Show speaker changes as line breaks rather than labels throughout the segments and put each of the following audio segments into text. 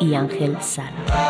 y Ángel Sala.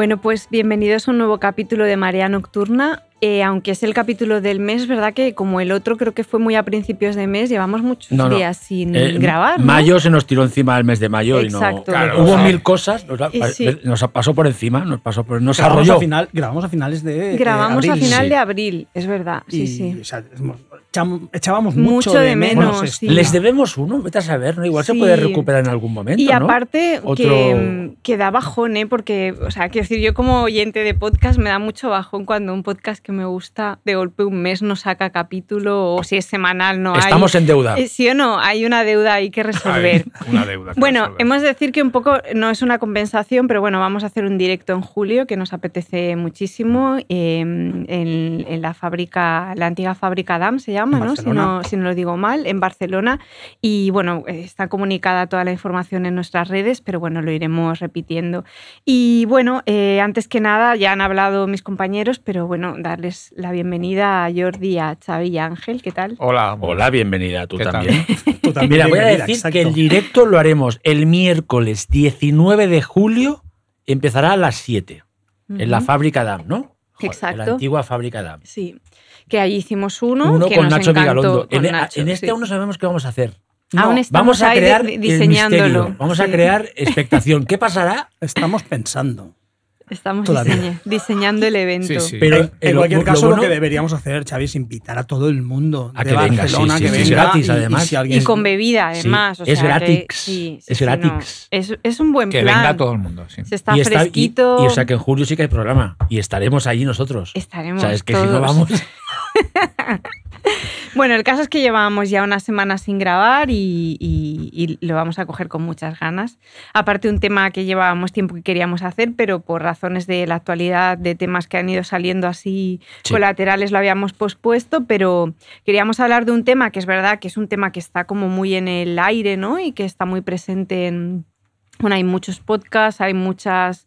Bueno, pues bienvenidos a un nuevo capítulo de Marea Nocturna. Eh, aunque es el capítulo del mes, ¿verdad? Que como el otro creo que fue muy a principios de mes, llevamos muchos días sin
eh,
grabar. ¿no?
Mayo se nos tiró encima el mes de mayo
Exacto.
y no.
Claro,
hubo
o sea,
mil cosas, nos,
sí.
pasó por encima, nos pasó por, nos
grabamos,
arrolló.
a final, grabamos a finales de.
Grabamos
eh,
a
abril.
final
sí.
de abril, es verdad. Sí,
Y,
sí.
o sea, echam- echábamos mucho,
Mucho de menos,
esto.
sí.
Les debemos uno, vete a saber, ¿no? Igual se puede recuperar en algún momento.
Y
¿no?
aparte
Otro-
que, que da bajón, ¿eh? porque, o sea, quiero decir, yo como oyente de podcast me da mucho bajón cuando un podcast que me gusta de golpe un mes no saca capítulo o si es semanal no hay.
Estamos en deuda.
Eh, ¿Sí o no? Hay una deuda ahí que resolver.
Una deuda. que
Bueno,
resolver.
hemos de decir que un poco no es una compensación, pero bueno, vamos a hacer un directo en julio que nos apetece muchísimo eh, en, en la fábrica, la antigua fábrica DAM se llama, ¿no? Si, no? si no lo digo mal, en Barcelona. Y bueno, está comunicada toda la información en nuestras redes, pero bueno, lo iremos repitiendo. Y bueno, eh, antes que nada, ya han hablado mis compañeros, pero bueno, darles la bienvenida a Jordi, a Xavi y a Ángel, ¿qué tal?
Hola.
Hola, bienvenida, tú también.
Tú también,
Mira, voy a decir
exacto.
que el directo lo haremos el miércoles 19 de julio, empezará a las 7, en la fábrica DAM, ¿no? En la
Exacto.
antigua fábrica DAM.
Sí, que allí hicimos uno,
Uno
que
con
nos
Nacho
encantó,
Vigalondo.
con
En, e-
Nacho,
en este
sí.
aún no sabemos qué vamos a hacer.
No,
Vamos a
ahí de-
crear el
diseñándolo.
misterio, Vamos a crear expectación. ¿Qué pasará?
Estamos pensando.
Estamos diseña- diseñando el evento.
Sí, sí.
Pero
en cualquier
lo
caso, lo,
bueno-
que deberíamos hacer, Xavi, es invitar a todo el mundo
A
de
que venga,
Barcelona
sí,
que
sí,
venga.
sí, es gratis,
y- y
además.
si alguien-
Y con bebida,
Sí,
además. o
es
sea que
gratis, es
sí, no.
gratis.
Es, es un buen
Que
plan.
venga todo el mundo, sí.
Se está
y, está- y-
fresquito.
y, o sea que en julio sí que hay programa. Y estaremos allí nosotros.
Estaremos
O sea, es que si no
todos.
vamos.
Bueno, el caso es que llevábamos ya unas semanas sin grabar y, y- y lo vamos a coger con muchas ganas. Aparte, un tema que llevábamos tiempo que queríamos hacer, pero por razones de la actualidad, de temas que han ido saliendo así
Sí.
colaterales, lo habíamos pospuesto, pero queríamos hablar de un tema que es verdad que es un tema que está como muy en el aire, ¿no? Y que está muy presente en. Bueno, hay muchos podcasts, hay muchas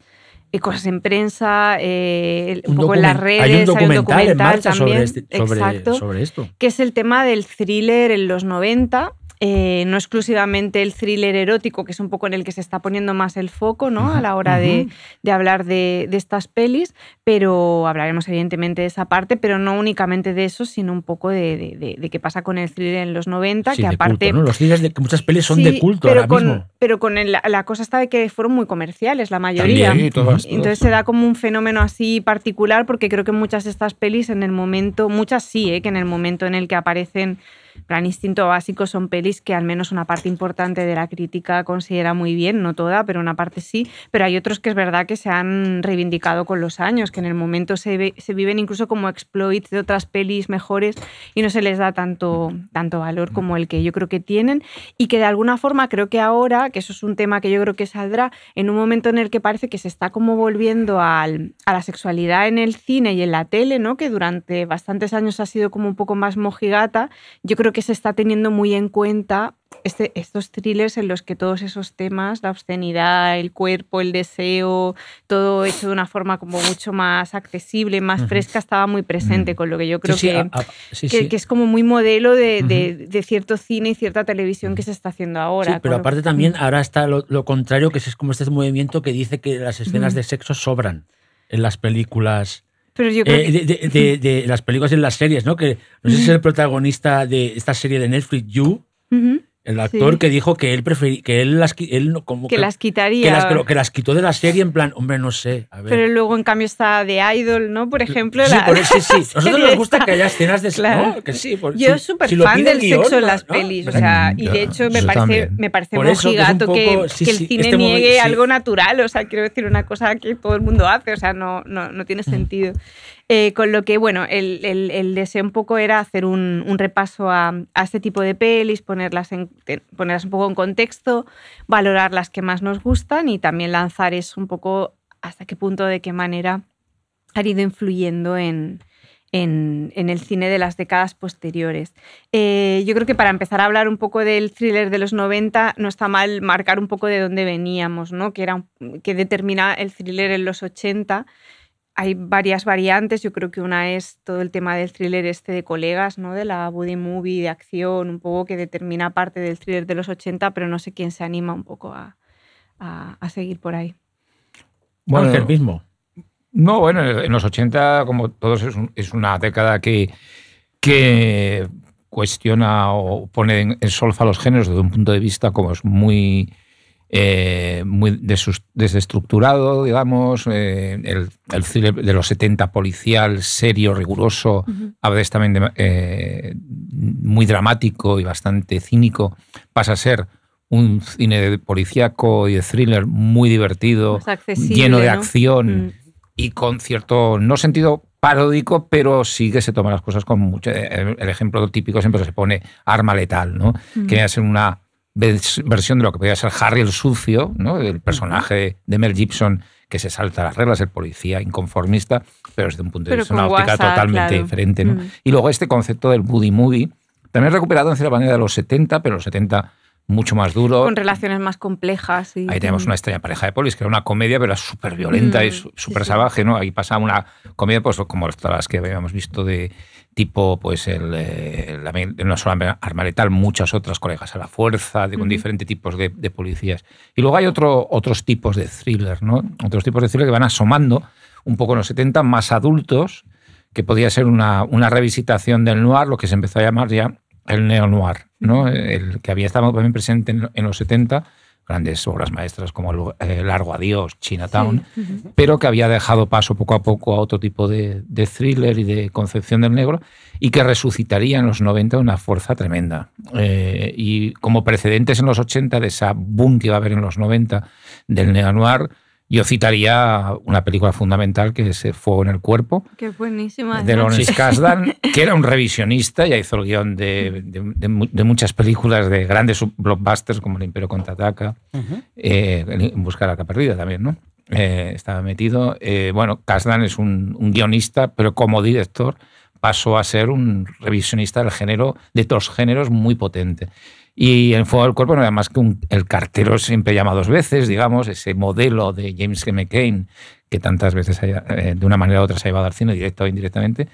cosas en prensa, eh, un,
Un
poco en las redes,
hay un documental, en
documental
marcha
también.
sobre, este- sobre-
Exacto
sobre esto.
que es el tema del thriller en los 90. Eh, no exclusivamente el thriller erótico, que es un poco en el que se está poniendo más el foco ¿no? a la hora de, de hablar de, de estas pelis, pero hablaremos evidentemente de esa parte, pero no únicamente de eso, sino un poco de, de- de- de qué pasa con el thriller en los 90,
Sí,
que aparte...
culto, ¿no? Los cines de muchas pelis son
Sí,
de culto
pero
ahora
con,
mismo.
Pero con el- la cosa está de que fueron muy comerciales, la mayoría.
También.
Sí, todas,
Entonces
todas.
se da como un fenómeno así particular porque creo que muchas de estas pelis en el momento, muchas sí, ¿eh? que en el momento en el que aparecen Plan Instinto Básico son pelis que al menos una parte importante de la crítica considera muy bien, no toda, pero una parte sí, pero hay otros que es verdad que se han reivindicado con los años, que en el momento se, ve- se viven incluso como exploits de otras pelis mejores y no se les da tanto, tanto valor como el que yo creo que tienen y que de alguna forma creo que ahora, que eso es un tema que yo creo que saldrá en un momento en el que parece que se está como volviendo al- a la sexualidad en el cine y en la tele, ¿no? que durante bastantes años ha sido como un poco más mojigata, yo creo que se está teniendo muy en cuenta este- estos thrillers en los que todos esos temas, la obscenidad, el cuerpo, el deseo, todo hecho de una forma como mucho más accesible, más
Ujú.
fresca, estaba muy presente, con lo que yo creo
Sí, sí,
que
a- a- sí,
que, que es como muy modelo de, de- de cierto cine y cierta televisión que se está haciendo ahora.
Pero aparte también ahora está lo, lo contrario, que es como este movimiento que dice que las escenas de sexo sobran en las películas.
Pero yo creo
Eh,
que-
de, de- de- de las películas y en las series, ¿no? Que no sé si es el protagonista de esta serie de Netflix, You,
Ujú.
El actor
Sí.
que dijo que él preferí, que él las, él no- como
Que las quitaría.
que las, que lo- que las quitó de la serie en plan, hombre, no sé. A ver.
Pero luego, en cambio, está The Idol, ¿no? Por ejemplo.
sí,
la-
por eso sí, sí. Nosotros nos gusta que haya escenas de
Claro.
¿no? Que sí, por-
Yo
si-
súper
si
fan del
guion,
sexo en las
¿no?
pelis, o sea, y de hecho me
yo
parece,
también.
me parece
Por eso,
mojigato que,
poco- sí,
que el cine
este
niegue
sí.
algo natural, o sea, quiero decir una cosa que todo el mundo hace, o sea, no, no, no tiene sentido. Eh, con lo que, bueno, el, el- el deseo un poco era hacer un, un repaso a, a este tipo de pelis, ponerlas, en, ponerlas un poco en contexto, valorar las que más nos gustan y también lanzar eso un poco hasta qué punto, de qué manera han ido influyendo en, en, el cine de las décadas posteriores. Eh, yo creo que para empezar a hablar un poco del thriller de los 90, no está mal marcar un poco de dónde veníamos, ¿no? que, era que determina el thriller en los 80. Hay varias variantes, yo creo que una es todo el tema del thriller este de colegas, ¿no? de la buddy movie, de acción, un poco que determina parte del thriller de los 80, pero no sé quién se anima un poco a, a- a seguir por ahí.
Bueno,
Ángel mismo.
No, bueno, en los 80, como todos, es, un- es una década que, que cuestiona o pone en, en solfa los géneros desde un punto de vista como es muy, eh, muy desestructurado, digamos. eh, el, el thriller de los 70 policial, serio, riguroso, a veces también eh, muy dramático y bastante cínico, pasa a ser un cine policíaco y de thriller muy divertido, lleno de
¿no?
acción
Mm.
y con cierto, no sentido paródico, pero sí que se toman las cosas con mucho. El ejemplo típico siempre se pone arma letal, ¿no? Que viene a ser una versión de lo que podría ser Harry el sucio, ¿no? El personaje de Mel Gibson que se salta las reglas, el policía inconformista, pero desde un punto de vista, una óptica totalmente
claro.
diferente, ¿no?
Mm.
Y luego este concepto del buddy movie, también recuperado en cierta manera de los 70, pero los 70 mucho más duro.
Con relaciones más complejas. y-
Ahí tenemos una extraña pareja de polis, que era una comedia, pero era súper violenta
Mm,
y su- súper
sí.
salvaje, ¿no? Ahí pasaba una comedia, pues como todas las que habíamos visto de tipo, pues, el, eh, la, no solo muchas otras colegas a la fuerza, de, con
Ujú.
diferentes tipos de, de policías. Y luego hay otro, otros tipos de thriller, ¿no? Otros tipos de thriller que van asomando un poco en los 70, más adultos, que podía ser una, una revisitación del noir, lo que se empezó a llamar ya el neo-noir, ¿no? el que había estado también presente en, en los 70, grandes obras maestras como Lu- eh, Largo Adiós, Chinatown,
Sí,
pero que había dejado paso poco a poco a otro tipo de, de thriller y de concepción del negro y que resucitaría en los 90 una fuerza tremenda. Eh, y como precedentes en los 80 de esa boom que iba a haber en los 90 del neo-noir, yo citaría una película fundamental que es eh, Fuego en el Cuerpo,
Qué buenísima.
de. Lawrence Kasdan, que era un revisionista, ya hizo el guion de, de- de mu- de muchas películas de grandes blockbusters como El Imperio Contraataca, eh, En Busca de la Arca Perdida también, ¿no? Eh, estaba metido. Eh, bueno, Kasdan es un, un guionista, pero como director pasó a ser un revisionista del género, de todos géneros muy potente. Y en Fuego del Cuerpo no era más que un- el cartero siempre llama dos veces, digamos, ese modelo de James G. McCain, que tantas veces haya, eh, de una manera u otra se ha llevado al cine, directa o indirectamente,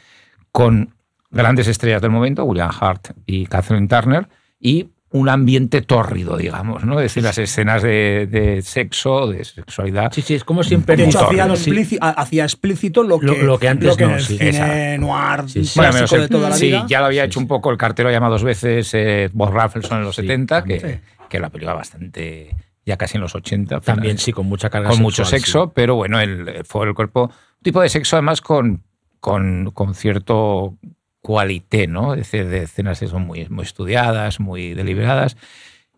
con grandes estrellas del momento, William Hart y Kathleen Turner, y un ambiente tórrido, digamos, ¿no? Es decir, las escenas de, de sexo, de sexualidad.
Sí, sí, es como siempre.
De hecho, hacía, lo
sí.
explíci- ha- hacía explícito lo que,
Lo- lo que antes
en
no,
el
sí.
cine noir
Sí, sí.
Bueno,
de toda la
sí,
vida.
ya lo había
Sí,
hecho
sí.
un poco el cartero llama dos veces eh, Bob Raffleson en los
Sí,
70, que, que una película bastante, ya casi en los 80.
También sí, con mucha carga
con mucho sexo,
sí.
pero bueno, el, el fuego del cuerpo, un tipo de sexo además con, con, con cierto cualité, ¿no? Es decir, de escenas que son muy, muy estudiadas, muy deliberadas.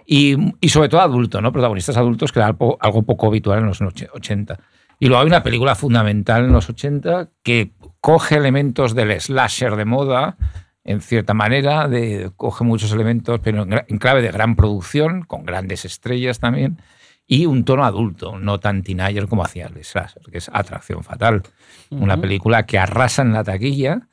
Y, y sobre todo adulto, ¿no? Protagonistas adultos, que era algo, algo poco habitual en los och- 80. Y luego hay una película fundamental en los 80 que coge elementos del slasher de moda, en cierta manera, de, coge muchos elementos, pero en clave de gran producción, con grandes estrellas también, y un tono adulto, no tan teenager como hacía el slasher, que es Atracción Fatal. Una película que arrasa en la taquilla,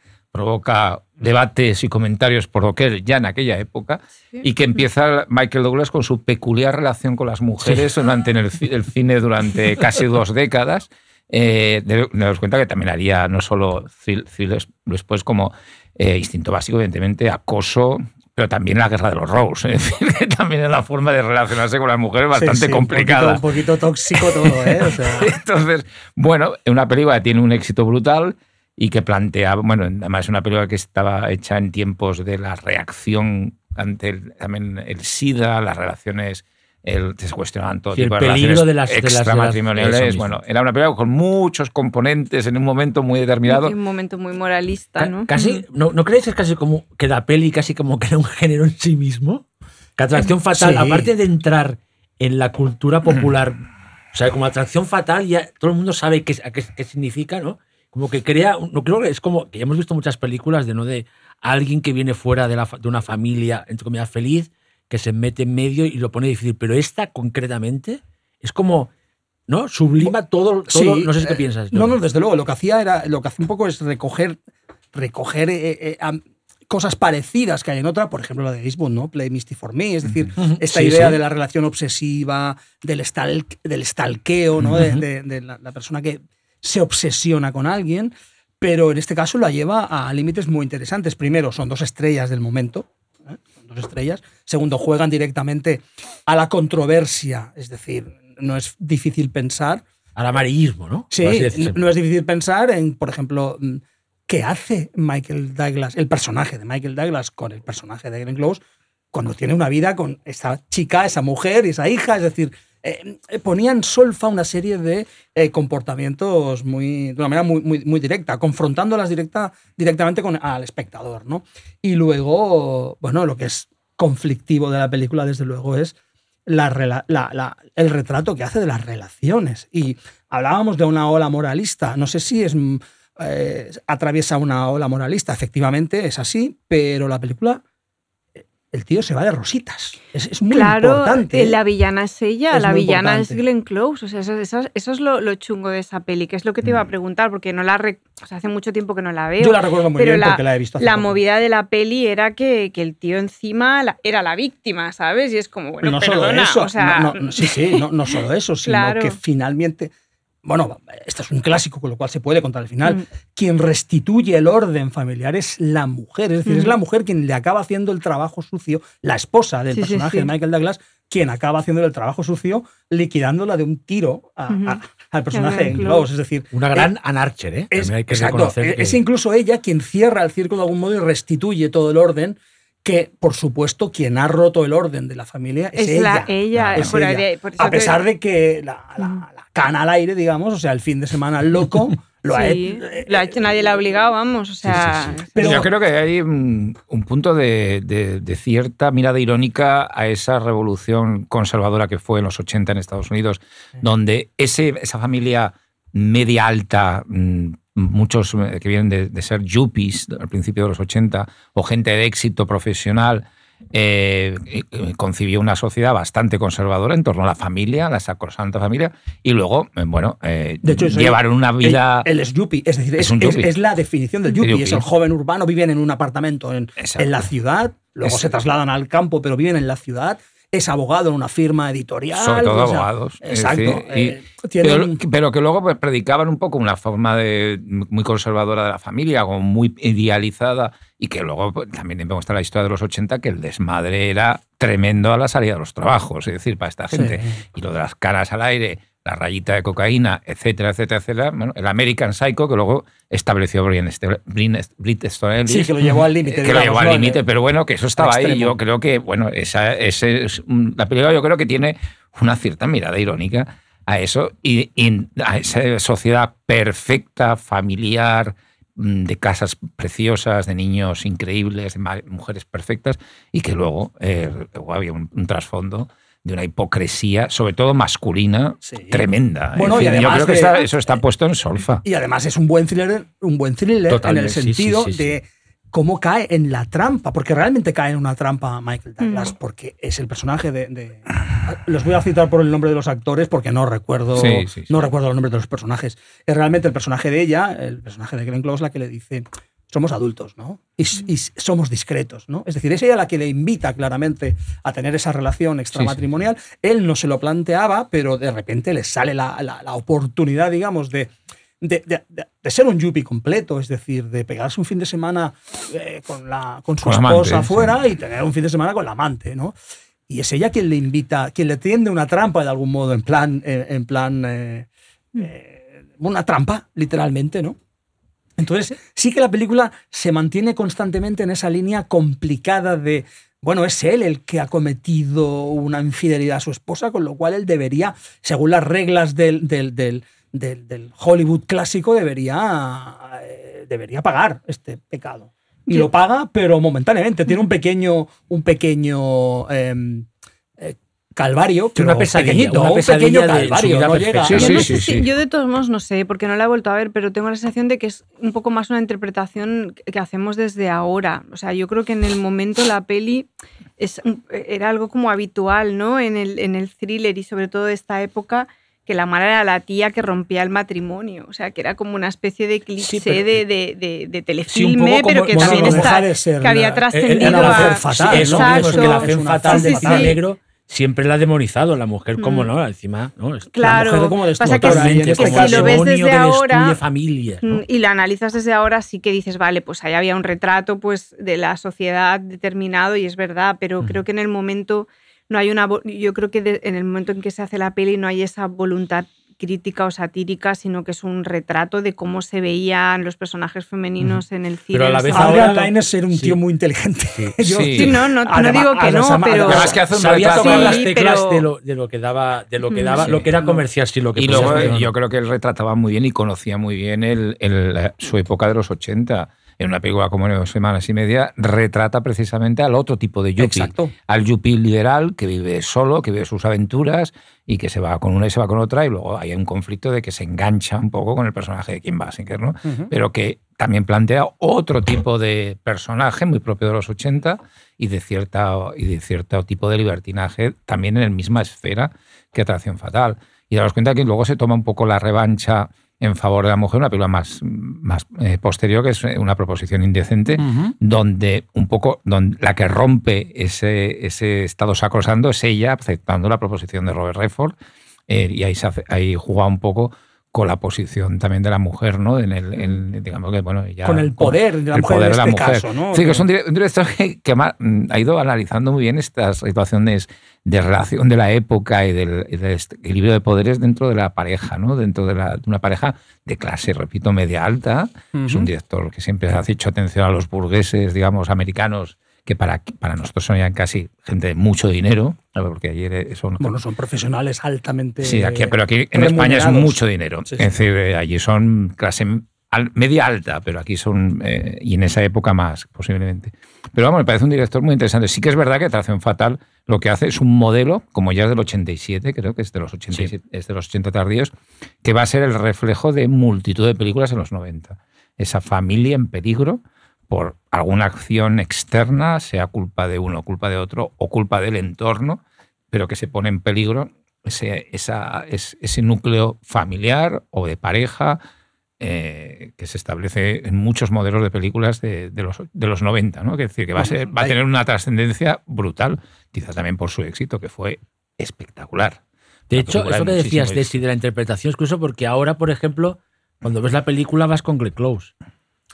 provoca debates y comentarios por doquier ya en aquella época, y que empieza Michael Douglas con su peculiar relación con las mujeres durante en el, el cine durante casi dos décadas. Eh, nos cuenta que también haría no solo thrill- thrillers después como eh, instinto básico, evidentemente, acoso, pero también la guerra de los Rose. Es decir, que también es la forma de relacionarse con las mujeres
Sí,
bastante
sí,
complicada.
Un poquito, un poquito tóxico todo, ¿eh? O sea,
Entonces, bueno, una película que tiene un éxito brutal y que plantea, bueno, además es una película que estaba hecha en tiempos de la reacción ante el, también el SIDA, las relaciones, el, se cuestionaban todo
Sí, el
tipo de
peligro
relaciones
de las- de las- de las-
extramatrimoniales. bueno, era una película con muchos componentes en un momento muy determinado.
Y un momento muy moralista, ¿no?
Casi, ¿no, ¿no creéis que es casi como que la peli casi como que era un género en sí mismo? Que Atracción Fatal,
Sí.
aparte de entrar en la cultura popular, o sea, como Atracción Fatal ya todo el mundo sabe qué, qué, qué significa, ¿no? Como que crea, no creo que es como que ya hemos visto muchas películas de no de alguien que viene fuera de, la, de una familia, entre comillas, feliz, que se mete en medio y lo pone difícil, pero esta concretamente es como, ¿no? Sublima todo, todo
Sí,
no sé si qué
eh,
piensas.
No, no, desde luego. Lo que hacía era, lo que hacía un poco es recoger, recoger eh, eh, cosas parecidas que hay en otra, por ejemplo la de Eastwood, ¿no? Play Misty for Me, es decir, esta
Sí,
idea
sí.
de la relación obsesiva, del, stalk, del stalkeo, ¿no? De, de- de la, la persona que se obsesiona con alguien, pero en este caso la lleva a límites muy interesantes. Primero, son dos estrellas del momento, ¿eh? Son dos estrellas. Segundo, juegan directamente a la controversia, es decir, no es difícil pensar
Al amarillismo, ¿no?
Sí, no es difícil pensar en, por ejemplo, mm, qué hace Michael Douglas, el personaje de Michael Douglas con el personaje de Glenn Close cuando tiene una vida con esa chica, esa mujer y esa hija. Es decir, eh, eh, ponía en solfa una serie de eh, comportamientos muy, de una manera muy, muy, directa, confrontándolas directa, directamente con, al espectador. ¿no? Y luego, bueno, lo que es conflictivo de la película, desde luego, es el retrato que hace de las relaciones. Y hablábamos de una ola moralista. No sé si es eh, atraviesa una ola moralista. Efectivamente, es así, pero la película, el tío se va de rositas. Es, es muy
claro,
importante.
eh,
¿eh?
la villana es ella,
Es
la villana
importante.
es Glenn Close. O sea, eso, eso- eso es lo, lo chungo de esa peli, que es lo que te iba a preguntar, porque no la re- o sea, hace mucho tiempo que no la veo.
Mm. Yo la recuerdo muy
pero
bien
la-
porque la he visto hace
La
poco.
movida de la peli era que, que el tío encima la- era la víctima, ¿sabes? Y es como, bueno,
no
perdona,
solo eso,
o sea,
no, no, sí, sí, no, no solo eso, sino
Claro.
que finalmente, bueno, esto es un clásico con lo cual se puede contar al final,
Mm.
quien restituye el orden familiar es la mujer, es decir, es
Mm.
la mujer quien le acaba haciendo el trabajo sucio, la esposa del
Sí,
personaje
sí.
de Michael Douglas, quien acaba haciendo el trabajo sucio liquidándola de un tiro a-
Ujú.
a- al personaje de
Close.
Es decir,
Una gran Ann Archer, ¿eh?
es,
hay que
exacto,
reconocer que-
es incluso ella quien cierra el circo de algún modo y restituye todo el orden, que por supuesto quien ha roto el orden de la familia es,
es
ella.
la, ella.
Es
por-
ella.
por
A pesar de que la cana al aire, digamos, o sea, el fin de semana loco, lo ha
Sí,
hecho. eh,
lo ha hecho, nadie la ha obligado, vamos. O sea,
Pero-
Yo creo que hay un, un punto de, de- de cierta mirada irónica a esa revolución conservadora que fue en los 80 en Estados Unidos, donde ese, esa familia media alta, mm, muchos eh, que vienen de, de ser yuppies al principio de los 80, o gente de éxito profesional, eh, eh, concibió una sociedad bastante conservadora en torno a la familia, la sacrosanta familia, y luego, eh, bueno, eh,
De hecho, eso-
llevaron una vida...
Él es yuppie, es decir,
Es
es, la definición del yuppie.
Yuppie.
Es el joven urbano, viven en un apartamento en, la ciudad, luego se trasladan al campo, pero viven en la ciudad. Es abogado en una firma editorial.
sobre todo
o sea,
abogados.
Exacto.
y-
eh, tienen
pero, que luego pues, predicaban un poco una forma de, muy conservadora de la familia, como muy idealizada, y que luego pues, también demuestra la historia de los 80 que el desmadre era tremendo a la salida de los trabajos, es decir, para esta
Sí.
gente. Y lo de las caras al aire, la rayita de cocaína, etcétera, etcétera, etcétera. Bueno, el American Psycho que luego estableció Brian Ellis,
Sí, que lo llevó al límite.
que lo llevó al límite, pero bueno, que eso estaba ahí. Yo creo que, bueno, esa, ese es un- la película yo creo que tiene una cierta mirada irónica a eso y, y a esa sociedad perfecta, familiar, mm, de casas preciosas, de niños increíbles, de mujeres perfectas, y que luego, eh, había un, un trasfondo de una hipocresía, sobre todo masculina,
Sí.
tremenda. Es
Bueno, y
decir, yo
además
creo que
de-
está- eso está puesto en solfa.
Y además es un buen thriller, un buen thriller
Totalmente,
en el
sí,
sentido
sí, sí.
de cómo cae en la trampa, porque realmente cae en una trampa Michael Douglas,
Mm.
porque es el personaje de, de- Los voy a citar por el nombre de los actores porque no recuerdo,
Sí, sí, sí.
no recuerdo los nombres de los personajes. Es realmente el personaje de ella, el personaje de Glenn Close, la que le dice somos adultos, ¿no? Y, s- somos discretos, ¿no? Es decir, es ella la que le invita claramente a tener esa relación extramatrimonial. Él no se lo planteaba, pero de repente le sale la, la- la oportunidad, digamos, de, de, de- ser un yuppie completo, es decir, de pegarse un fin de semana eh, con, la, con su
Con
esposa
sí.
fuera y tener un fin de semana con la amante, ¿no? Y es ella quien le invita, quien le tiende una trampa de algún modo, en plan, en, en plan, eh, eh, una trampa, literalmente, ¿no? Entonces, sí que la película se mantiene constantemente en esa línea complicada de, bueno, es él el que ha cometido una infidelidad a su esposa, con lo cual él debería, según las reglas del, del, del, del Hollywood clásico, debería, eh, debería pagar este pecado. Y lo paga, pero momentáneamente. Tiene un pequeño, un pequeño em, eh, calvario,
una pesadilla, una pesadilla
un pequeño calvario. No llega.
Sí,
yo,
sí,
no
sí,
sé si-
sí.
yo de todos modos no sé, porque no la he vuelto a ver, pero tengo la sensación de que es un poco más una interpretación que hacemos desde ahora. O sea, yo creo que en el momento la peli es, era algo como habitual, ¿no? En el, en el thriller y sobre todo de esta época, que la mala era la tía que rompía el matrimonio. O sea, que era como una especie de cliché
pero-
de, de, de- de
Sí,
telefilme,
poco
pero que
bueno,
también
no
está,
deja de ser
que había trascendido
era una
a...
fatal,
Sí, eso
¿no?
mismo, es que la fe
una
fatal
Sí,
del
sí,
cine
sí.
negro siempre la ha demonizado. La mujer, como
Mm.
no, encima, ¿no? Es
Claro,
mujer como
pasa que,
en
que
este
si lo ves desde ahora
¿no?
Mm, y lo analizas desde ahora, sí que dices, vale, pues ahí había un retrato pues, de la sociedad determinado y es verdad, pero creo que en el momento no hay una. Yo creo que de- en el momento en que se hace la peli no hay esa voluntad crítica o satírica, sino que es un retrato de cómo se veían los personajes femeninos en el cine.
Pero a la vez
es ser un
Sí.
tío muy inteligente. Yo-
Sí.
Sí, no, no, no digo que no,
además-
pero.
Además que hace un
Sabía tocar las teclas
pero-
de, lo, de lo que daba, de lo que daba,
Sí.
lo que era comercial, sí, lo que
Y luego eh,
¿no?
yo creo que él retrataba muy bien y conocía muy bien el, el- la- su época de los 80. En una película como Dos Semanas y Media, retrata precisamente al otro tipo de yuppie.
Exacto.
Al yuppie liberal que vive solo, que vive sus aventuras y que se va con una y se va con otra y luego hay un conflicto de que se engancha un poco con el personaje de Kim Basinger, ¿no? Pero que también plantea otro tipo de personaje muy propio de los 80 y de, cierta, y de cierto tipo de libertinaje también en la misma esfera que Atracción Fatal. Y daros cuenta que luego se toma un poco la revancha en favor de la mujer, una película más, más eh, posterior, que es una proposición indecente, donde un poco donde la que rompe ese, ese estado sacrosanto es ella aceptando la proposición de Robert Redford eh, y ahí, se hace- ahí juega un poco con la posición también de la mujer, ¿no? En el, en- digamos que, bueno, ya-
Con el poder de la
el
mujer
poder
en
de la
este
mujer.
caso, ¿no?
Sí, que es un, dire- un director que, que mm, ha ido analizando muy bien estas situaciones de relación de la época y del, del equilibrio de poderes dentro de la pareja, ¿no? Dentro de, la- de una pareja de clase, repito, media alta. Es un director que siempre ha hecho atención a los burgueses, digamos, americanos, que para, para nosotros son ya casi gente de mucho dinero, porque ayer son
Bueno, son profesionales altamente.
Sí, aquí, pero aquí en España es mucho dinero.
Sí, sí.
Es decir, eh, allí son clase media alta, pero aquí son, eh, y en esa época más, posiblemente. Pero vamos, me parece un director muy interesante. Sí que es verdad que Atracción Fatal lo que hace es un modelo, como ya es del 87, creo que es de los 87, es de los 80 tardíos, que va a ser el reflejo de multitud de películas en los 90. Esa familia en peligro por alguna acción externa, sea culpa de uno, culpa de otro o culpa del entorno, pero que se pone en peligro ese, esa- es- ese núcleo familiar o de pareja eh, que se establece en muchos modelos de películas de, de los, de los 90, ¿no? Es decir, que va a, ser- va a tener una trascendencia brutal, quizá también por su éxito, que fue espectacular.
De hecho, eso que
de
decías, Desi, de la interpretación es curioso porque ahora, por ejemplo, cuando ves la película vas con Glenn Close.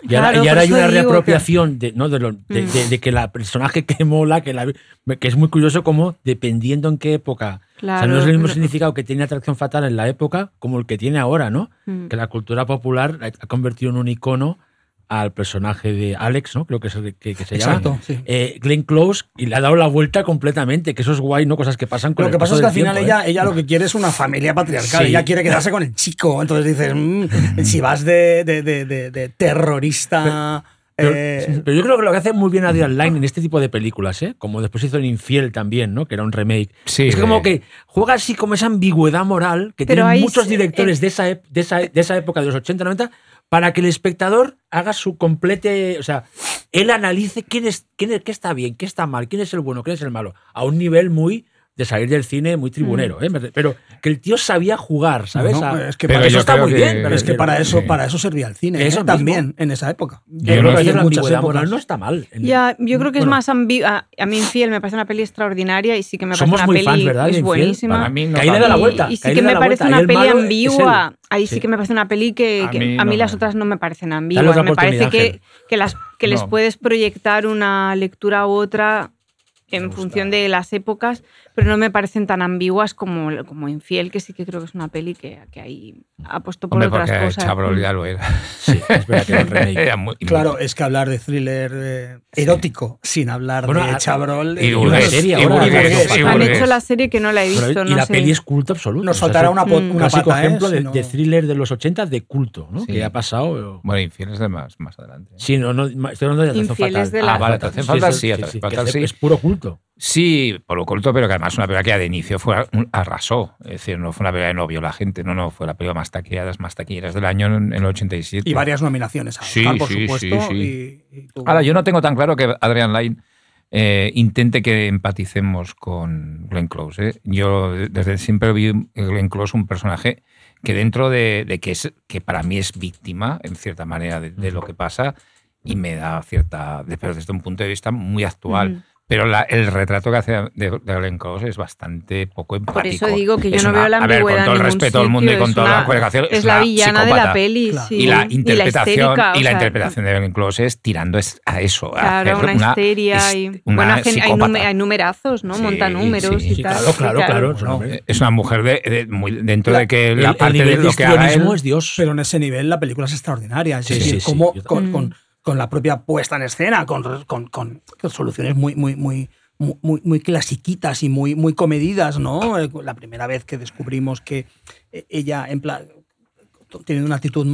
Y ahora, y ahora hay una
que-
reapropiación de, ¿no? de, lo- de-
Mm.
de- de que la personaje que mola, que, la- que es muy curioso como dependiendo en qué época. o sea, no es el mismo significado que tenía Atracción Fatal en la época como el que tiene ahora, ¿no?
Mm.
Que la cultura popular ha convertido en un icono al personaje de Alex, ¿no? Creo que es el que, que se
Exacto,
llama.
sí.
Eh, Glenn Close y le ha dado la vuelta completamente, que eso es guay, ¿no? Cosas que pasan con
Lo
el
que pasa es que al final
tiempo, ¿eh?
ella, ella lo que quiere es una familia patriarcal.
Sí.
Ella quiere quedarse con el chico. Entonces dices, mm, si vas de, de- de- de- de terrorista.
Pero,
eh,
pero yo creo que lo que hace muy bien Adrian Lyne en este tipo de películas, ¿eh? como después hizo en Infiel también, ¿no? que era un remake,
Sí,
es que como que juega así como esa ambigüedad moral que
Pero
tienen muchos directores
eh,
de, esa, de, esa, de esa época, de los 80, 90, para que el espectador haga su complete, o sea, él analice quién es, quién es, qué está bien, qué está mal, quién es el bueno, quién es el malo, a un nivel muy de salir del cine muy tribunero,
Mm.
¿eh? Pero que el tío sabía jugar, ¿sabes?
no, es que
Pero
para
eso está muy
que-
bien,
es que para eso,
Sí.
para eso servía el cine.
Eso
¿eh? También en esa época.
yo
Yo
creo
no
que la ambigüedad moral no está mal.
Ya, yo creo que es
bueno,
más ambigua. A mí Infiel me parece una peli extraordinaria y sí que me parece
Somos
una
muy
peli
fans, ¿verdad, de
es
Infiel?
buenísima.
Para mí no
ahí le da la
Y-
vuelta.
Y, sí
que
me parece una peli ambigua. Ahí sí.
Sí.
que me parece una peli que,
A
que
mí
a mí
no
las otras no me parecen ambiguas. Me parece que,
Ángel.
que, las, que les puedes proyectar una lectura u otra en función de las épocas, pero no me parecen tan ambiguas como, como Infiel, que sí que creo que es una peli que, que ahí ha puesto por
Hombre,
otras
porque
cosas.
Chabrol ya lo era.
Sí, es verdad que el remake.
Muy-
Claro, es que hablar de thriller eh, erótico sin hablar
Bueno,
de
a-
Chabrol.
Y
eh,
una serie
y
ahora,
burgués,
burgués.
y
Han
burgués.
hecho la serie que no la he
Pero-
visto,
y
no
la
sé.
peli es culto absoluto.
Nos
O sea,
faltará
es
una, po- una
clásico
pata, ¿eh?
ejemplo de, thriller de los 80 de culto, ¿no?
Sí.
Que ha pasado.
Bueno, Infiel es de más, más adelante.
Sí, no, no, estoy hablando de
Infieles
Fatal.
de la-
Ah, vale, Atracción Fatal sí,
es-
sí.
Es puro culto.
Sí, por lo corto, pero que además una película que de inicio fue arrasó. Es decir, no fue una película que no vio la gente, no, no, fue la película más taquillada, más taquilleras del año en, en el 87.
Y varias nominaciones a
Sí,
Oscar, por
sí,
supuesto.
sí,
y- y tuvo-
Ahora, yo no tengo tan claro que Adrian Lyne eh, intente que empaticemos con Glenn Close. ¿eh? Yo desde siempre vi en Glenn Close un personaje que dentro de, de que, es, que para mí es víctima, en cierta manera, de, de lo que pasa y me da cierta, pero desde un punto de vista muy actual. Pero la- el retrato que hace de, de Glenn Close es bastante poco empático.
Por eso digo que yo
Es
no
una-
veo la
a ver,
ambigüedad
con todo el respeto del mundo y con
es
toda la cualificación,
Es
es
la villana de la peli,
Claro.
sí.
y la interpretación
histérica,
y la
sea,
interpretación de es tirando es- a eso a
Claro,
hacer
una histeria y.
una
Bueno, hay, numerazos, ¿no?
Sí,
Monta números
sí.
y
Sí,
tal.
claro, claro, claro. No-
es una mujer de, de- muy dentro
La-
de que la
el
parte
nivel
de lo que haga él
es Dios.
Pero en ese nivel la película es extraordinaria. Es
Sí,
decir,
sí, sí,
cómo
yo
con. Con- la propia puesta en escena, con, con- con- soluciones muy, muy, muy, muy, muy clasiquitas y muy, muy comedidas, ¿no? Eh, La primera vez que descubrimos que eh, ella, en plan, tiene una actitud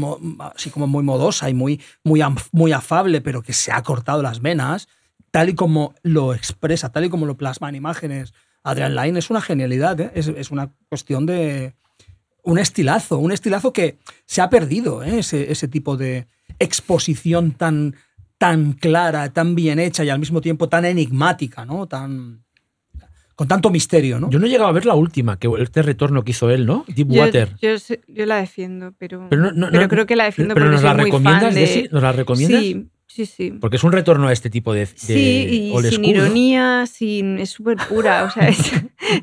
así como muy modosa y muy, muy, muy afable, pero que se ha cortado las venas, tal y como lo expresa, tal y como lo plasma en imágenes Adrian Lyne, es una genialidad, ¿eh? es, es una cuestión de, un estilazo, un estilazo que se ha perdido, ¿eh? ese, ese tipo de exposición tan, tan clara, tan bien hecha y al mismo tiempo tan enigmática, ¿no? Tan, con tanto misterio, ¿no?
Yo no he llegado a ver la última, que este retorno que hizo él, ¿no?
Yo,
Deepwater.
yo, sé- yo la defiendo, pero,
Pero no- no-
pero
no-
creo que la defiendo
pero
porque
nos
soy
la
muy
recomiendas,
fan de...
¿Nos la recomiendas?
Sí, sí, sí.
Porque es un retorno a este tipo de, de
Sí, y
old
sin
school, ¿no?
ironía, sin, es súper pura. O sea, es,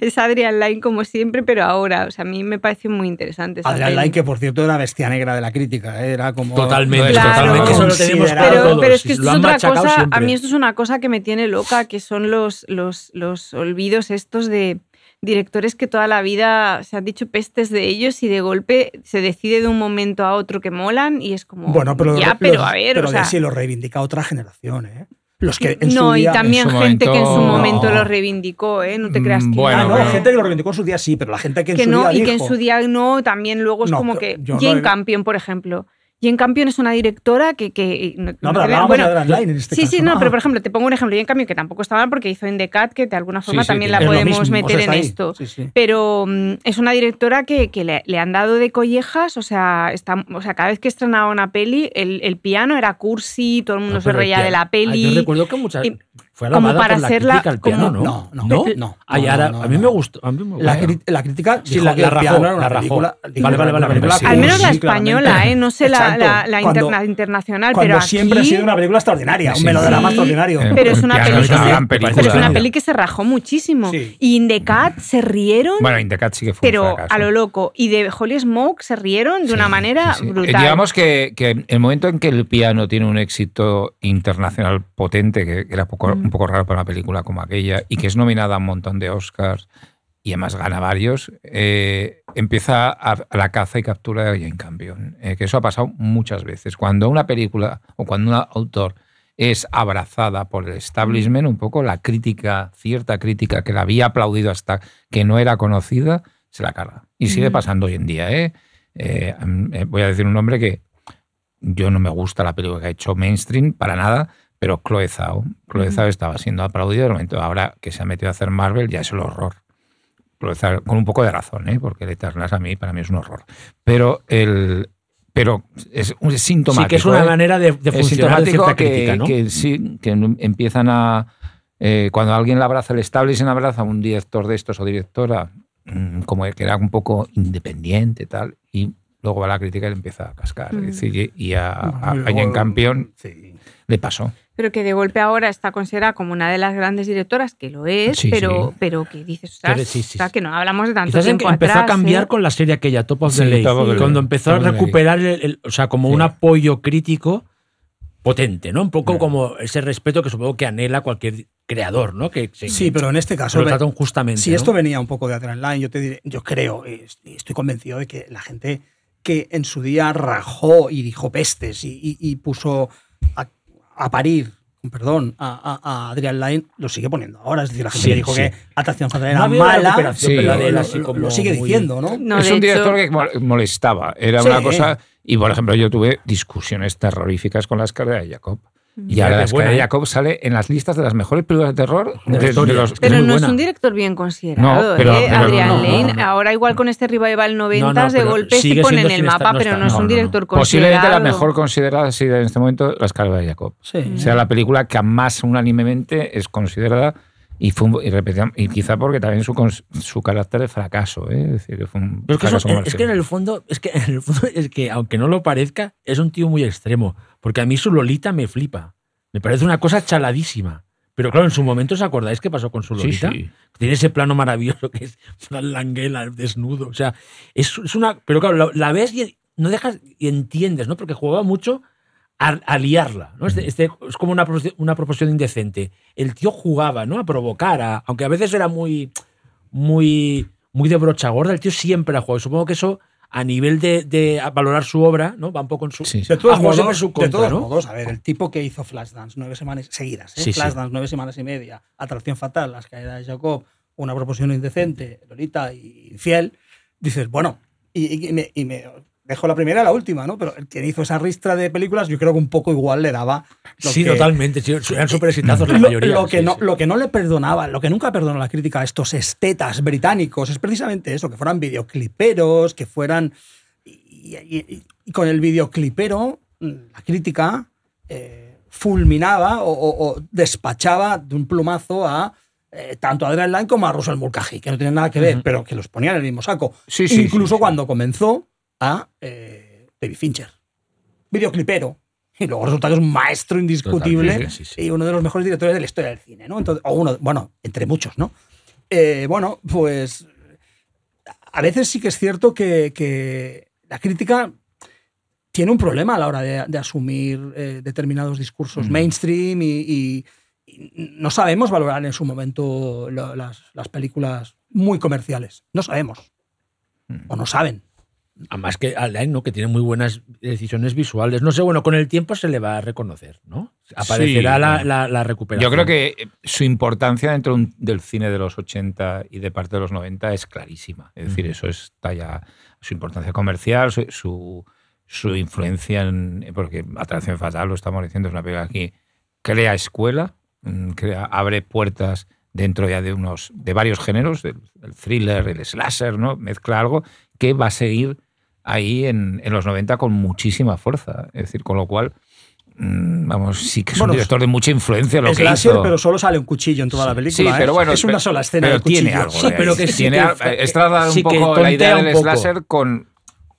es Adrian Lyne como siempre, pero ahora. O sea, a mí me pareció muy interesante. esa
Adrian
peli.
Lyne, que por cierto era bestia negra de la crítica, ¿eh? era como...
Totalmente,
Claro.
totalmente. Eso lo tenemos
Pero,
todos.
pero es que esto
Lo
es otra cosa, a mí esto es una cosa que me tiene loca, que son los, los, los olvidos estos de directores que toda la vida se han dicho pestes de ellos y de golpe se decide de un momento a otro que molan y es como,
Bueno, pero,
ya,
los-
pero a ver,
pero
o sea,
lo reivindica otra generación, ¿eh? Los que en
no,
su día...
y también
en su
gente que en su
momento-
No.
lo reivindicó, ¿eh? No te creas
Mm,
que
bueno,
Ah, no,
pero-
gente que lo reivindicó en su día sí, pero la gente que en
que
su
no,
día
y que en su día no, también luego es
No,
como que
no
Jane
he-
Campion, por ejemplo. Jane Campion es una directora que... que no,
No,
no
pero hablábamos
bueno,
de en este
sí,
caso.
sí, no, pero por ejemplo, te pongo un ejemplo. Jane Campion que tampoco está mal porque hizo In the Cat, que de alguna forma
sí,
también la podemos
mismo, o
meter
sea,
en esto.
Sí, sí.
Pero mm, es una directora que, que le, le han dado de collejas, o sea, está, o sea, cada vez que estrenaba una peli, el, el piano era cursi, todo el mundo se reía de la peli.
yo recuerdo que muchas.
y-
Fue
como
alabada
para
por la
hacerla
crítica al piano,
como-
¿no?
No, no, no.
Ay,
no,
ahora,
no,
a mí me gustó. A mí me
La,
gustó.
cri- la crítica
Sí, la- rajó, la rajó.
película-
Vale, vale, vale,
una película
vale, sí.
Al menos la española, ¿eh? No sé la, la, la
Cuando-
interna- internacional,
Cuando
pero
siempre
aquí-
ha sido una película extraordinaria,
Sí,
un melodrama
sí.
extraordinario.
Eh,
Pero es una peli
es gran
Pero es
película.
una peli que se rajó muchísimo. Y In the Cat se rieron,
Bueno, In the Cat sí que fue
pero a lo loco. Y de Holy Smoke se rieron de una manera
sí.
brutal.
Digamos que, que el momento en que el piano tiene un éxito internacional potente, que era poco-. Un poco raro para una película como aquella, y que es nominada a un montón de Oscars y además gana varios, eh, empieza a, a la caza y captura de Jane Campion. Eh, que eso ha pasado muchas veces. Cuando una película o cuando un autor es abrazada por el establishment, un poco la crítica, cierta crítica que la había aplaudido hasta que no era conocida, se la carga. Y sigue
Mm.
pasando hoy en día. ¿eh? Eh, eh, voy a decir un nombre que yo no me gusta la película que ha hecho mainstream para nada, pero Chloe Zhao. Chloe. Zhao estaba siendo aplaudida de momento. Ahora que se ha metido a hacer Marvel ya es el horror. Chloe Zhao, con un poco de razón, ¿eh? porque el Eternals a mí, para mí es un horror. Pero, el, pero es, un- sintomático.
Sí, que es una
¿eh?
manera de, de funcionar de
sintomático
cierta
que,
crítica, ¿no?
que sí, que empiezan a... eh, cuando alguien le abraza el establishment, abraza a un director de estos o directora, mm, como que era un poco independiente tal, y luego va la crítica y le empieza a cascar.
Mm.
Es decir, y a, a, a
Bueno,
Jane Campion
Sí.
Le pasó.
Pero que de golpe ahora está considerada como una de las grandes directoras, que lo es,
Sí,
pero,
sí.
pero que dices, ostras,
Pero sí, sí,
ostras, que no hablamos de tanto
Quizás
tiempo
empezó
atrás.
a cambiar
¿eh?
con la serie aquella, Top of
Sí,
the Lake. Cuando empezó a recuperar, el, el- o sea, como
Sí.
un apoyo crítico potente, ¿no? Un poco como ese respeto que supongo que anhela cualquier creador, ¿no? Que se-
Sí, pero en este caso.
lo tratan justamente.
Si
¿no?
esto venía un poco de Adrenaline, yo te diré, yo creo, estoy convencido de que la gente que en su día rajó y dijo pestes y, y- y puso a, a parir, perdón, a, a, a Adrian Lyne, lo sigue poniendo ahora. Es decir, la gente
Sí,
que dijo
sí.
que Atracción Fatal
No
era
una
mala,
Sí,
lo,
así
lo-
como
lo sigue
muy-
diciendo, ¿no?
No,
es un director
hecho-
que mol- molestaba. Era
Sí.
una cosa. Y por ejemplo, yo tuve discusiones terroríficas con la escala de Jacob. Y ahora
buena,
de
¿eh?
Jacob sale en las listas de las mejores películas de terror
De
de, de los.
Pero no es
buena.
un director bien considerado,
No, pero-
¿eh?
pero-
Adrian
no, no,
Lane.
no.
Ahora igual con este revival 90
No, no,
de golpe se pone en el mapa,
no
pero no es un
no, no.
director considerado.
Posiblemente la mejor considerada ha sido en este momento La escala de Jacob.
Sí.
Sea la película que más unánimemente es considerada y, fue un- y, y quizá porque también su, su carácter de fracaso. ¿eh? Es decir, que fue un
Pero es que, eso-
fracaso
es que en el fondo, es que en el fondo es que aunque no lo parezca, es un tío muy extremo. Porque a mí su Lolita me flipa. Me parece una cosa chaladísima. Pero claro, en su momento os acordáis qué pasó con su Lolita.
sí.
Tiene ese plano maravilloso que es Fran Langella desnudo. O sea, es, es una. Pero claro, la, la ves y no dejas y entiendes, ¿no? Porque jugaba mucho a, a liarla, ¿no? Este- este- es como una, una proporción indecente. El tío jugaba, ¿no? A provocar, a- aunque a veces era muy, muy, muy de brocha gorda, el tío siempre ha jugado. Supongo que eso, a nivel de, de valorar su obra, ¿no? Va un poco en su.
Sí, sí.
De todos, modos,
su
de todos
¿no?
modos, a ver, el tipo que hizo Flashdance nueve semanas seguidas, ¿eh?
Sí, sí.
Flashdance nueve semanas y media, Atracción Fatal, Las Caídas de Jacob, Una Proporción Indecente, Lolita y Fiel, dices, bueno, y, y me, y me dejo la primera y la última, ¿no? Pero quien hizo esa ristra de películas, yo creo que un poco igual le daba.
Sí,
que,
totalmente. eran súper exitazos la mayoría.
lo que
sí,
no,
sí.
lo que no le perdonaba, lo que nunca perdonó la crítica a estos estetas británicos es precisamente eso, que fueran videocliperos, que fueran. Y, y- y- y con el videoclipero, mm, la crítica eh, fulminaba o, o- o despachaba de un plumazo a eh, tanto a Adrian Lyne como a Russell Mulcahy, que no tienen nada que ver, pero que los ponían en el mismo saco.
Sí, sí,
Incluso
sí.
cuando comenzó a eh, David Fincher. Videoclipero. Y luego resulta que es un maestro indiscutible
sí, sí.
y uno de los mejores directores de la historia del cine, ¿no? Entonces, o uno, bueno, entre muchos, ¿no? Eh, bueno, pues a veces sí que es cierto que, que la crítica tiene un problema a la hora de, de asumir eh, determinados discursos
Mm.
mainstream y, y- y no sabemos valorar en su momento lo- las, las películas muy comerciales. No sabemos.
Mm.
O no saben.
Además que Alain, ¿no? Que tiene muy buenas decisiones visuales. No sé, bueno, con el tiempo se le va a reconocer, ¿no? Aparecerá
Sí,
la, la- la recuperación.
Yo creo que eh, su importancia dentro del cine de los 80 y de parte de los 90 es clarísima. Es decir,
Ujú.
eso está ya su importancia comercial, su, su, su influencia en. Porque Atracción Fatal, lo estamos diciendo, es una película que crea escuela, mm, crea, abre puertas dentro ya de unos de varios géneros, el thriller, el slasher, ¿no? Mezcla algo que va a seguir ahí en, en los 90 con muchísima fuerza. Es decir, con lo cual. mm, Vamos, sí que es
Bueno,
un director de mucha influencia lo
es
que
láser,
hizo.
pero solo sale un cuchillo en toda la película.
Sí,
¿eh?
pero bueno,
es una sola escena
pero
de cuchillo.
tiene algo.
Sí, pero que sí
tiene
que-
al- es trasladar
sí
un
que
poco la idea del slasher con,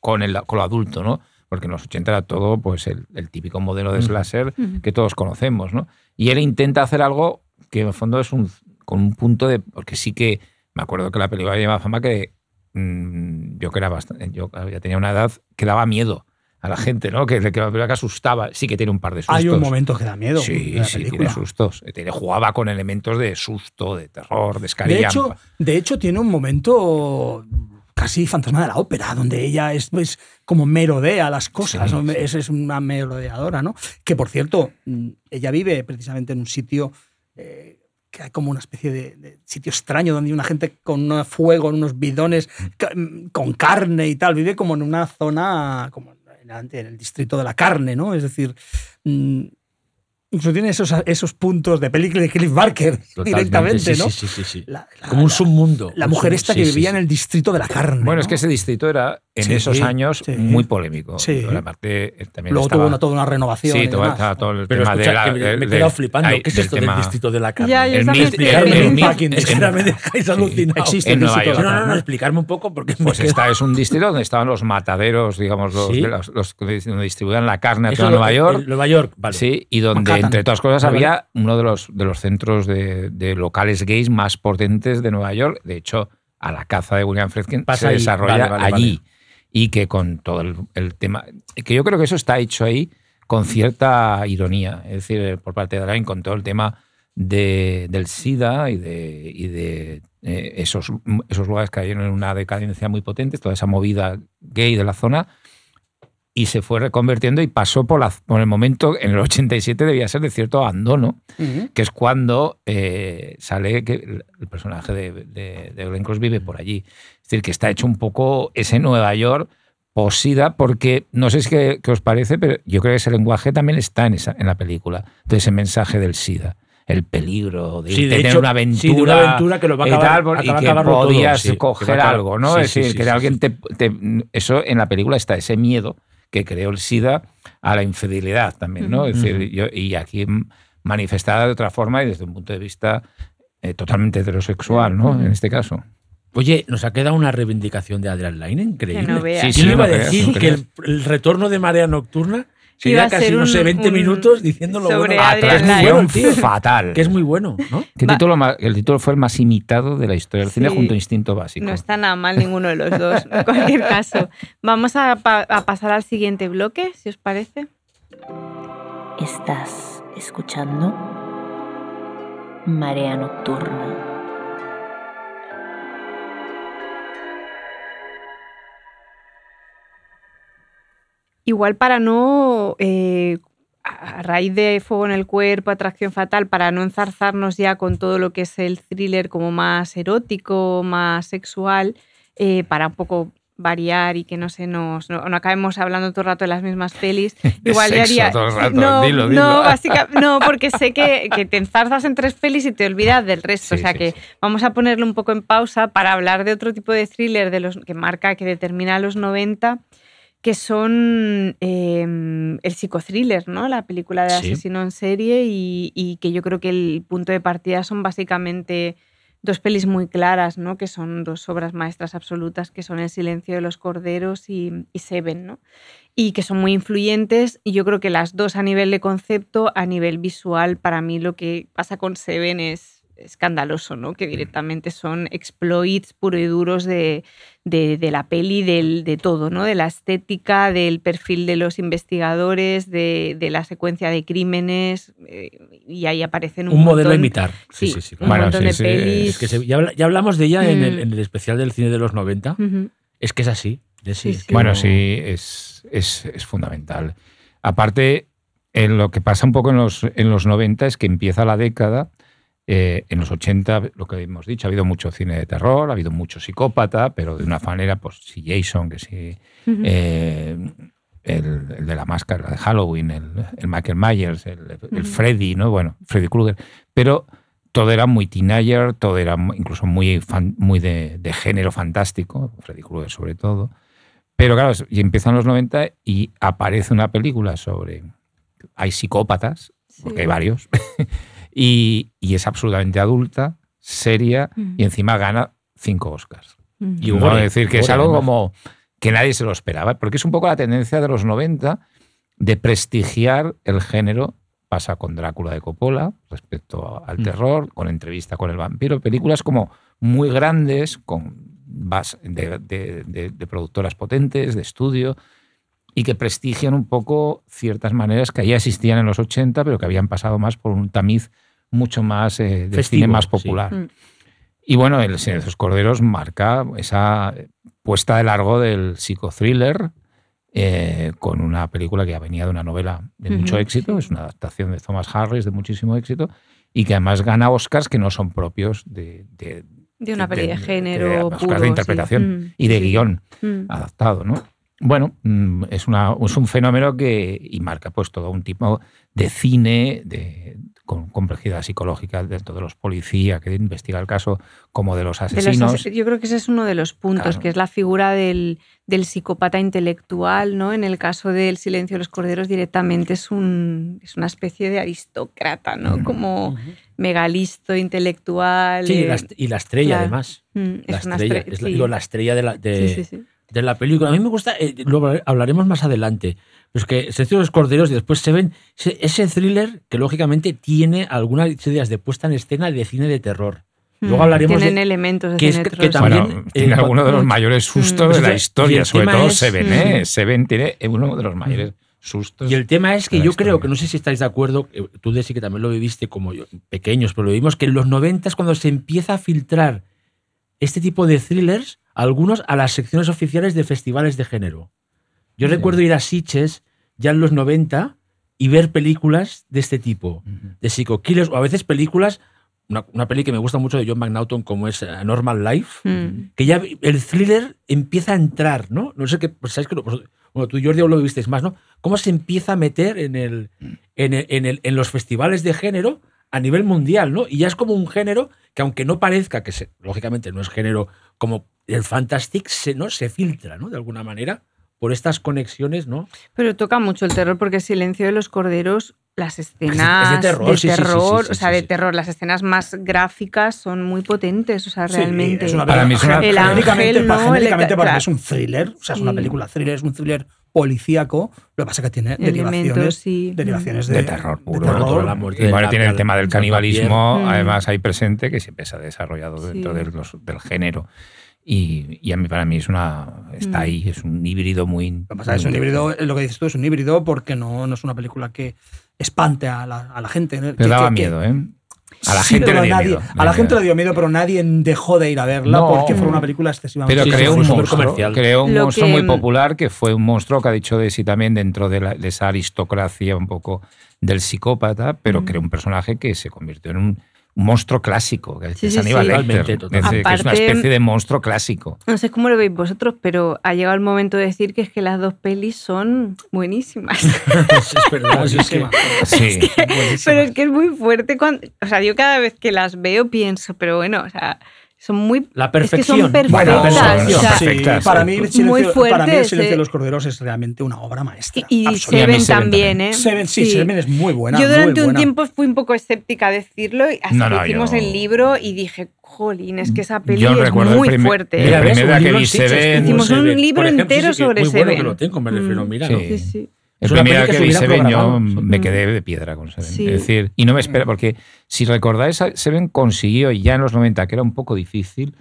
con, el, con lo adulto, ¿no? Porque en los 80 era todo pues el, el típico modelo de
Mm.
slasher que todos conocemos, ¿no? Y él intenta hacer algo que en el fondo es un con un punto de porque sí que me acuerdo que la película llevaba fama que mm, yo que era bastante yo ya tenía una edad que daba miedo a la gente, ¿no? Que, que que asustaba, sí que tiene un par de sustos.
Hay un momento que da miedo.
Sí,
la
sí,
película.
tiene sustos. Tiene- jugaba con elementos de susto, de terror, de
De
escarilla.
hecho, de hecho, tiene un momento casi fantasma de la ópera, donde ella es, es como merodea las cosas,
Sí,
¿no?
sí.
Es, es una merodeadora, ¿no? Que por cierto, mm, ella vive precisamente en un sitio eh, que hay como una especie de, de sitio extraño donde hay una gente con un fuego en unos bidones ca- mm, con carne y tal. Vive como en una zona, como en, el distrito de la carne, ¿no? Es decir, mm, incluso tiene esos, esos puntos de película de Cliff Barker
Totalmente,
directamente,
sí,
¿no?
Sí, sí, sí, sí.
La- la-
Como un submundo.
la mujer esta
sí,
que
sí,
vivía
sí.
en el distrito de la carne.
Bueno,
¿no?
es que ese distrito era en
Sí,
esos años
sí.
muy polémico.
Sí.
Aparte, eh, también
Luego
estaba,
tuvo una, toda una renovación.
Sí,
y
todo,
demás.
todo el
Pero
tema
escucha,
de la.
que me, he quedado flipando.
ay,
¿Qué es esto
tema-
del distrito de la carne?
Ya,
El
estoy-
el-
el
el
mit-
mit-
es
Es que ahora me dejáis alucinado.
Existe el distrito
No, no, no, explicarme un poco porque
Pues esta es un distrito donde estaban los mataderos, digamos, los, donde distribuían la carne a Nueva York.
Nueva York, vale.
Sí, y donde, entre otras cosas, había uno de los, de los centros de, locales gays más potentes de Nueva York. De hecho, a la caza de William Friedkin
Pasa
se
ahí.
desarrolla
Vale, vale,
allí. Y que con todo el, tema. Que yo creo que eso está hecho ahí con cierta ironía. Es decir, por parte de Alain con todo el tema de, del SIDA y de, y de eh, esos, esos lugares que cayeron en una decadencia muy potente, toda esa movida gay de la zona, y se fue reconvirtiendo y pasó por, la, por el momento, en el 87 debía ser de cierto abandono,
Ujú.
que es cuando eh, sale que el, el personaje de, de, de Glenn Close vive por allí. Es decir, que está hecho un poco ese Nueva York posida, porque no sé si qué, qué os parece, pero yo creo que ese lenguaje también está en, esa, en la película, de ese mensaje del SIDA. El peligro de,
Sí, de
tener
hecho,
una aventura,
sí, de una aventura que lo va a acabar-
tal, y que
acabarlo todo,
podías
sí, que
coger
acabar-
algo, ¿no? es decir, que alguien te, te- Eso en la película está, ese miedo que creó el SIDA a la infidelidad también, ¿no? Es decir, yo- y aquí manifestada de otra forma y desde un punto de vista eh, totalmente heterosexual, ¿no? En este caso.
Oye, nos ha quedado una reivindicación de Adrian Line increíble.
Que no veas.
Sí,
¿Quién
sí,
iba a
no creas,
decir
no
que el, el retorno de Marea Nocturna sería casi no sé,
un-
20
un-
minutos diciendo lo bueno?
Adrian
que es muy
Lyne.
bueno, tío.
fatal.
Que es muy bueno, ¿no?
¿Qué título el título fue el más imitado de la historia del cine junto a Instinto Básico.
No está nada mal ninguno de los dos, en cualquier caso. Vamos a, pa- a pasar al siguiente bloque, si os parece.
Estás escuchando Marea Nocturna.
Igual para no, eh, a raíz de Fuego en el Cuerpo, Atracción Fatal, para no enzarzarnos ya con todo lo que es el thriller como más erótico, más sexual, eh, para un poco variar y que no se nos no, no acabemos hablando todo el rato de las mismas pelis. Igual
sexo
haría-
todo el rato,
no,
dilo, dilo.
no, básica- no, porque sé que, que te enzarzas en tres pelis y te olvidas del resto.
Sí,
o sea
sí,
que
sí.
vamos a ponerlo un poco en pausa para hablar de otro tipo de thriller de los que marca, que determina los 90, que son eh, el psicothriller, ¿no? La película de
Sí.
asesino en serie y, y que yo creo que el punto de partida son básicamente dos pelis muy claras, ¿no? Que son dos obras maestras absolutas, que son El silencio de los corderos y, y Seven, ¿no? Y que son muy influyentes y yo creo que las dos a nivel de concepto, a nivel visual, para mí lo que pasa con Seven es escandaloso, ¿no? Que directamente son exploits puro y duros de, de, de la peli, del, de todo, ¿no? De la estética, del perfil de los investigadores, de, de la secuencia de crímenes, eh, y ahí aparecen un,
Un modelo a imitar. Sí,
Sí,
sí, sí.
un
Bueno,
montón
sí,
de
sí,
pelis.
Es que se- ya, ya hablamos de ella en, el,
Mm.
en el especial del cine de los 90.
Ujú.
Es que es así.
Sí,
sí,
sí.
que
Bueno,
no-
sí, es, es, es fundamental. Aparte, en lo que pasa un poco en los, en los 90 es que empieza la década. Eh, en los 80, lo que hemos dicho, ha habido mucho cine de terror, ha habido mucho psicópata, pero de una manera, pues sí Jason, que sí, eh, el, el de la máscara de Halloween, el, el Michael Myers, el. Freddy, ¿no? Bueno, Freddy Krueger. Pero todo era muy teenager, todo era incluso muy, fan- muy de, de género fantástico, Freddy Krueger sobre todo. Pero claro, y empiezan los 90 y aparece una película sobre... Hay psicópatas, porque hay varios, y, y es absolutamente adulta, seria,
Ujú.
y encima gana cinco Oscars.
Ujú.
Y
¿no?
gore,
Es decir, que es algo
además.
como que nadie se lo esperaba, porque es un poco la tendencia de los 90 de prestigiar el género. Pasa con Drácula de Coppola respecto al
Mm.
terror, con entrevista con el vampiro, películas como muy grandes, con de, de- de- de productoras potentes, de estudio, y que prestigian un poco ciertas maneras que ya existían en los 80, pero que habían pasado más por un tamiz mucho más eh, de
Festivo,
cine más popular.
Mm.
Y bueno, El Señor de los Corderos marca esa puesta de largo del psicothriller eh, con una película que ya venía de una novela de mucho éxito,
sí.
es una adaptación de Thomas Harris de muchísimo éxito y que además gana Oscars que no son propios de, de-
De una peli de,
de-
género.
de Oscars
puro,
de interpretación
Mm,
y de
sí.
guion
Mm.
adaptado, ¿no? Bueno, es, una, es un fenómeno que y marca pues todo un tipo de cine de, con complejidad psicológica dentro de los policías que investiga el caso como de los
De los
asesinos.
ase- yo creo que ese es uno de los puntos,
Claro.
que es la figura del, del psicópata intelectual, ¿no? En el caso del Silencio de los Corderos directamente es, un, es una especie de aristócrata, ¿no? Como megalisto, intelectual.
Sí, y
eh,
la, est- y la estrella,
claro.
además.
mm,
La
es una
estrella,
estre-
es la,
sí.
digo, la estrella de la, de,
Sí, sí, sí.
de la película. A mí me gusta, eh, luego hablaremos más adelante, pues que Silencio de los Corderos y después se ven ese, ese thriller que lógicamente tiene algunas ideas de puesta en escena de cine de terror. Luego
Mm,
hablaremos
Tienen
de-
elementos de
que es
cine
que- también-
Bueno,
eh,
tiene
cuando-
alguno de los mayores sustos
Mm.
de la historia, sobre todo
es-
Seven,
Mm.
¿eh? Seven tiene uno de los mayores sustos.
Y el tema es que yo creo que, no sé si estáis de acuerdo, eh, tú de sí que también lo viviste como yo, pequeños, pero lo vimos que en los 90 es cuando se empieza a filtrar este tipo de thrillers, algunos a las secciones oficiales de festivales de género. Yo
Sí.
recuerdo ir a Sitges ya en los 90 y ver películas de este tipo,
Ujú.
de psycho killers, o a veces películas, una, una peli que me gusta mucho de John McNaughton como es A Normal Life,
Mm.
que ya el thriller empieza a entrar, ¿no? No sé qué, pues, ¿sabes que pues, Bueno, tú, Jordi, lo visteis más, ¿no? ¿Cómo se empieza a meter en, el, en, el- en, el- en los festivales de género a nivel mundial, ¿no? Y ya es como un género que, aunque no parezca que, se, lógicamente, no es género como el Fantastic, se, ¿no? se filtra, ¿no? De alguna manera, por estas conexiones, ¿no?
Pero toca mucho el terror porque Silencio de los Corderos, las escenas
es de terror, sí, sí, sí, sí,
terror,
sí,
o sea, de terror, las escenas más gráficas son muy potentes, o sea,
Sí,
realmente.
es una
Para mí es una-
El
genéricamente,
ángel,
para,
¿no?
genéricamente
El-
para mí es un thriller, o sea, es una película thriller, es un thriller policíaco, lo que pasa es que tiene derivaciones,
sí.
derivaciones de,
de terror puro.
terror.
toda la muerte
Y
de
bueno,
la-
tiene el tema del canibalismo,
Mm.
además ahí presente, que siempre se ha desarrollado
Sí.
dentro del, los- del género. Y, y a mí, para mí es una. Está
Mm.
ahí, es un híbrido muy.
Lo que pasa es un híbrido, lo que dices tú es un híbrido porque no, no es una película que espante a la, a la gente.
Pero
Que-
daba
que- que-
miedo, ¿eh? A la
Sí,
gente le dio
nadie-
miedo.
A la gente le dio miedo, pero nadie dejó de ir a verla
No.
porque fue una película excesivamente.
Pero creó un monstruo,
comercial.
creó un
Lo
monstruo
que-
muy popular que fue un monstruo que ha dicho de sí también dentro de, la- de esa aristocracia un poco del psicópata, pero
Mm.
creó un personaje que se convirtió en un monstruo clásico, que
Sí,
es
sí,
Aníbal
sí.
Lecter. Es que es una especie de monstruo clásico.
No sé cómo lo veis vosotros, pero ha llegado el momento de decir que es que las dos pelis son buenísimas.
es verdad, sí, es que-
Buenísima.
Sí.
pero es que es muy fuerte cuando. O sea, yo cada vez que las veo pienso, pero bueno, o sea, son muy.
La
Es que
perfección.
son perfectas.
Bueno,
o sea,
son perfectas.
para mí, el
Muy
silencio, para mí el silencio
eh.
de los corderos es realmente una obra maestra.
y, y Seven
Seven
también,
también.
¿eh?
Seven, sí, Seven es muy buena.
Yo
muy
durante un
buena.
tiempo fui un poco escéptica a decirlo y hasta
No,
que
no,
hicimos
yo-
el libro y dije, jolín, es que esa peli
Yo
es muy
primer-
fuerte.
Mira,
¿eh?
la primera
Un
que vi Seven-
Hicimos un
Seven.
libro entero
sí, sí,
sobre
Muy bueno que
Seven.
lo tengo, me refiero,
Mm.
míralo.
Sí.
Sí, sí.
Es una
primer
peli
día
que
vi Seven yo me
Mm.
quedé de piedra con Seven.
Sí.
Es decir, y no me espera, porque si recordáis, Seven consiguió ya en los 90, que era un poco difícil,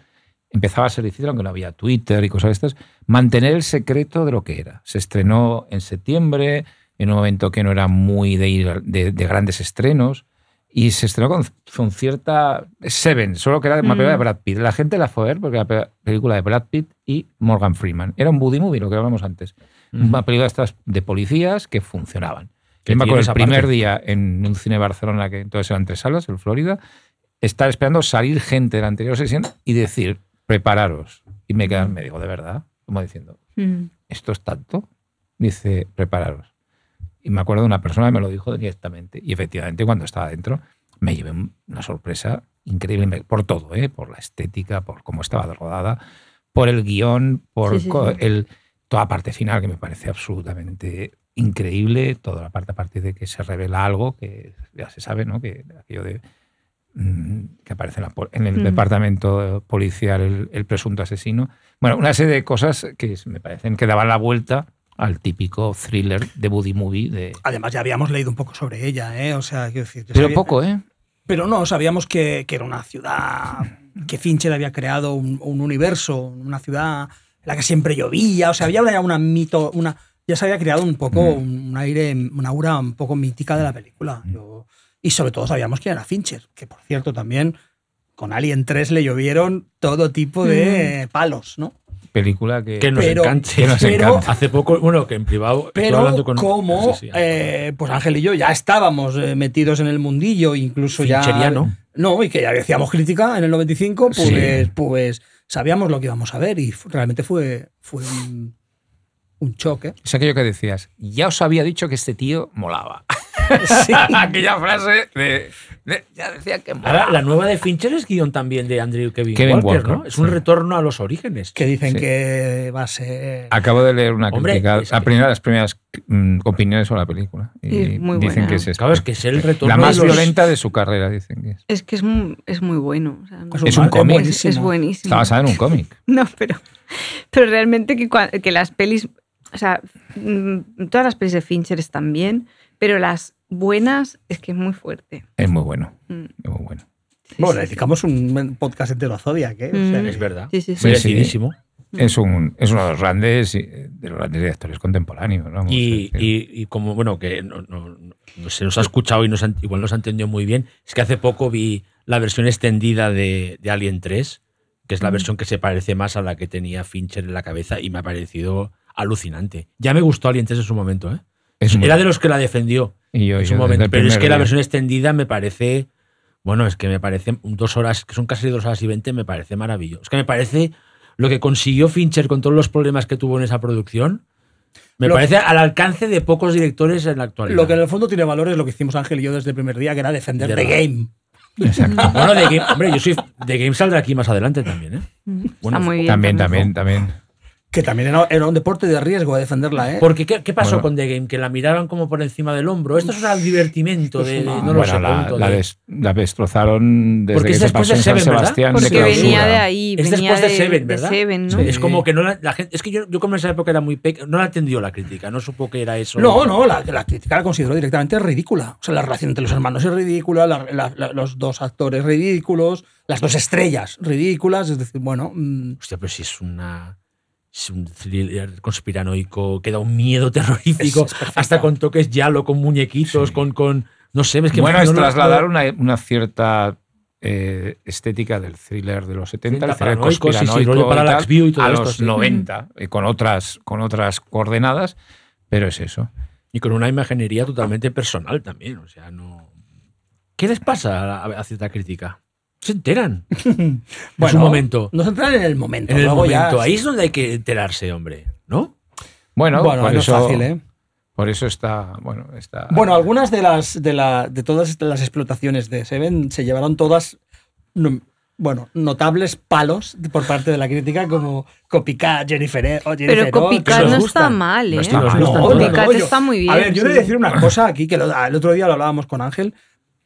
empezaba a ser difícil, aunque no había Twitter y cosas de estas, mantener el secreto de lo que era. Se estrenó en septiembre, en un momento que no era muy de ir de, de grandes estrenos, y se estrenó con, con cierta... Seven, solo que era una
Mm.
película de Brad Pitt. La gente la fue a ver porque era pe- película de Brad Pitt y Morgan Freeman. Era un buddy movie, lo que hablamos antes. Una película de estas de policías que funcionaban.
Que
Yo me acuerdo el primer
parte.
día en un cine de Barcelona, que entonces eran tres salas, en Florida, estar esperando salir gente de la anterior sesión y decir, prepararos. Y me quedan, me digo, de verdad, como diciendo,
Mm.
¿esto es tanto? Dice, prepararos. Y me acuerdo de una persona que me lo dijo directamente. Y efectivamente, cuando estaba dentro, me llevé un- una sorpresa increíble por todo, ¿eh? por la estética, por cómo estaba rodada, por el guion, por
Sí, sí, sí.
El, toda la parte final que me parece absolutamente increíble, toda la parte a partir de que se revela algo que ya se sabe, ¿no? Que aquello de mm, que aparece en, la po- en el
Mm.
departamento policial el, el presunto asesino. Bueno, una serie de cosas que me parecen que daban la vuelta al típico thriller de Buddy Movie de...
Además, ya habíamos leído un poco sobre ella, ¿eh? O sea, quiero decir.
Pero
sabía-
poco, ¿eh?
Pero no, sabíamos que, que era una ciudad, que Fincher había creado un, un universo, una ciudad la que siempre llovía, o sea, había ya una mito, una, ya se había creado un poco un, un aire, una aura un poco mítica de la película. Yo- y sobre todo sabíamos quién era Fincher, que por cierto también con Alien 3 le llovieron todo tipo de palos, ¿no?
Película que...
Que nos
Pero-
encanta.
que nos
pero-
encanta.
Hace poco, bueno, que en privado
Pero
hablando con...
como
Sí, sí.
eh, pues Ángel y yo ya estábamos eh, metidos en el mundillo, incluso ya...
Fincheriano.
No, y que ya hacíamos crítica en el 95, pues,
Sí.
pues sabíamos lo que íbamos a ver y realmente fue, fue un, un choque.
Es aquello que decías, ya os había dicho que este tío molaba.
Sí.
Aquella frase de, de- Ya decía que.
Ahora, la nueva de Fincher es guion también de Andrew Kevin,
Kevin
Walker,
Walker,
¿no? Es un
sí.
retorno a los orígenes.
Que dicen
Sí.
que va a ser...
Acabo de leer una
Hombre,
crítica,
es
la
que-
primera, las primeras mm, opiniones sobre la película. Y
Es muy
dicen
buena.
que es,
Claro, es que es el retorno
la más
los-
violenta de su carrera, dicen que es.
Es que es muy, es muy bueno. o sea, no-
Es un
es
cómic.
buenísimo.
Es buenísimo.
Está basada en un cómic.
No, pero, pero realmente que, que las pelis, o sea, mm, todas las pelis de Fincher están bien, pero las buenas es que es muy fuerte.
Es muy bueno.
Mm,
Es muy bueno.
sí,
Bueno,
sí,
le
sí.
dedicamos un podcast entero a Zodiac, ¿eh? O sea,
Mm.
Es verdad.
Sí, sí, sí.
Sí, sí.
Merecidísimo.
es, un, es uno de los grandes, eh, de los grandes directores contemporáneos. vamos,
Y, y- y como, bueno, que no, no- no se nos ha escuchado y nos han- igual nos ha entendido muy bien, es que hace poco vi la versión extendida de, de Alien 3, que es la versión que se parece más a la que tenía Fincher en la cabeza y me ha parecido alucinante. Ya me gustó Alien 3 en su momento, ¿eh?
Es muy-
Era de los que la defendió
y yo-
en su momento, pero es que la versión extendida me parece, bueno, es que me parece dos horas, que son casi dos horas y veinte, me parece maravilloso. Es que me parece lo que consiguió Fincher con todos los problemas que tuvo en esa producción. Me
Lo-
parece al alcance de pocos directores en la actualidad.
Lo que en el fondo tiene valor es lo que hicimos Ángel y yo desde el primer día, que era defender
De
The. Game.
Exacto.
Bueno, de Game, hombre, yo soy de Game saldrá aquí más adelante también, ¿eh? Bueno,
Está muy bien.
También, también, también.
Que también era, era un deporte de riesgo de defenderla, ¿eh?
Porque ¿qué, qué pasó
Bueno.
con The Game? Que la miraban como por encima del hombro. Esto es un divertimento de, de- no lo
Bueno,
sé.
la,
pregunto,
la
de-
des- la destrozaron desde
Porque
que
es
se
después
pasó
de
en San
Seven, ¿verdad?
Sebastián. de
Porque venía de ahí.
Es
venía
después de Seven, ¿verdad?
Seven, ¿no?
Sí.
Es como que no la, la gente. Es que yo, yo como en esa época era muy pequeño, no la entendió la crítica, no supo que era eso.
No, no, la, la crítica la consideró directamente ridícula. O sea, la relación entre los hermanos es ridícula, la- la- la- los dos actores ridículos, las dos estrellas ridículas. Es decir, bueno, mm,
Hostia, pero si es una. Es un thriller conspiranoico que da un miedo terrorífico,
Es- es perfecto.
hasta con toques yalo, con muñequitos,
Sí.
con, con. No sé, es que
bueno,
no
es trasladar una, una cierta eh, estética del thriller de los 70, el
70
thriller
paranoico, sí, sí,
conspiranoico y tal,
View y todo
a
esto,
los
sí.
90, eh, con, otras, con otras coordenadas, pero es eso.
Y con una imaginería totalmente personal también. O sea, no. ¿Qué les pasa a, a cierta crítica? Se enteran. en
bueno,
su momento.
No se entran en el momento.
En el
luego ya-
momento. Ahí es donde hay que enterarse, hombre. ¿No?
Bueno,
Bueno,
por,
no
eso,
es fácil, ¿eh?
por eso está. Bueno, está
Bueno, algunas de las de, la, de todas las explotaciones de Seven se llevaron todas, no- bueno, notables palos por parte de la crítica, como Copycat, Jennifer, E- o Jennifer
Pero Copycat
que
no está mal, ¿eh?
No está mal.
No, no,
Copycat está muy bien.
A ver, yo
sí.
le voy a decir una cosa aquí, que lo- el otro día lo hablábamos con Ángel.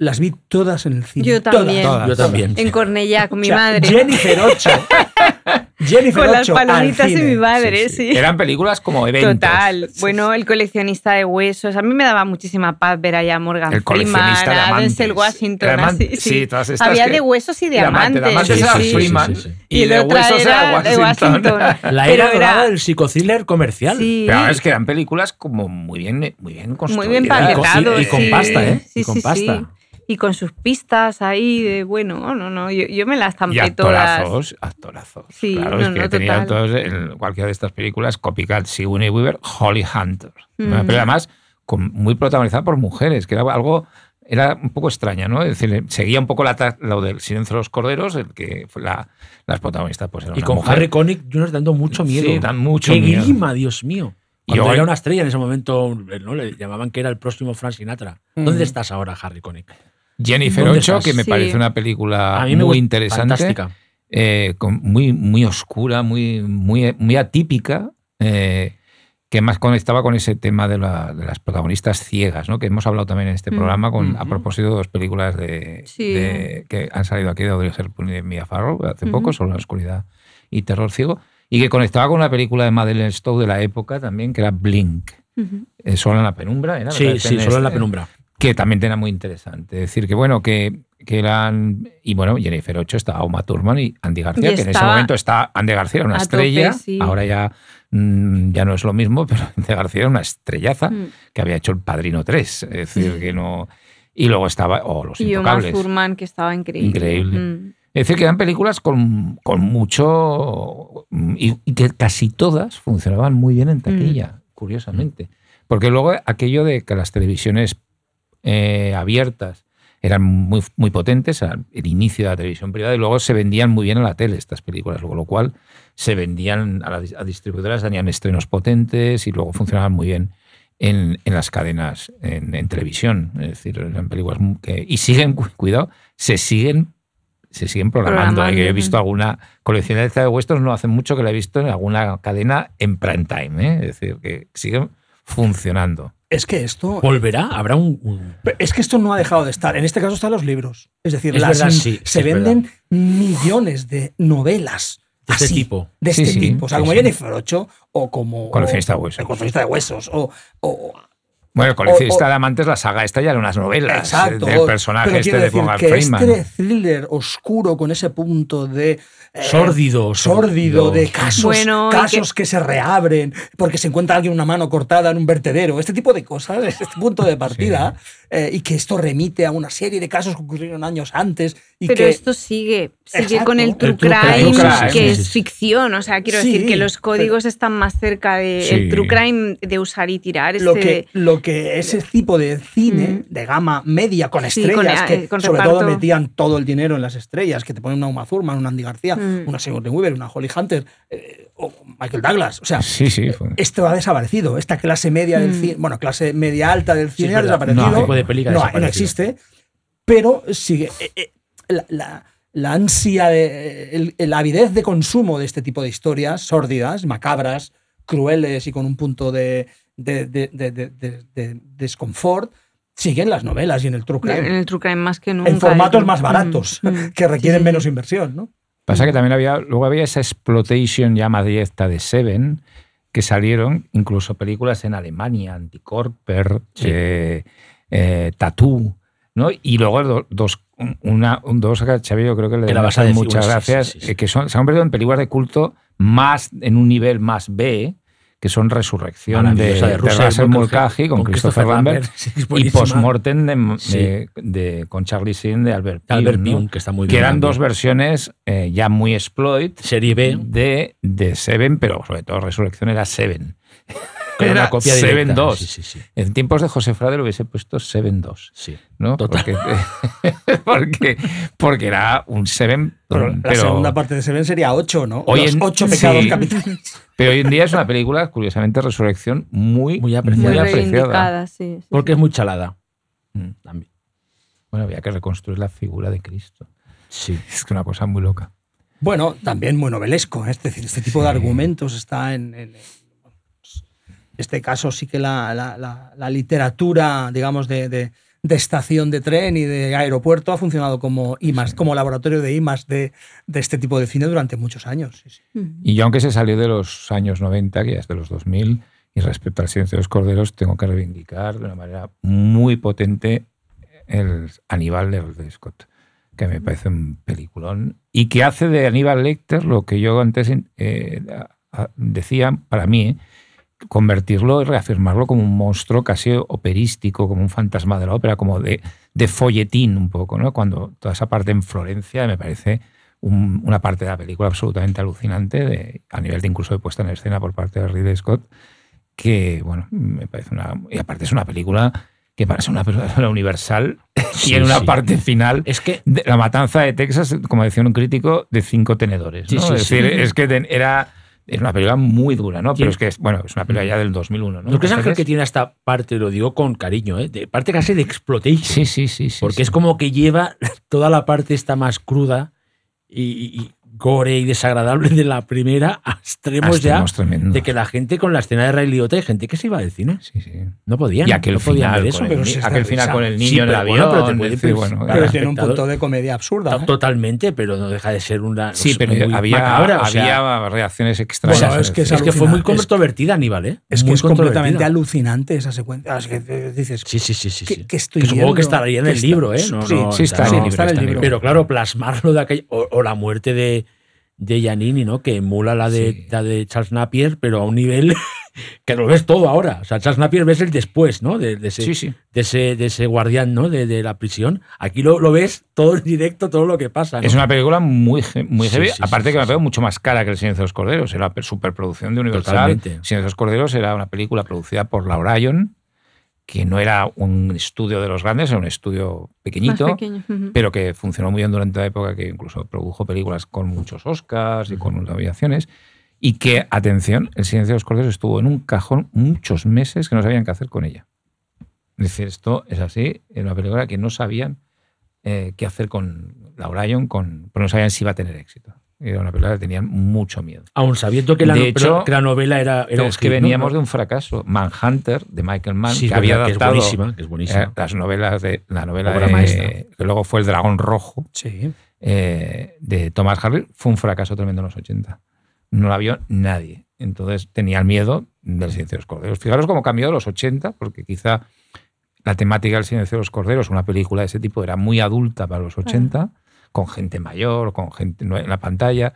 Las vi todas en el cine.
Yo
todas.
también.
Todas.
Yo también.
En Cornellá, con
O
mi
sea,
madre.
Jennifer 8. Jennifer
con las
8 al
palomitas y mi madre,
Sí,
sí.
sí. Eran películas como eventos.
Total. Bueno, el coleccionista de huesos. A mí me daba muchísima paz ver allá a Morgan
El
Freeman,
coleccionista de
a. Denzel Washington. Así,
sí, todas estas
Había
que-
de huesos y de
Diamante,
amantes.
diamantes
sí, sí,
Freeman
sí, sí.
y,
el
de huesos
era de
Washington.
Washington.
La era dorada
era-
del psicothriller comercial.
Sí.
Pero es que eran películas como muy bien, muy bien
Muy
construidas.
bien
Y con-
paquetado.
y con pasta, ¿eh?
Sí,
Y con
sí,
pasta.
Y con sus pistas ahí de, bueno, no, no, yo, yo me las
Y
tampé todas.
actorazos, actorazos.
Sí,
claro,
no,
es que
no,
tenían
total.
todos en cualquiera de estas películas, Copycat, Sigourney Weaver, Holly Hunter. Una
Mm.
película con- muy protagonizada por mujeres, que era algo era un poco extraña, ¿no? Es decir, seguía un poco la, lo del silencio de los corderos, el que fue la, las protagonistas pues eran
Y
una
con
mujer.
Harry Connick Jr. dando mucho miedo.
Sí, dan mucho
Qué
miedo.
grima, Dios mío.
Y
Cuando
hoy-
era una estrella en ese momento, ¿no? le llamaban que era el próximo Frank Sinatra. ¿Dónde estás ahora, Harry Connick?
Jennifer
¿Dónde
8,
estás?
que me
Sí.
parece una película muy interesante.
Fantástica.
eh, con- muy, muy oscura, muy, muy, muy atípica, eh, que más conectaba con ese tema de, la- de las protagonistas ciegas, ¿no? que hemos hablado también en este
Mm.
programa con, a propósito de dos películas de,
Sí.
de- que han salido aquí de Audrey Hepburn y de Mia Farrow hace
Ujú.
poco, sobre la oscuridad y terror ciego, y que conectaba con una película de Madeleine Stowe de la época también, que era Blink. Eh, Solo en la penumbra, ¿era?
Sí, sí, solo en la penumbra.
Que también era muy interesante. Es decir, que bueno, que, que eran. Y bueno, Jennifer 8 estaba Uma Thurman y Andy García,
Y
que en ese momento está. Andy García una estrella.
tope, sí.
Ahora ya, mm, ya no es lo mismo, pero Andy García era una estrellaza
Mm.
que había hecho el Padrino 3. Es decir, que no. Y luego estaba. O Los
Y
Intocables.
Thurman, que estaba increíble.
Increíble.
Mm.
Es decir, que eran películas con, con mucho. Y, y que casi todas funcionaban muy bien en taquilla, curiosamente. Porque luego aquello de que las televisiones eh, abiertas eran muy, muy potentes, el inicio de la televisión privada, y luego se vendían muy bien a la tele estas películas, con lo cual se vendían a las a distribuidoras, tenían estrenos potentes y luego funcionaban muy bien en, en las cadenas en, en televisión. Es decir, eran películas que. Y siguen, cu- cuidado, se siguen. Se siguen programando.
Programando,
he visto alguna coleccionista de vuestros no hace mucho que la he visto en alguna cadena en prime time. ¿eh? Es decir, que siguen funcionando.
Es que esto.
¿Volverá? ¿Habrá un, un-
Es que esto no ha dejado de estar. En este caso están los libros. Es decir,
Es
las-
verdad, sí,
se venden millones de novelas.
de este
así,
tipo?
De
Sí,
este
sí,
tipo. O sea,
sí,
como
sí.
Jennifer 8 o como.
Coleccionista de huesos.
El coleccionista de huesos. O, o
Bueno, el coleccionista
o-
de amantes, la saga esta ya era unas novelas
Exacto.
del personaje
pero
este
quiero
de
decir
Morgan
que
Freeman.
este thriller oscuro con ese punto de eh,
Sórdido,
sórdido de casos,
Bueno,
casos que... se reabren porque se encuentra alguien una mano cortada en un vertedero, este tipo de cosas, este punto de partida eh, y que esto remite a una serie de casos que ocurrieron años antes y
Pero
que
esto sigue, sigue
Exacto.
con el
El
true
true
crime,
crime,
que es ficción. O sea, quiero
Sí,
decir que los códigos están más cerca del
Sí.
true crime de usar y tirar.
lo
este-
que, lo que ese tipo de cine
Mm.
de gama media con
Sí,
estrellas
con, eh,
que
con
sobre
reparto.
todo metían todo el dinero en las estrellas que te ponen una Uma Thurman, una Andy García,
Mm.
una Sigourney Weaver, una Holly Hunter eh, o Michael Douglas, o sea,
Sí, sí. fue-
esto ha desaparecido. Esta clase media del
Mm.
cine, bueno, clase media alta del cine ha desaparecido.
No, de peli que ha
no, no existe, pero sigue. eh, eh, la, la- la ansia, de, el- el- la avidez de consumo de este tipo de historias sórdidas, macabras, crueles y con un punto de, de, de- de- de- de- de desconfort, sigue en las novelas y en el true crime.
en el true crime más que nunca.
en formatos más
Mm,
baratos,
mm.
que requieren
Sí, sí.
menos inversión, ¿no?
Pasa que también había, luego había esa exploitation ya más directa de Seven, que salieron incluso películas en Alemania, Anticorper,
Sí.
eh, eh, Tattoo, ¿no? Y luego do- dos, una, un- dos que yo creo que le
Que
deben muchas
sí,
gracias,
sí, sí, sí.
eh, que son, se han convertido en películas de culto más en un nivel más B, que son Resurrección de, de
Russell Mulcahy,
Mulcahy con, Christopher Lambert
sí, es
y. Postmortem de,
Sí.
de- de- con Charlie Sheen de Albert
Albert
¿no?
Pyun, que está muy
que
bien.
eran
también.
dos versiones eh, ya muy exploit
Serie B,
de, de Seven, pero sobre todo Resurrección era Seven. era
una copia
Seven
directa.
2.
Sí, sí, sí.
En tiempos de José Frade lo hubiese puesto Seven 2,
sí.
¿no?
Total.
Porque, porque, porque era un Seven,
Pero la
pero,
segunda parte de Seven sería ocho, ¿no?
Hoy
Los
en-
ocho
sí.
pecados capitales.
pero hoy en día es una película, curiosamente, Resurrección muy,
Muy apreciada.
Muy
apreciada.
reivindicada, sí. sí,
Porque
sí.
es muy chalada.
Mm.
También.
Bueno, había que reconstruir la figura de Cristo.
Sí.
Es que una cosa muy loca.
Bueno, también muy novelesco, ¿eh? es decir, este tipo de argumentos está en, en- este caso sí que la, la- la- la literatura, digamos, de, de- de estación de tren y de aeropuerto ha funcionado como, IMAX, como laboratorio de IMAX de, de este tipo de cine durante muchos años. sí, sí.
Y yo, aunque se salió de los años 90, que ya es de los 2000, y respecto al Silencio de los Corderos, tengo que reivindicar de una manera muy potente el Aníbal de Ridley Scott, que me parece un peliculón, y que hace de Aníbal Lecter lo que yo antes eh, decía, para mí, eh, convertirlo y reafirmarlo como un monstruo casi operístico, como un fantasma de la ópera, como de, de folletín un poco, ¿no? Cuando toda esa parte en Florencia me parece un- una parte de la película absolutamente alucinante, de, a nivel de incluso de puesta en escena por parte de Ridley Scott, que, bueno, me parece una... Y aparte es una película que para ser una película universal
Sí,
tiene una
sí.
parte final
Es que
de la matanza de Texas, como decía un crítico, de cinco tenedores.
Sí,
¿no?
sí,
es decir, es que ten- era, era una película muy dura, ¿no? Pero es que, es, bueno, es una película ya del 2001, ¿no?
¿No crees, Ángel,
Entonces-
que tiene esta parte, lo digo con cariño, ¿eh? de parte casi de exploitation?
Sí, sí, sí. sí
porque
sí.
es como que lleva toda la parte esta más cruda y gore y desagradable de la primera a extremos ya
tremendos.
de que la gente con la escena de Ray Liotta hay gente que se iba del cine.
Sí, sí.
No podían.
Y aquel
no podían
final,
ver eso.
con el,
es
aquel final con el niño
Sí,
en el avión.
bueno, pero
es decir,
pensar-
bueno,
Pero tiene un punto de comedia absurda. ¿eh?
Totalmente, pero no deja de ser una.
Sí,
sea,
pero había,
macabra, o sea,
había reacciones extrañas.
Bueno, es que
es que fue muy controvertida, Aníbal, ¿eh?
Es que es completamente alucinante esa secuencia. Es que eh, dices,
Sí, sí, sí, sí.
¿qué,
sí.
qué estoy
Que supongo que estaría en
¿Qué
el libro, ¿eh?
Sí,
sí, está en el libro.
Pero claro, plasmarlo de aquella. O la muerte de, de Giannini, ¿no? Que emula la de,
Sí.
la de Charles Napier, pero a un nivel que lo ves todo ahora. O sea, Charles Napier ves el después, ¿no? De, de ese,
Sí, sí.
de ese, de ese guardián, ¿no? De, de la prisión. Aquí lo, lo ves todo en directo, todo lo que pasa. ¿no?
Es una película muy, muy heavy, aparte que me parece mucho más cara que El Silencio de los Corderos. Era superproducción de Universal.
Totalmente.
El Silencio de los Corderos era una película producida por la Orion, que no era un estudio de los grandes, era un estudio pequeñito,
Más pequeño. ujú.
pero que funcionó muy bien durante la época, que incluso produjo películas con muchos Oscars y con nominaciones. Y que, atención, El Silencio de los Corderos estuvo en un cajón muchos meses que no sabían qué hacer con ella. Es decir, esto es así, era una película que no sabían eh, qué hacer con la Orion, con, pero no sabían si iba a tener éxito. Era una película que tenían mucho miedo.
Aún sabiendo que la,
De hecho,
que la novela era. era
es que
hit, ¿no?
veníamos de un fracaso. Manhunter, de Michael Mann,
Sí,
que había
verdad, que es
adaptado
buenísima, que es buenísima.
eh, las novelas de la novela de-
maestra.
que luego fue El Dragón Rojo
Sí.
eh, de Thomas Harris, fue un fracaso tremendo en los 80. No la vio nadie. Entonces tenía el miedo del silencio de los corderos. Fijaros cómo cambió de los 80, porque quizá la temática del silencio de los corderos, una película de ese tipo, era muy adulta para los 80, con gente mayor, con gente en la pantalla.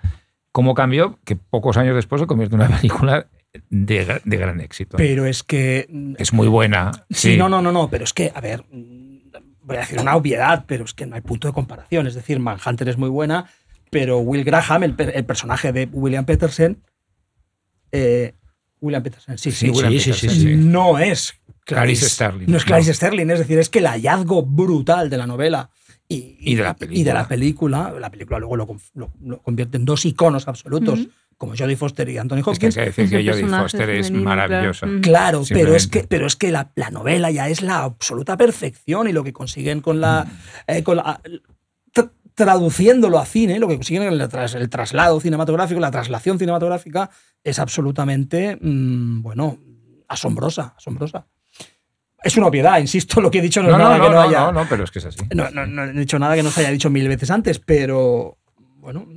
¿Cómo cambió? Que pocos años después se convierte en una película de, de gran éxito.
Pero es que.
es muy buena.
Sí, no, no, no, no, pero es que, a ver, mm, voy a decir una obviedad, pero es que no hay punto de comparación. Es decir, Manhunter es muy buena, pero Will Graham, el, per- el personaje de William Peterson, eh, William Peterson, sí, sí,
Sí, William
sí, sí,
Peterson,
sí, sí.
no es
Clarice Starling,
No es Clarice
no.
Sterling, es decir, es que el hallazgo brutal de la novela y,
Y de la
y de la
película.
película, la película luego lo, lo- lo convierte en dos iconos absolutos, como Jodie Foster y Anthony
Es que
Hopkins.
hay que decir que Jodie Foster es maravillosa.
claro. Mm.
Claro, pero es que, pero es que la, la novela ya es la absoluta perfección y lo que consiguen con la. eh, con la- tra- traduciéndolo a cine, lo que consiguen en el, tras- el traslado cinematográfico, la traslación cinematográfica, es absolutamente, mm, bueno, asombrosa, asombrosa. Es una obviedad, insisto, lo que he dicho no,
No,
es nada
no,
que no,
no,
haya.
no, no, pero es que es así.
No, no- no he dicho nada que no se haya dicho mil veces antes, pero bueno,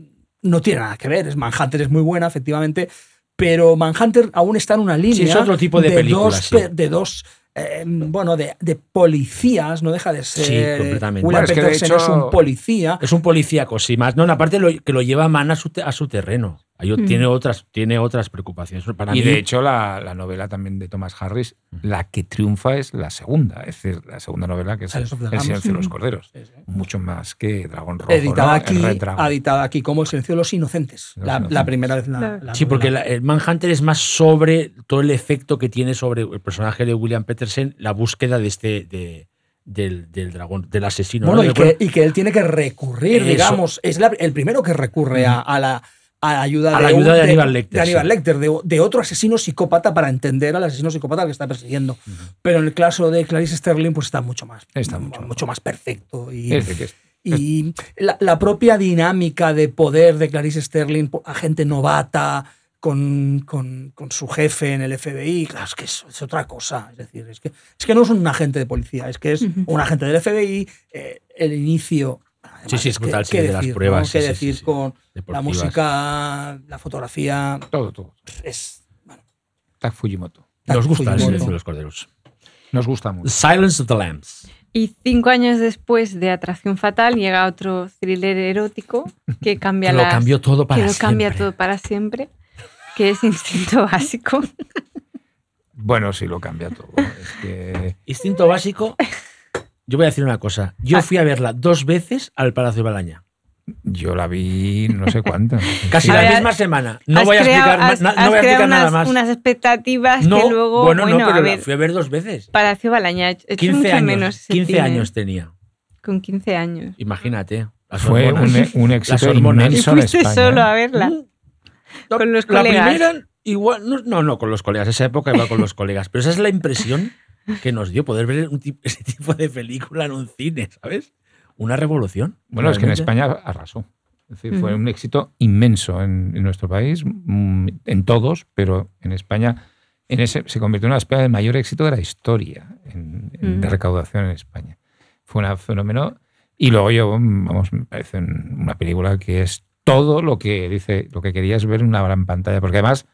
no tiene nada que ver. Es Manhunter es muy buena, efectivamente, pero Manhunter aún está en una línea
Sí, es otro tipo de película,
dos,
sí.
de dos eh, bueno, de, de policías, no deja de ser.
Sí, completamente.
William
Bueno, es que de
un policía.
Es un policíaco, sí, más. No, aparte lo, que lo lleva Man a su, a su terreno.
Mm.
tiene, otras, tiene otras preocupaciones. Para
Y
mí,
de hecho, la, la novela también de Thomas Harris, la que triunfa es la segunda, es decir, la segunda novela que es El silencio de los corderos.
Sí, sí.
Mucho más que Dragón Rojo.
Editada,
¿no?
aquí, editada como El silencio de los inocentes.
Los
la,
inocentes.
la primera vez la,
Claro.
la
Sí, porque el Manhunter es más sobre todo el efecto que tiene sobre el personaje de William Peterson, la búsqueda de este de- del, del dragón, del asesino.
Bueno,
¿no?
y que, y que él tiene que recurrir,
Eso.
digamos, es la- el primero que recurre a, a la, a la ayuda,
A
de,
la ayuda
un-
de Aníbal Lecter,
de Aníbal. Lecter, de, de otro asesino psicópata para entender al asesino psicópata que está persiguiendo. Pero en el caso de Clarice Sterling, pues está mucho más,
Está mucho
más perfecto. Y,
Es decir, que es-
y la, la propia dinámica de poder de Clarice Sterling, agente novata, con, con- con su jefe en el FBI, claro, es que es, es otra cosa. Es decir, es que, es que no es un agente de policía, es que es un agente del FBI, eh, el inicio. Además,
Sí, sí, es
que-
brutal, sí,
qué
de las pruebas,
¿no?
sí,
Qué
sí,
decir
sí, sí.
con la
Deportivas.
música, la fotografía,
todo, todo.
es. bueno,
Tak Fujimoto.
Nos gusta el
Fujimoto.
silencio de los corderos.
Nos gusta mucho.
Silence of the Lambs.
Y cinco años después de Atracción Fatal llega otro thriller erótico que cambia
Que lo cambió todo para
que lo cambia
siempre.
todo para siempre, que es Instinto Básico.
Bueno, sí, lo cambia todo. Es que
Instinto básico. Yo voy a decir una cosa. Yo
Ah.
fui a verla dos veces al Palacio de Balaña.
yo la vi no sé cuántas.
Casi la
ver,
misma semana. No voy a explicar,
has-
na- no
has
voy a
creado
explicar nada
unas,
más.
unas expectativas
no,
que luego,
bueno, no, pero
a
la
ver,
fui a ver dos veces.
Palacio Balaña, he hecho
15
mucho
años.
menos ese
15
cine,
años tenía.
Con 15 años.
Imagínate. Las
Fue un,
hormonas.
un
Las
éxito
hormonas.
Y
inmenso en
fuiste
España.
solo a verla.
Mm. No,
Con los
la
colegas.
primera, igual, no, no, no, con los colegas. Esa época iba con los colegas. Pero esa es la impresión que nos dio poder ver un tipo- ese tipo de película en un cine, ¿sabes? Una revolución.
Bueno, es que en
realmente.
España arrasó. Es decir, fue un éxito inmenso en, en nuestro país, mm, en todos, pero en España en ese, se convirtió en una especie de mayor éxito de la historia en- de recaudación en España. Fue un fenómeno. Y luego yo, mm, vamos, me parece un- una película que es todo lo que dice, lo que querías ver en una gran pantalla, porque además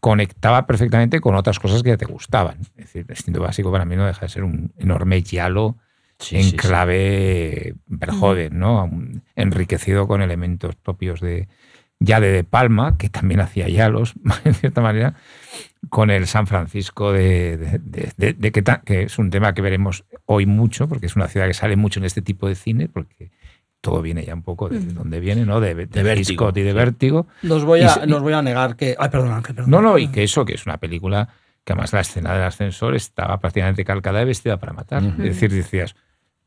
conectaba perfectamente con otras cosas que te gustaban. Es decir, el instinto básico para mí no deja de ser un enorme yalo
Sí,
en
sí, sí.
clave Verhoeven, ¿no? Enriquecido con elementos propios de ya de De Palma, que también hacía yalos, en cierta manera, con el San Francisco de, de- de- de- que, que es un tema que veremos hoy mucho, porque es una ciudad que sale mucho en este tipo de cine, porque todo viene ya un poco de
Mm.
donde viene, ¿no? De, de,
De Vértigo,
Hitchcock y de. Vértigo.
Nos voy, a, nos voy a negar que. Ay, perdón, Ángel, perdón.
No, no, y que eso, que es una película que además la escena del ascensor estaba prácticamente calcada y vestida para matar. Es decir, decías,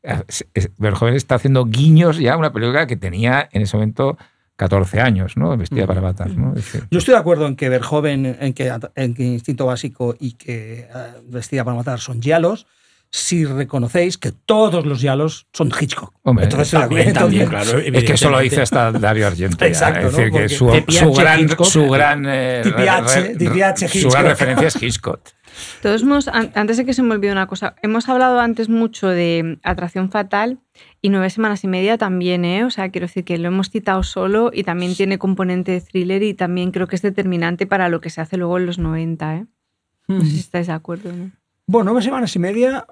es- Verhoeven está haciendo guiños ya a una película que tenía en ese momento 14 años, ¿no? Vestida para matar, ¿no? Es
Yo estoy de acuerdo en que Verhoeven, en que, en que Instinto Básico y que eh, Vestida para Matar son yalos, si reconocéis que todos los yalos son de Hitchcock.
Hombre,
Entonces,
También,
acuerdo.
también,
Entonces,
claro.
es que eso lo dice hasta Dario Argento.
Exacto,
Es decir,
¿no?
que su, su gran,
Hitchcock.
su gran, eh, re- su gran referencia es Hitchcock.
Todos an- antes de que se me olvide una cosa, hemos hablado antes mucho de Atracción Fatal y Nueve Semanas y Media también, ¿eh? O sea, quiero decir que lo hemos citado solo y también tiene componente de thriller y también creo que es determinante para lo que se hace luego en los 90, ¿eh? No sé si estáis de acuerdo, ¿no?
Bueno, nueve semanas y media.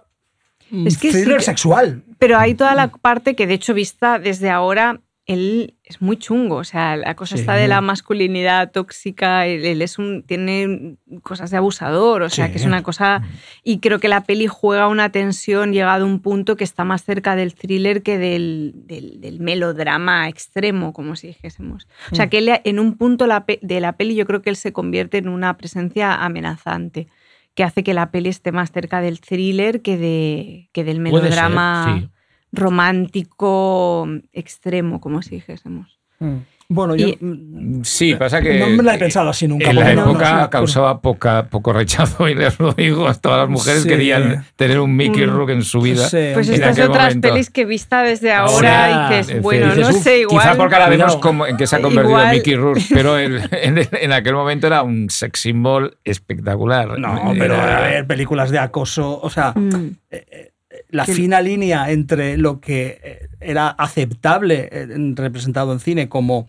Mm,
Es que sí
thriller
que-
sexual.
Pero hay toda la parte que, de hecho, vista desde ahora, él es muy chungo. O sea, la cosa
Sí.
está de la masculinidad tóxica. Él, él es un, tiene cosas de abusador. O sea,
Sí.
que es una cosa. Y creo que la peli juega una tensión llegado a un punto que está más cerca del thriller que del, del- del melodrama extremo, como si dijésemos. O sea, que él, en un punto de la peli, yo creo que él se convierte en una presencia amenazante. Que hace que la peli esté más cerca del thriller que, de, que del
ser,
melodrama
sí.
romántico extremo, como si dijésemos.
Mm. Bueno, yo.
Y-
mm,
Sí, pasa que.
no me la he pensado así nunca.
En la
porque no- no
época causaba poca, poco rechazo y les lo digo, todas las mujeres
Sí.
querían tener un Mickey
Mm.
Rourke en su vida.
Sí,
Pues
en
estas otras
momento.
pelis que vista desde ahora
Ahora,
y que
Es
es bueno,
dices,
no
"Uf,
sé, igual.
Quizá porque ahora vemos en qué se ha convertido
Igual-
Mickey Rourke, pero el- en, en aquel momento era un sex symbol espectacular.
No, pero
Era-
a ver, películas de acoso. O sea,
Mm.
La
Sí.
fina línea entre lo que eh, era aceptable eh, en- representado en cine como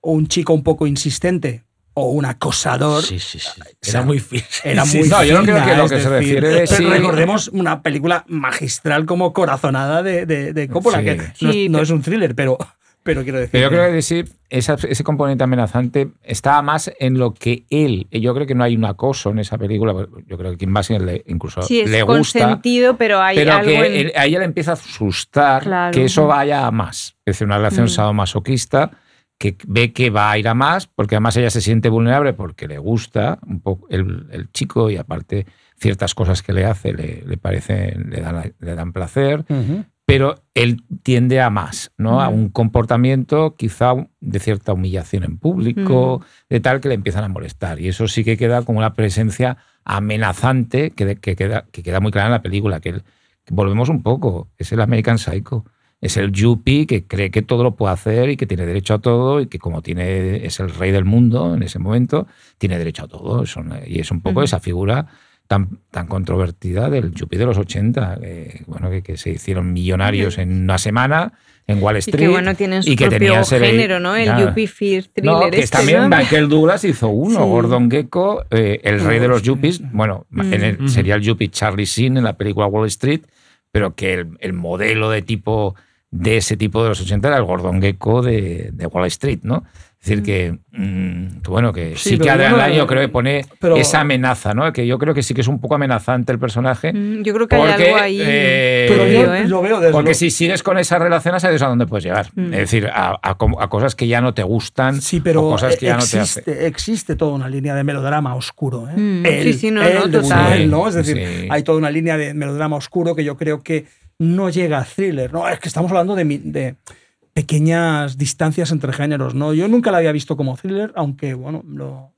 un chico un poco insistente o un acosador.
Sí, sí, sí.
sea,
Era muy fin.
Era
Sí,
muy
no, yo creo
fina,
que lo que se
decir,
refiere
pero
sí-
recordemos una película magistral como Corazonada de, de, de Coppola,
Sí.
que no, no
pero-
es un thriller, pero, pero quiero decir.
Pero yo creo que sí, esa- ese componente amenazante estaba más en lo que él. Yo creo que no hay un acoso en esa película. Yo creo que Kim Basinger le, incluso
Sí, es
le gusta.
consentido, pero hay
pero
algo
que
en-
él- a ella le empieza a asustar
Claro.
que eso vaya a más. Es decir, una relación
Mm.
sadomasoquista que ve que va a ir a más, porque además ella se siente vulnerable porque le gusta un poco el, el chico y aparte ciertas cosas que le hace le, le parecen, le dan, le dan placer,
Ujú.
Pero él tiende a más, ¿no? A un comportamiento quizá de cierta humillación en público, de tal que le empiezan a molestar. Y eso sí que queda como una presencia amenazante que, de- que queda, que queda muy clara en la película, que, el- que volvemos un poco, es el American Psycho. Es el yuppie que cree que todo lo puede hacer y que tiene derecho a todo y que como tiene es el rey del mundo en ese momento, tiene derecho a todo. Y es un poco esa figura tan, tan controvertida del yuppie de los 80, eh, bueno, que, que se hicieron millonarios en una semana en Wall
y
Street.
que bueno, tienen su
y que
propio género, ¿no? El
Ya.
Yuppie Fear Thriller.
No, que
este,
también
¿no?
Michael Douglas hizo uno,
Sí.
Gordon Gecko, eh, el rey de los yuppies. Bueno,
Mm.
en el-
Ujú.
sería el yuppie Charlie Sheen en la película Wall Street, pero que el, el modelo de tipo de ese tipo de los 80 era el Gordon Gecko de, de Wall Street, ¿no? Es decir, que, mm, que bueno, que sí,
Sí,
que
bueno,
Lyne yo creo que pone
pero-
esa amenaza, ¿no? Que yo creo que sí que es un poco amenazante el personaje.
Mm, Yo creo que hay
Porque,
algo ahí.
eh,
Pero yo
¿eh?
lo veo desde
Porque
lo-
si sigues con esa relación, sabes a dónde puedes llegar.
Mm.
Es decir, a, a com- a cosas que ya no te gustan
Sí, pero
o cosas que ya no te
existe,
hacen.
existe toda una línea de melodrama oscuro. ¿eh?
Mm,
Él-
sí, sí, no,
él
no, total.
¿no? Es decir,
Sí.
hay toda una línea de melodrama oscuro que yo creo que no llega a thriller. No, es que estamos hablando de, mi- de pequeñas distancias entre géneros. ¿no? Yo nunca la había visto como thriller, aunque, bueno, lo-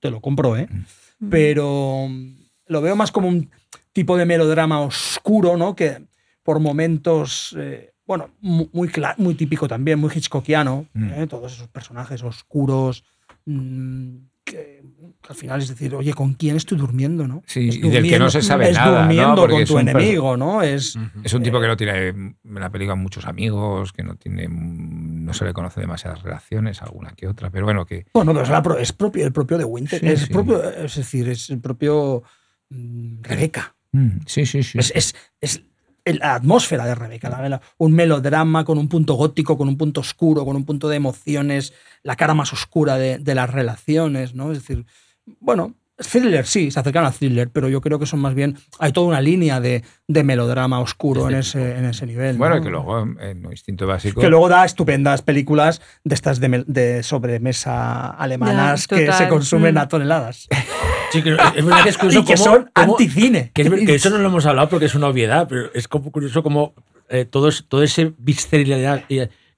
te lo compro, ¿eh?
Mm.
Pero mm, lo veo más como un tipo de melodrama oscuro, ¿no? Que por momentos, eh, bueno, mu- muy, cla- muy típico también, muy hitchcockiano,
Mm.
¿eh? todos esos personajes oscuros, mm, que, al final es decir, oye, ¿con quién estoy durmiendo, no?
Sí,
Es
y del que no se sabe
es
nada,
durmiendo con tu enemigo, ¿no? Es,
Es un tipo que no tiene en la película muchos amigos, que no tiene no se le conoce demasiadas relaciones, alguna que otra, pero bueno, que
bueno, pero es, la es propio, el propio de Winter,
Sí,
es,
sí.
propio, es decir, es el propio mm, Rebeca.
mm, sí, sí, sí.
Es, es- es el- la atmósfera de Rebeca, la- la- un melodrama con un punto gótico, con un punto oscuro, con un punto de emociones, la cara más oscura de, de las relaciones, ¿no? Es decir, bueno, thriller sí, se acercan al thriller, pero yo creo que son más bien, hay toda una línea de, de melodrama oscuro en ese, en ese nivel.
bueno,
¿no?
que luego en instinto básico
Que luego da estupendas películas de estas de, de sobremesa alemanas que se consumen
Mm.
a toneladas.
Sí, que es verdad que es curioso
y que son anticine.
Que, es ver- que eso no lo hemos hablado porque es una obviedad, pero es como curioso como eh, todo, todo ese visceralidad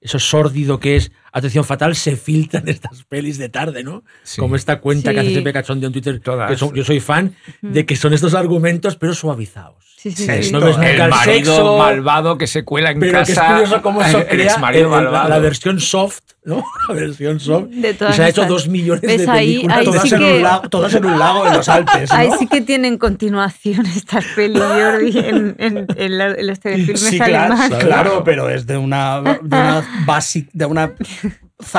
eso sórdido que es Atención Fatal se filtran estas pelis de tarde, ¿no?
Sí.
Como esta cuenta que hace
Sí.
siempre cachondeo en Twitter,
Todas.
que son- yo soy fan, de que son estos argumentos, pero suavizados.
Sí, sí,
Sí,
sí.
no ves nunca
el
el
marido
sexo,
malvado que se cuela en
Pero
casa.
que es curioso cómo
el
crea el- el- la, la versión soft, ¿no? La versión soft.
De
y
todas
se ha hecho dos millones
¿Ves
de
ahí?
películas.
Ahí
todas
todas,
sí
en
que-
un lago, todas en un lago en los Alpes. ¿no?
Ahí sí que tienen continuación estas pelis, Jordi, en, en, en la- en los telefilmes
Sí, claro,
alemanes.
claro, pero es de una, de una basic, de una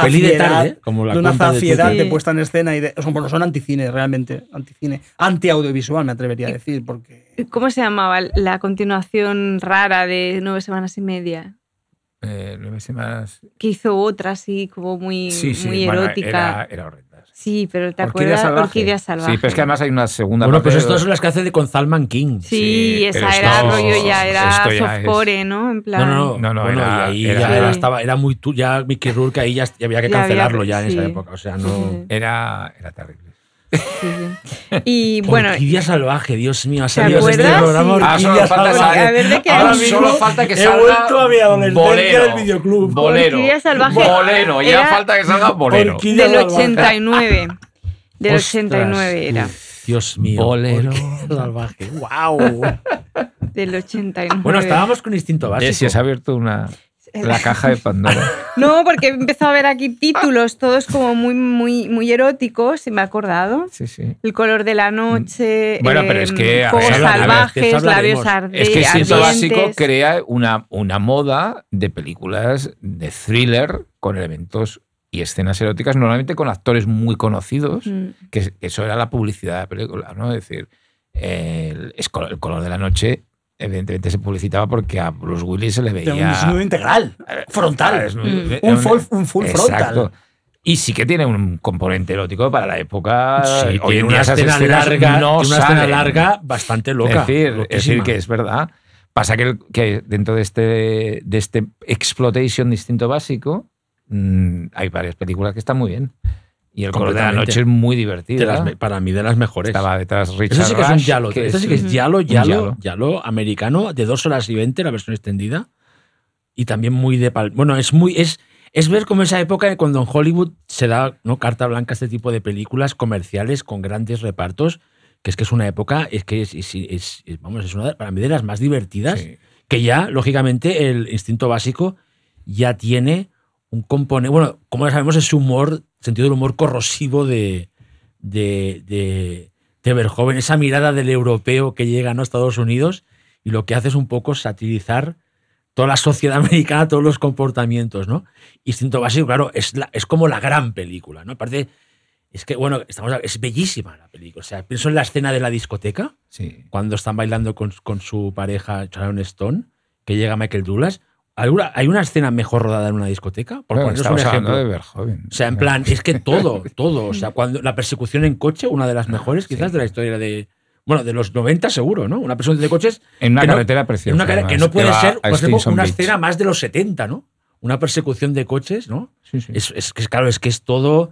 Peli de tarde, como la
de una
de
zafiedad de, puesta en escena y de, son, bueno, son anticine realmente, anticine, anti-audiovisual me atrevería a decir, porque
¿Cómo se llamaba la continuación rara de Nueve Semanas y Media?
Eh, nueve semanas.
Que hizo otra así como muy,
Sí, sí,
muy
bueno,
erótica.
era, era horrenda.
Sí, pero ¿te
Orquídea
acuerdas?
salvaje.
Orquídea Salvaje.
Sí, pero es que además hay una segunda
Bueno,
parte
pues
de-
estas son las que hace de con Zalman King.
Sí,
Sí,
esa era
esto-
rollo ya, era
ya es-
softcore, ¿no? En plan.
No, no, no.
No, no,
Bueno,
era-
y ahí
era-
ya era,
Sí.
estaba, era muy tu, ya Mickey Rourke ahí ya, ya había que
Ya había-
cancelarlo ya en esa época. O sea, no.
sí, sí.
Era, era terrible.
Sí, sí. Y bueno,
Orquídea salvaje, Dios mío, ha
¿Te
salido este programa
Sí.
Ah, solo falta
salvaje.
salir.
A ver, ¿de qué
Ahora solo falta que
He
salga
vuelto a mi adolescencia
bolero.
del videoclub.
Bolero.
Orquídea salvaje
Bolero. Ya falta que salga bolero.
Orquídea
del
salvaje.
89. Del
Ostras,
89 era.
uf, Dios mío.
Bolero.
Salvaje. Wow.
Del 89.
bueno, estábamos con instinto básico.
Jessy, has abierto una, la caja de Pandora.
No, porque he empezado a ver aquí títulos, todos como muy, muy, muy eróticos, y me he acordado.
Sí, sí.
El color de la noche.
Bueno, pero es que, ver, a ver,
salvajes, labios arde-
Es que Instinto
ardientes.
Básico crea una, una moda de películas de thriller con elementos y escenas eróticas, normalmente con actores muy conocidos,
Mm.
que eso era la publicidad de la película, ¿no? Es decir, el, el color de la noche evidentemente se publicitaba porque a Bruce Willis se le
de un
veía...
desnudo integral, frontal.
Mm.
Un full, un full
Exacto.
frontal.
Y sí que tiene un componente erótico para la época.
Sí,
Hoy en
una escena larga,
no
una escena larga bastante loca.
Es decir, es decir, que es verdad. Pasa que, el- que dentro de este, de este exploitation distinto básico mm, hay varias películas que están muy bien. Y el color de la noche es muy
De
divertida.
las para mí de las mejores.
Estaba detrás Richard
Eso sí que es un yalo. Esto sí que es yalo, yalo,
yalo.
americano de dos horas y veinte, la versión extendida. Y también muy de pal. Bueno, es muy. Es, es ver como esa época cuando en Hollywood se da ¿no? carta blanca a este tipo de películas comerciales con grandes repartos. Que es que es una época, es que es, es- es- es- vamos, es una para mí de las más divertidas.
Sí.
Que ya, lógicamente, el instinto básico ya tiene un componente. Bueno, como ya sabemos, ese humor, sentido del humor corrosivo de, de, de, de Verhoeven, esa mirada del europeo que llega ¿no? a Estados Unidos y lo que hace es un poco satirizar toda la sociedad americana, todos los comportamientos, ¿no? Instinto básico, claro, es, la- es como la gran película, ¿no? Aparte, es que, bueno, estamos, es bellísima la película. O sea, pienso en la escena de la discoteca,
Sí.
cuando están bailando con, con su pareja Sharon Stone, que llega Michael Douglas. ¿Alguna- ¿Hay una escena mejor rodada en una discoteca? Por
Bueno,
poneros un ejemplo.
de Verhoeven.
O sea, en plan, es que todo, todo. O sea, cuando la persecución en coche, una de las mejores quizás
Sí.
de la historia de. Bueno, de los 90 seguro, ¿no? Una persecución de coches.
En una
no-
carretera preciosa.
en una carretera que no puede ser, por ejemplo, una
Beach.
escena más de los 70, ¿no? Una persecución de coches, ¿no?
Sí, sí.
Es, es que, claro, es que es todo.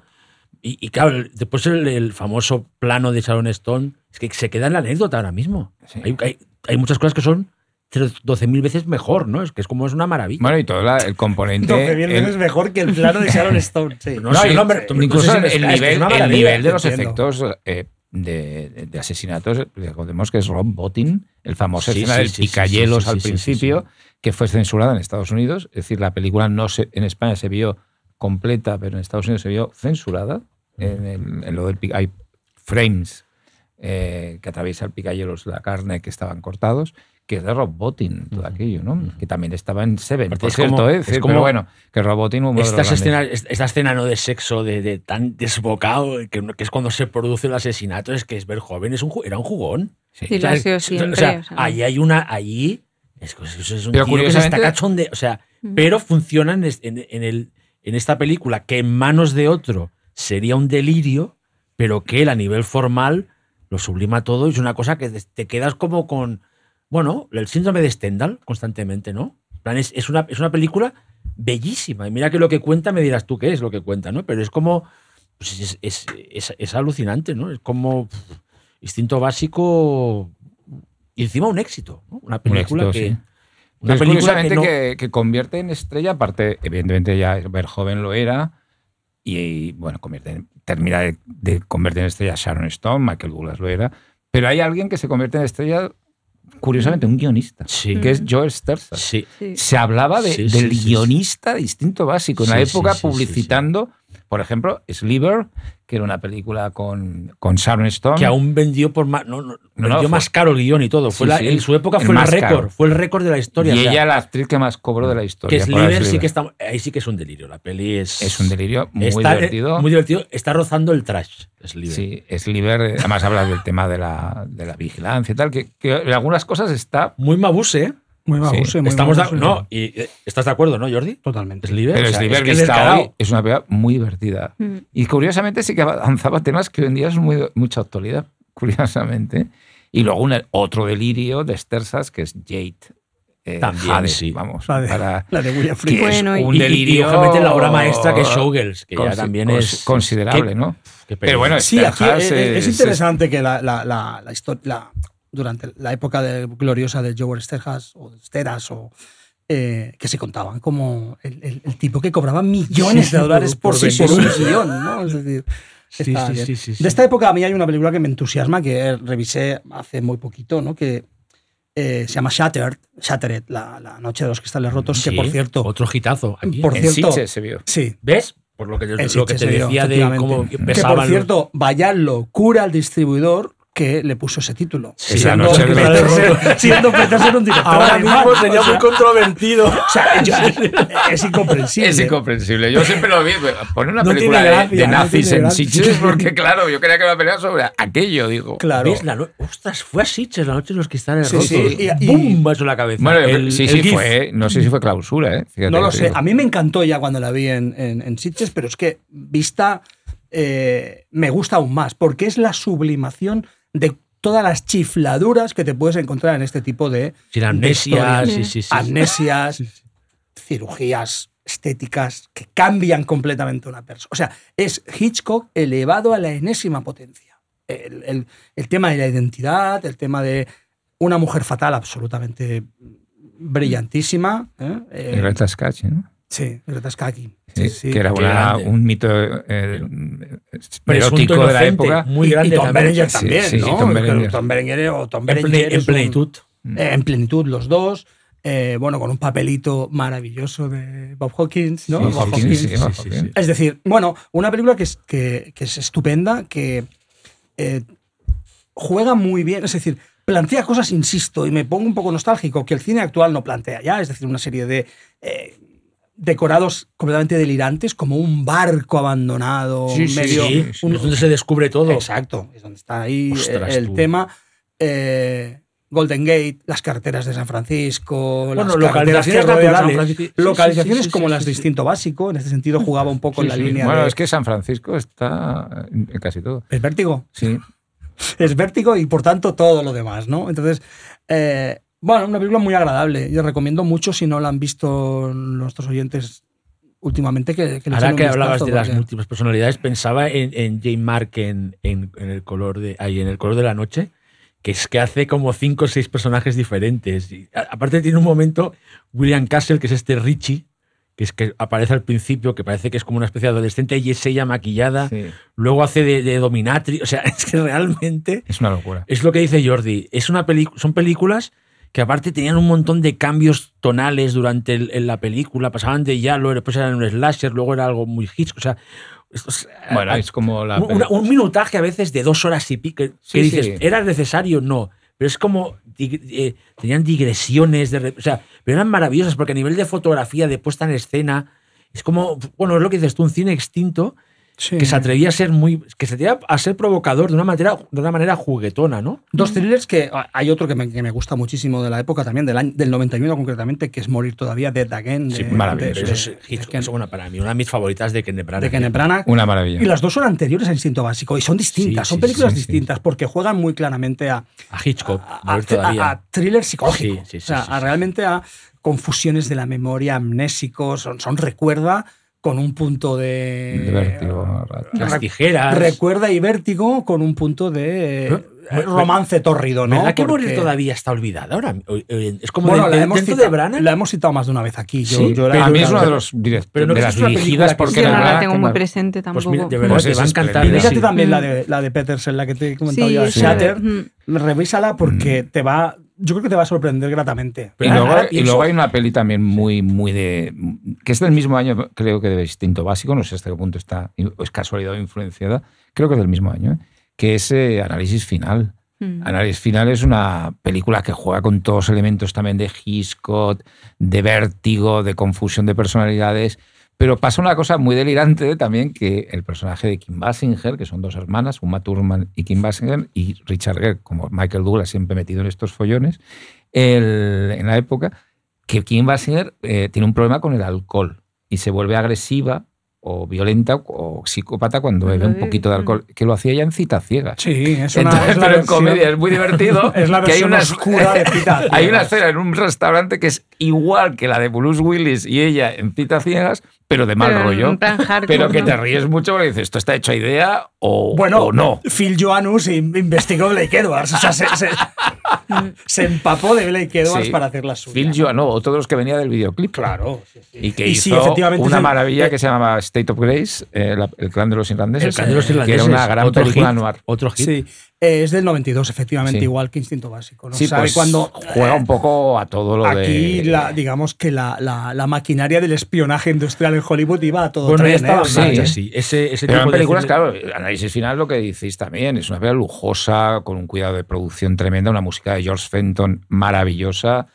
Y, y claro, después el, el famoso plano de Sharon Stone, es que se queda en la anécdota ahora mismo.
Sí.
Hay, hay- hay muchas cosas que son 12.000 veces mejor, ¿no? Es que es como es una maravilla.
Bueno, y todo la- el componente.
12.000
el-
veces mejor que el plano de Sharon Stone. Sí.
No,
No,
sí,
y-
no, hombre, tú-
incluso el, el nivel, el de los
entiendo.
efectos eh, de, de asesinatos, recordemos que es Rob Bottin, el famoso
Sí,
escena
sí,
del picayelos
sí, sí,
al
sí, sí,
principio,
sí.
que fue censurada en Estados Unidos. Es decir, la película no se, en España se vio completa, pero en Estados Unidos se vio censurada. En, el- en lo del hay frames eh, que atraviesa el picayelos la carne que estaban cortados, que es de Rob Bottin, todo aquello, ¿no? Que también estaba en Seven,
Aparte
por
es
cierto,
como-
¿eh?
es como-
pero bueno, que Rob Bottin grandes.
escenas, esta escena no de sexo, de, de tan desbocado, que, que es cuando se produce el asesinato, es que es ver joven, es un, era un jugón.
Sí.
Sí, lo ha sido siempre.
O sea,
o sea,
ahí hay una, allí, es, un
Pero
tío que se está
curiosamente-
cachonde, o sea,
Mm.
pero funciona en- en el, en esta película que en manos de otro sería un delirio, pero que él a nivel formal lo sublima todo y es una cosa que te quedas como con, bueno, el síndrome de Stendhal constantemente, ¿no? Plan, Es, es una, es una película bellísima y mira que lo que cuenta me dirás tú qué es lo que cuenta, ¿no? Pero es como, pues es, es- es- es alucinante, ¿no? Es como pff, instinto básico y encima un éxito, ¿no? Una película
éxito,
que...
sí.
Una película que no-
que, que convierte en estrella, aparte, evidentemente ya Verhoeven lo era, y, bueno, convierte en- termina de, de convertir en estrella Sharon Stone, Michael Douglas lo era, pero hay alguien que se convierte en estrella, curiosamente, un guionista,
Sí.
que es Joel Sterza.
Sí.
Se hablaba de-
Sí, sí,
del
sí, sí.
guionista de instinto básico, en la época
sí, sí, sí,
publicitando, por ejemplo, Sliver, que era una película con, con Sharon Stone.
Que aún vendió por más. No, no,
No,
vendió
fue-
más caro el guion y todo. Fue
Sí,
la-
sí.
en su época
El
fue el récord. Fue el récord de la historia.
y
o sea,
ella, la actriz que más cobró de la
que
historia. por
Sliver sí que está. Ahí sí que es un delirio. La peli es.
Es un delirio muy
está, eh,
divertido.
Muy divertido. Está rozando el trash. Sliver.
Sí, Sliver, eh, además habla del tema de la, de la vigilancia y tal, que, que en algunas cosas está.
Muy mabuse, ¿eh?
Muy babose, muy
Estamos no, y, eh, ¿estás de acuerdo, no, Jordi?
Totalmente.
Sliver.
Pero
o sea,
Sliver
es que es
vista
descarado.
hoy es una película muy divertida.
Mm.
Y curiosamente sí que avanzaba temas que hoy en día son muy, mucha actualidad, curiosamente. Y luego un, otro delirio de Stersas que es Jade. eh,
También,
Hades,
sí.
Vamos,
La de,
para,
la de William.
Bueno,
es
y-
un
Y- y-
delirio.
Y, obviamente la obra maestra que es Showgirls, que ya también es.
considerable,
qué-
¿no? Pero bueno,
Sí, aquí es, es
es-
interesante que la, la, la, la histo- la- durante la época de- gloriosa de Joel Sterhas o Steras o eh, que se contaban como el, el- el tipo que cobraba millones de dólares
por-
por,
por
sí, por un guion, ¿no? Es decir,
Sí, sí,
bien.
sí, sí, sí.
De esta época a mí hay una película que me entusiasma que revisé hace muy poquito, ¿no? Que eh, se llama Shattered, Shattered, la, la noche de los cristales rotos, que por cierto,
Otro hitazo aquí.
Por
en
cierto-
Sitges se vio.
sí,
¿Ves? Por lo que,
En
lo que te decía de cómo
que
pesaban
por cierto, Vallarlo cura al distribuidor que le puso ese título.
Es la noche
Petersen- siendo Petersen un director
Ahora
alemán,
mismo sería
o sea,
muy controvertido.
o sea, yo- es incomprensible.
Es incomprensible. Yo siempre lo vi. Poner una
No
película de-
gracia,
de,
no
nazis
tiene
en. Sitges, porque claro, yo creía que era una pelea sobre aquello, digo.
Claro.
¿Ves? La no- Ostras, fue a Sitges, la noche de los cristales
Sí,
rotos.
sí, y- y-
¡Bum! Eso en la cabeza.
Bueno,
El-
sí,
el
sí,
GIF.
fue. No sé si fue clausura, ¿eh? Fíjate
No lo sé.
digo.
A mí me encantó ya cuando la vi en, en, en Sitges, pero es que vista eh, me gusta aún más, porque es la sublimación de todas las chifladuras que te puedes encontrar en este tipo de
sí, sí, sí.
amnesias, cirugías estéticas que cambian completamente a una persona. O sea, es Hitchcock elevado a la enésima potencia. El, el- el tema de la identidad, el tema de una mujer fatal absolutamente brillantísima. ¿eh? Eh,
Y Greta Sketch, ¿no?
Sí, Skaki.
Sí,
Sí,
que era una- un mito eh, de la época.
Muy grande
y Tom
también.
Berenger también,
sí,
¿no?
Tom Berenger.
Tom Berenger o Tom
En,
Berenger
en
un-
plenitud.
eh, en plenitud los dos. eh, bueno, con un papelito maravilloso de Bob Hawkins, ¿no?
Sí,
Bob
Hawkins,
Hawkins.
sí,
sí,
Bob
sí,
Hawkins.
sí.
Es decir, bueno, una película que es, que, que es estupenda, que eh, juega muy bien, es decir, plantea cosas, insisto, y me pongo un poco nostálgico, que el cine actual no plantea ya, es decir, una serie de eh, decorados completamente delirantes, como un barco abandonado,
Sí,
medio...
Sí,
un-
es donde se descubre todo.
Exacto, es donde está ahí
Ostras,
el
tú.
tema. eh, Golden Gate, las carreteras de San Francisco,
Bueno,
las
localizaciones
San
naturales. Sí,
localizaciones como las de instinto básico, en este sentido jugaba un poco en la línea
Bueno,
de...
es que San Francisco está en casi todo.
Es vértigo.
Sí.
Es vértigo y por tanto todo lo demás, ¿no? Entonces, eh, bueno, una película muy agradable. Yo recomiendo mucho si no la han visto nuestros oyentes últimamente que, que
Ahora que hablabas de las múltiples personalidades, pensaba en, en Jane Mark en, en- en el color de ahí, en el color de la noche, que es que hace como cinco o seis personajes diferentes. Y, a- aparte tiene un momento William Castle, que es este Richie, que es que aparece al principio, que parece que es como una especie de adolescente y es ella maquillada.
sí.
Luego hace de, de dominatri. O sea, es que realmente
Es una locura.
es lo que dice Jordi. Es una son películas que aparte tenían un montón de cambios tonales durante el- en la película. Pasaban de ya, luego después eran un slasher, luego era algo muy hits. O sea, esto es-
Bueno,
a-
es como la.
un, una- un minutaje a veces de dos horas y pico. Que
Sí,
dices,
sí.
¿era necesario? No. Pero es como. eh, tenían digresiones. De, o sea, pero eran maravillosas porque a nivel de fotografía, de puesta en escena. Es como, bueno, es lo que dices tú, un cine extinto
Sí.
que se atrevía a ser muy. que se atrevía a ser provocador de una manera, de una manera juguetona, ¿no?
Dos thrillers que ah, hay otro que me, que me gusta muchísimo de la época también, del, año, del 91 concretamente, que es Morir todavía, Dead Again.
Sí,
de,
maravilloso.
de-
eso es
de
eso, bueno, para mí, una de mis favoritas de Kenneth Branagh.
de Kenneth Branagh.
Una maravilla.
Y las dos son anteriores a Instinto Básico y son distintas,
Sí,
son
sí,
películas
sí, sí.
distintas porque juegan muy claramente a,
A Hitchcock,
a,
Morir
a-
todavía.
a thriller psicológico.
Sí, sí, sí,
o sea,
sí,
a
sí.
realmente a confusiones de la memoria, amnésicos, son, son recuerda con un punto de.
De vértigo.
Las tijeras.
Recuerda y vértigo con un punto de
¿Eh?
eh, romance tórrido, ¿no?
¿Verdad que morir todavía está olvidada ahora? Eh, Es como
Bueno,
de-
la,
de-
hemos citado,
de Branagh.
la hemos citado más de una vez aquí. Yo,
Sí,
yo la-
pero
a mí es uno de los direct-
Pero no
de las
una
dirigidas
que
porque
sí,
Yo no
la
tengo muy presente tampoco.
Pues mira, de verdad
Pues
te va a encantar.
Fíjate
sí.
también la de, la de Petersen, la que te he comentado
Sí,
yo, Shatter.
mm.
Revísala porque te va. Yo creo que te va a sorprender gratamente.
Y luego, y luego hay una peli también muy, muy de. Que es del mismo año, creo que de Instinto Básico, no sé hasta qué punto está, es casualidad o influenciada, creo que es del mismo año, ¿eh? que es eh, Análisis Final.
Mm.
Análisis Final es una película que juega con todos los elementos también de Hitchcock, de vértigo, de confusión de personalidades. Pero pasa una cosa muy delirante también, que el personaje de Kim Basinger, que son dos hermanas, Uma Thurman y Kim Basinger, y Richard Gere, como Michael Douglas, siempre metido en estos follones, el- en la época, que Kim Basinger eh, tiene un problema con el alcohol y se vuelve agresiva o violenta o psicópata cuando bebe un poquito de alcohol, que lo hacía ya en citas ciegas.
Sí, es una.
Entonces,
es la
pero en comedia es muy divertido.
Es la
que hay
versión
una
oscura de Cita
Hay una
Ciegas.
escena en un restaurante que es igual que la de Bruce Willis y ella en citas ciegas, pero de mal
Pero en
rollo.
plan hardcore,
Pero que te ríes mucho porque dices, esto está hecho a idea o,
Bueno,
o no.
Phil Joanus in- investigó Blake Edwards. O sea, se, se- se empapó de Blake Edwards
Sí.
para hacer la suya.
Phil Joannou, otro de los que venía del videoclip.
Claro. sí, sí.
Y que
Y
hizo
sí, efectivamente es
una maravilla
eh,
que se llamaba State of Grace, eh, la- el clan de los irlandeses.
El Clan de los
que era
Irlandeses,
una gran
otro
película
hit,
noir.
Otro hit.
Sí, eh, es del 92, efectivamente,
Sí.
igual que Instinto Básico. ¿no?
Sí, pues
cuando
juega un poco a todo lo
Aquí,
de...
la, digamos que la, la- la maquinaria del espionaje industrial en Hollywood iba a todo
Bueno,
tren,
ya estaba
¿eh?
Sí.
sí. Ese, ese
Pero
tipo
en
de
películas,
cine-
claro, análisis final lo que decís también, es una película lujosa, con un cuidado de producción tremenda, una música de George Fenton maravillosa,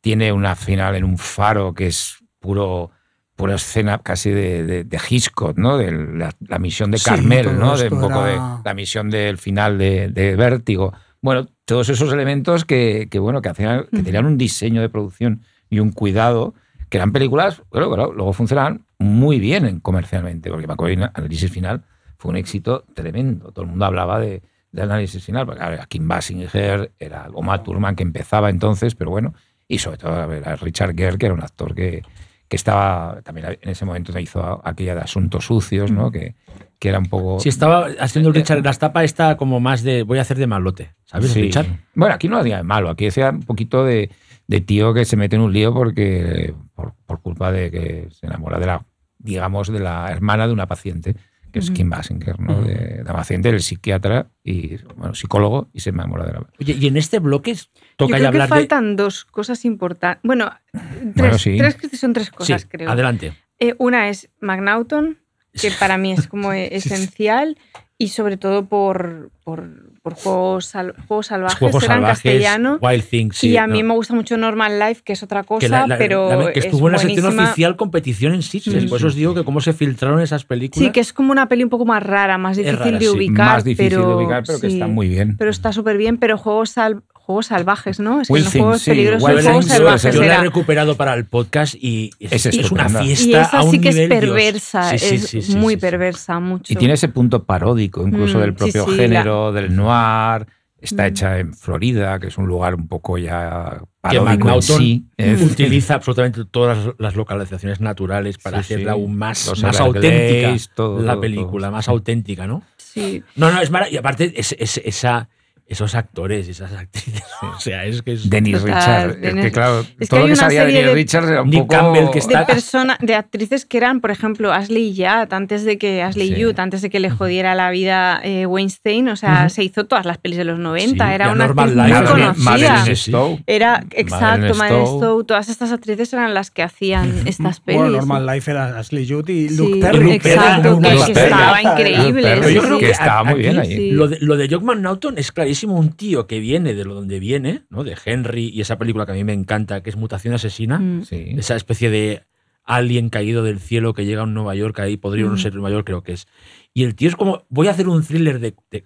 tiene una final en un faro que es puro pura escena casi de, de, de Hitchcock, ¿no? De la, la misión de
Sí,
Carmel,
todo
¿no? De un poco de
era-
la misión del final de, de Vértigo. Bueno, todos esos elementos que, que, bueno, que, hacían, que tenían un diseño de producción y un cuidado, que eran películas, bueno, claro, luego funcionaban muy bien en- comercialmente, porque me acuerdo que análisis final fue un éxito tremendo. Todo el mundo hablaba de, de análisis final, porque a ver, Kim Basinger, era Oma Thurman que empezaba entonces, pero bueno, y sobre todo a ver, a Richard Gere, que era un actor que, que estaba también en ese momento hizo aquella de Asuntos Sucios, ¿no? Que, que era un poco...
Si estaba haciendo el Richard, la tapa está como más de voy a hacer de malote, ¿sabes?
Sí.
Richard?
Bueno, aquí no hacía de malo, aquí hacía un poquito de, de tío que se mete en un lío porque por, por culpa de que se enamora de la, digamos, de la hermana de una paciente, que es Kim Basinger, ¿no? De la paciente, el psiquiatra y, bueno, psicólogo, y se enamora de la...
Oye, y en este bloque
Yo
toca
creo
ya
que
hablar de.
faltan dos cosas importantes. Bueno, tres,
Bueno, sí.
tres que son tres
Sí,
cosas, creo.
adelante.
Eh, una es McNaughton, que para mí es como esencial, y sobre todo por, por, por juegos, sal- juegos salvajes,
Juegos
era en
salvajes,
castellano.
Wild Things. sí,
y a mí
no.
me gusta mucho Normal Life, que es otra cosa,
que, la- la-
pero.
la- que
es
estuvo en la sección oficial competición en Sitges.
Sí,
Por eso os digo que cómo se filtraron esas películas.
Sí, que es como una peli un poco más rara, más difícil
rara,
de
sí.
ubicar.
Más difícil
pero,
de ubicar, pero que está muy bien.
Pero está súper bien, pero juegos, sal- juegos salvajes, ¿no? Es que
Things,
juegos
sí,
peligrosos,
Wild
juegos
Things,
salvajes.
yo la he
era.
recuperado para el podcast y es,
Es
es una fiesta
Y esa
a un
sí que es
nivel,
perversa,
Sí, sí,
es muy
sí, sí.
perversa, mucho.
Y tiene ese punto paródico, incluso
Mm,
del propio
sí,
género, del noir. Está
Mm.
hecha en Florida, que es un lugar un poco ya
Que
paródico en
McNaughton
sí. Es-
utiliza absolutamente todas las- localizaciones naturales para
Sí,
hacerla aún más,
Los
más auténtica
todo,
la
todo,
película,
todo.
más auténtica, ¿no?
Sí.
No, no, es maravilloso. Y aparte, es, es- esa, esos actores, esas actrices, o sea, es que es...
Total,
Richard. Es
Dennis-
que claro,
Es que
todo lo que sabía de
serie
Dennis
de-
Richard era un
Nick
poco...
Campbell, que
de
está-
persona, de actrices que eran, por ejemplo, Ashley Judd, antes de que Ashley
Sí.
Judd, antes de que le jodiera la vida eh, Weinstein, o sea,
Ujú.
se hizo todas las pelis de los 90,
Sí,
era
ya
una
Normal
actriz
Life
muy conocida.
Madeline
Sí, sí.
Stowe.
Era, exacto,
Madeleine
Madeleine
Stowe.
Stowe, todas estas actrices eran las que hacían estas pelis.
Bueno, Normal Life era Ashley Judd y
Sí,
Luke Perry.
exacto,
Luke
que,
Perry.
que estaba increíble.
Pero
sí,
yo creo
sí.
que estaba muy
aquí
bien ahí.
Sí.
Lo de, lo de Jock McNaughton es clarísimo un tío que viene de lo donde viene, ¿no? De Henry y esa película que a mí me encanta, que es Mutación Asesina.
Mm.
Sí.
Esa especie de alien caído del cielo que llega a un Nueva York, ahí podría no
Mm.
ser Nueva York, creo que es. Y el tío es como, voy a hacer un thriller de, de-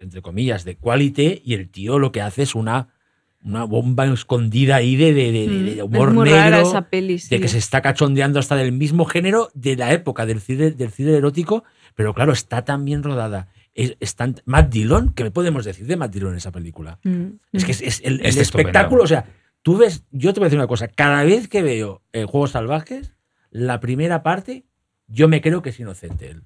entre comillas, de quality, y el tío lo que hace es una, una bomba escondida ahí de, de, de- de- de
Mm.
humor
es muy
negro.
rara esa peli, sí.
de que se está cachondeando hasta del mismo género de la época del cine, del cine erótico, pero claro, está tan bien rodada. Es, es tan- Matt Dillon, ¿qué podemos decir de Matt Dillon en esa película?
Mm.
Es que es, es el, espectáculo, o sea, tú ves, yo te voy a decir una cosa, cada vez que veo eh, Juegos Salvajes, la primera parte yo me creo que es inocente él.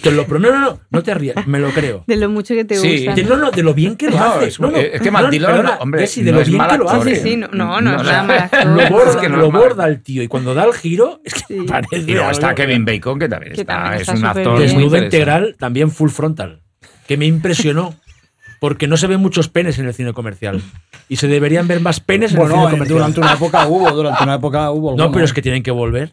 Te lo no, no, no, no te rías, me lo creo.
De lo mucho que te
Sí.
gusta.
De- no, no, de lo bien que lo
No,
hace.
es-
No, no,
es que
no,
Mandilón,
perdona,
hombre,
Jessy, de
no
lo
es
bien
mal
que lo
actor,
hace.
Sí, sí, no, no, no,
No,
es
no.
nada mal actor.
Lo borda,
Es que no
lo
es
borda el tío y cuando da el giro es que
Sí.
parece
Y luego está Kevin Bacon, que también
Que
está,
también
es
está
un
súper
actor
bien.
Desnudo integral, también full frontal. Que me impresionó. Porque no se ven muchos penes en el cine comercial. Y se deberían ver más penes en el cine
eh,
comercial.
durante una época hubo, durante una época hubo.
No,
alguno.
pero es que tienen que volver.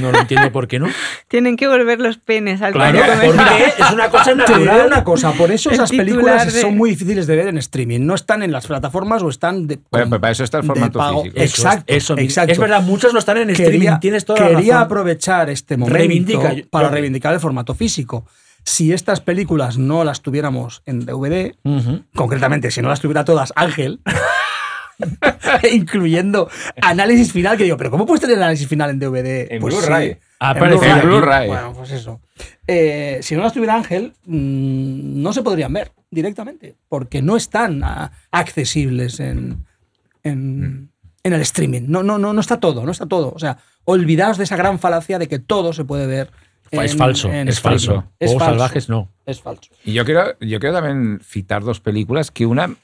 No lo entiendo por qué no.
Tienen que volver los penes al
Claro, porque es una cosa natural.
una cosa, por eso
El
esas
titular
películas
de-
son muy difíciles de ver en streaming. No están en las plataformas o están de.
Bueno, pero para eso está el
de
formato
pago.
físico.
Eso,
Exacto,
eso mismo.
exacto.
Es verdad, muchos no están en streaming.
quería,
Tienes toda la
quería
razón.
aprovechar este momento
Reivindica, yo-
para
yo-
reivindicar el formato físico. Si estas películas no las tuviéramos en DVD,
Ujú.
concretamente si no las tuviera todas Ángel, incluyendo análisis final, que digo, pero ¿cómo puedes tener análisis final en DVD?
En
Pues
Blu-ray.
sí,
Ha
en
En. Blu-ray.
Bueno, pues eso. Eh, si no las tuviera Ángel, mm, no se podrían ver directamente, porque no están ah, accesibles en, en, en el streaming. No, no, no, no está todo, no está todo. O sea, olvidaos de esa gran falacia de que todo se puede ver.
es
en-
falso,
en
es
streaming.
falso.
Es
Juegos
falso.
salvajes no.
Es falso.
Y yo quiero, yo quiero también citar dos películas que una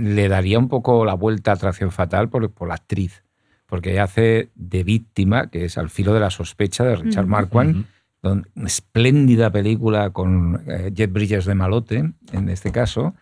le daría un poco la vuelta a Atracción Fatal por, por la actriz, porque ella hace de víctima, que es Al filo de la sospecha de Richard
Ujú.
Marquand, una espléndida película con eh, Jet Bridges de malote, en este caso,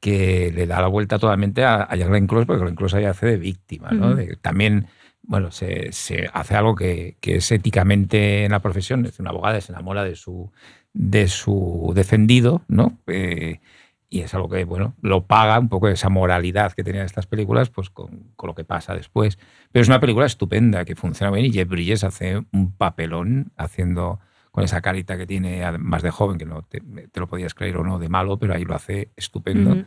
que le da la vuelta totalmente a, a Glenn Close, porque Glenn ahí hace de víctima. ¿no?
Ujú.
De- también bueno, se, se hace algo que, que es éticamente en la profesión, es una abogada, se enamora de su, de su defendido, ¿no? Eh, y es algo que, bueno, lo paga un poco esa moralidad que tenían estas películas, pues con, con lo que pasa después. Pero es una película estupenda, que funciona bien y Jeff Bridges hace un papelón haciendo con esa carita que tiene, además de joven, que no te, te lo podías creer o no, de malo, pero ahí lo hace estupendo.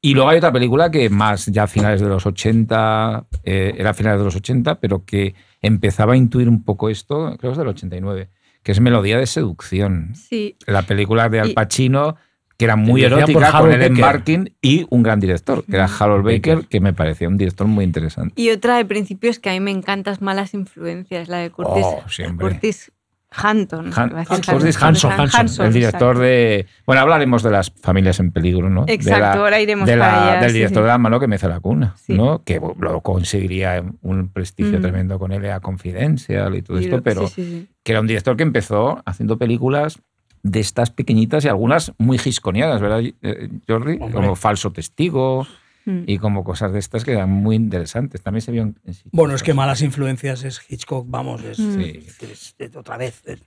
Y luego hay otra película que más ya a finales de los 80, eh, era a finales de los 80, pero que empezaba a intuir un poco esto, creo que es del 89, que es Melodía de Seducción.
Sí,
La película de Al
Y-
Pacino, que era muy erótica, con
Baker.
Barkin y un gran director, que era Harold Baker, que me parecía un director muy interesante.
Y otra de principios que a mí me encantas malas influencias, la de Curtis,
Oh, siempre.
Curtis Hanton.
Han-
a
Curtis
Hanson,
Han-
Hanson,
el director
exacto.
de. Bueno, hablaremos de las familias en peligro, ¿no? De
Exacto,
la-
ahora iremos
de la-
para allá.
del
sí,
director
sí.
de la mano que mece la cuna,
Sí.
¿no? Que lo conseguiría un prestigio
Ujú.
tremendo con L.A. Confidencial y todo
Y
esto,
lo-
pero
sí, sí, sí.
que era un director que empezó haciendo películas de estas pequeñitas y algunas muy gisconiadas, ¿verdad, eh, Jordi?
Hombre.
Como Falso Testigo
Mm.
y como cosas de estas que eran muy interesantes. También se vio en, en
Bueno, es que malas influencias es Hitchcock, vamos, es.
Sí.
es- es- otra vez. es-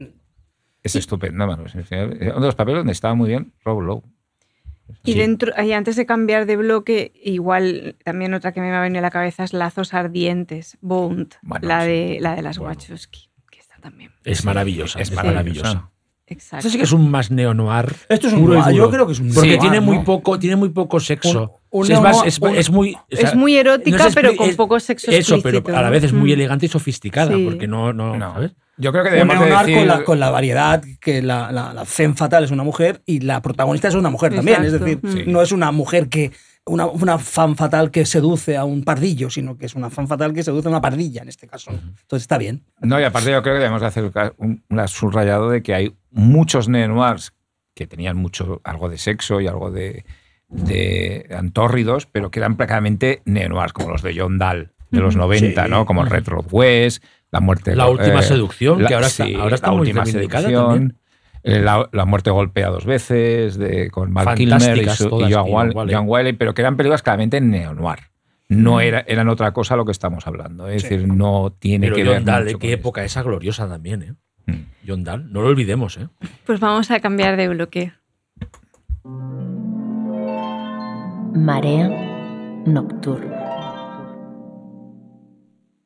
Es estupendo, mano. Es Uno de los papeles donde estaba muy bien Rob Lowe.
Y
Sí.
dentro, y antes de cambiar de bloque, igual también otra que me va a venir a la cabeza es Lazos Ardientes, Bond,
Bueno,
la,
sí.
de, la de las
Bueno.
Wachowski, que está también.
Es maravillosa.
Es
Es,
maravillosa.
Exacto.
Esto sí que es un más neo-noir.
Esto es un noir, yo creo que es un
Porque
noir,
tiene, muy
¿no?
poco, tiene muy poco sexo.
Un- un
O sea, es, más,
neo-noir,
es,
un-
es muy. o sea,
es muy erótica,
no es
pero con poco sexo
Eso, pero a la vez es muy
Mm.
elegante y sofisticada.
Sí.
Porque no, no,
No.
¿sabes?
Yo creo que
Un
debemos de decir...
con, la, con la variedad que la, la, la femme fatal es una mujer y la protagonista es una mujer también. Es decir,
Mm.
no es una mujer que. Una, una femme fatal que seduce a un pardillo, sino que es una femme fatal que seduce a una pardilla en este caso. Entonces está bien.
No, y aparte yo creo que debemos de hacer un, un subrayado de que hay muchos neo-noirs que tenían mucho, algo de sexo y algo de, de antórridos, pero que eran prácticamente neo-noirs, como los de John Dahl de los 90,
Sí.
¿no? Como Red Road West, La muerte...
La última
eh,
seducción,
la-
que ahora está,
sí,
ahora está
La
muy
última seducción,
también.
Eh, La, la muerte golpea dos veces, de, con Val Kilmer y, su- y
John Wiley.
John Wiley, pero que eran películas claramente neo-noir. No era, eran otra cosa lo que estamos hablando. Es
Sí.
decir, no tiene
Pero
que
John
ver.
Dahl,
mucho
¿de qué época esa gloriosa también, ¿eh?
Mm.
John Dahl, no lo olvidemos, ¿eh?
Pues vamos a cambiar de bloque.
Marea nocturna.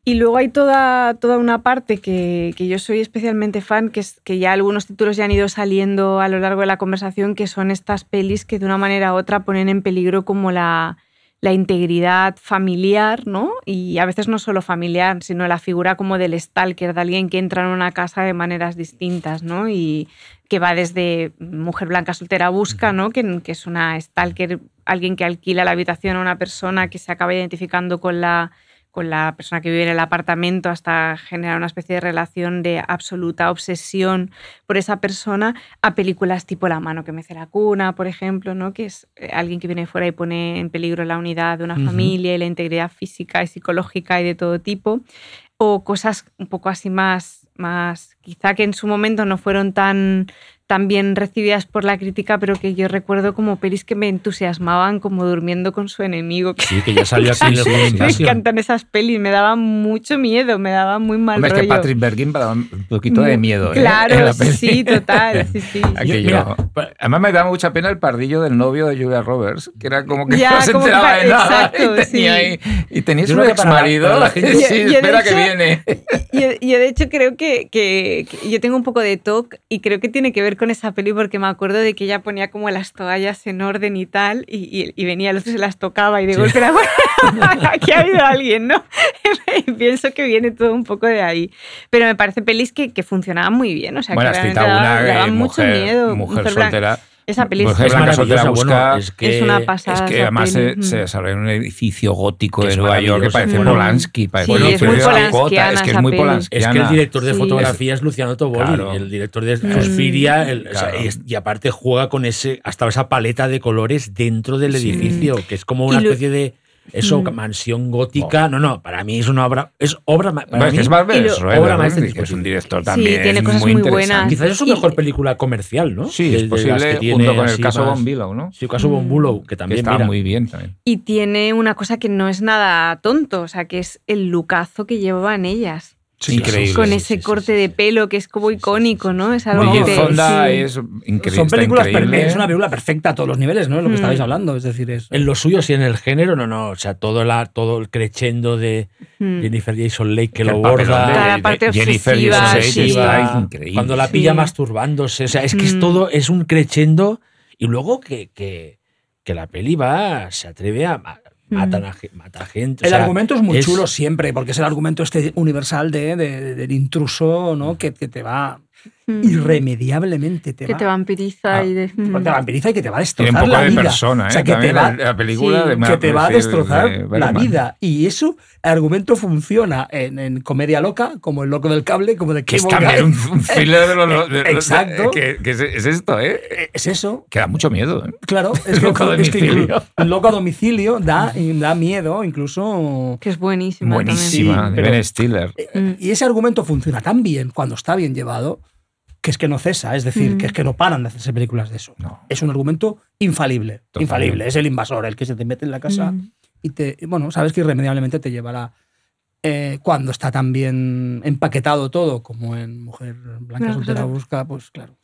Y luego hay toda, toda una parte que, que yo soy especialmente fan, que, es, que ya algunos títulos ya han ido saliendo a lo largo de la conversación, que son estas pelis que de una manera u otra ponen en peligro como la, la integridad familiar, ¿no? Y a veces no solo familiar, sino la figura como del stalker, de alguien que entra en una casa de maneras distintas, ¿no? Y que va desde mujer blanca soltera busca, ¿no? Que, que es una stalker, alguien que alquila la habitación a una persona que se acaba identificando con la con la persona que vive en el apartamento hasta generar una especie de relación de absoluta obsesión por esa persona, a películas tipo La mano que mece la cuna, por ejemplo, ¿no? que es eh, alguien que viene fuera y pone en peligro la unidad de una familia y la integridad física y psicológica y de todo tipo, o cosas un poco así más, más quizá que en su momento no fueron tan, tan bien recibidas por la crítica, pero que yo recuerdo como pelis que me entusiasmaban como durmiendo con su enemigo. que
Sí, que ya salió aquí en
me encantan esas pelis, me daban mucho miedo, me daban muy mal
Hombre, es que
rollo.
Patrick Bergin daba un poquito de
Mu-
miedo. ¿eh?
Claro,
la peli.
sí, total, sí, sí.
Aquello.
Mira,
Además me da mucha pena el pardillo del novio de Julia Roberts, que era como que
Ya,
no se
que
enteraba de nada.
exacto,
y, tenía
sí.
y tenías
Yo
un
creo que
ex marido.
la gente-
Yo-
sí,
yo
espera que
hecho-
viene.
Yo, yo, de hecho creo que, que- que yo tengo un poco de TOC y creo que tiene que ver con esa peli porque me acuerdo de que ella ponía como las toallas en orden y tal y, y- y venía el otro se las tocaba y de golpe era, bueno, aquí ha habido alguien, ¿no? y pienso que viene todo un poco de ahí. Pero me parece pelis que, que funcionaban muy bien, o sea,
bueno,
que
has
realmente
citado
daban,
una eh,
mucho
mujer,
miedo.
mujer
Blanca. Esa peli
Mujer
es,
Blanca soltera
maravillosa,
busca.
bueno, es que
es una
Es
pasada.
que
esa
además se,
peli.
se
Mm.
desarrolla en un edificio gótico
Que
de
es
Nueva York que parece
Mm.
Polanski. Parece
Sí, es muy
película
polanskiana
Es que es muy polanskiana.
Es que el director de
Sí.
fotografía es Luciano Toboli,
Claro.
el director de
Mm.
Suspiria, o sea, y, es- y aparte juega con ese hasta esa paleta de colores dentro del
Sí.
edificio, que es como una especie de eso,
Mm.
mansión gótica. No, no, para mí es una obra, es obra para
Bueno, es
mí,
que es
obra maestra
que es un director
Sí,
también
tiene cosas muy
interesante.
buenas.
Quizás es su
Y-
mejor película comercial, ¿no?
Sí, es posible,
que tiene
junto con el caso
más-
Von Billow, ¿no?
Sí, el caso Von
Mm.
Bullow, que
Que
también
está
mira,
muy bien también.
Y tiene una cosa que no es nada tonto, o sea, que es el lucazo que llevaban ellas.
Sí, increíble.
con ese corte de pelo que es como icónico, ¿no? Es algo que
Fonda
sí.
es increíble.
Son películas
increíble.
perfectas, es una película perfecta a todos los niveles, ¿no? Es lo que
Mm.
estabais hablando, es decir, es...
En lo suyo, sí, en el género, no, no. O sea, todo, la, todo el crescendo de
Mm.
Jennifer Jason Leigh que lo borda.
la
de
parte
Jennifer
obsesiva,
Jason Leigh
sí.
está increíble.
Cuando la pilla
Sí.
masturbándose. O sea, es que es
Mm.
todo, es un crescendo. Y luego que, que, que la peli va, se atreve a matan a, mata a gente. o
El
sea,
argumento es muy
es-
chulo siempre, porque es el argumento este universal de, de- del intruso, ¿no? Que, que te va
Mm.
irremediablemente te
que
va,
te vampiriza
Ah,
y de...
te vampiriza y que te va a
Tiene
destrozar
un poco
la
de
vida.
persona, ¿eh?
O sea, que te va,
la, la película
sí,
de
que te va a destrozar
de
la vida. Y eso, el argumento funciona en, en comedia loca, como El loco del cable, como de
Que es también un, un thriller de los...
Exacto.
que, que es, es esto, ¿eh?
Es eso.
Que da mucho miedo. ¿eh?
Claro, es
Loco a
es que
domicilio.
un loco a domicilio da, da miedo, incluso.
Que es buenísima.
Buenísima,
Sí,
de
pero-
Ben Stiller.
Mm.
Y ese argumento funciona tan bien cuando está bien llevado que es que no cesa, es decir,
Mm.
que es que no paran de hacerse películas de eso.
No.
Es un argumento infalible,
Totalmente.
infalible. Es el invasor, el que se te mete en la casa
Mm.
y te, bueno, sabes que irremediablemente te llevará eh, cuando está tan bien empaquetado todo como en Mujer Blanca
Blanca
Soltera. Busca, pues claro.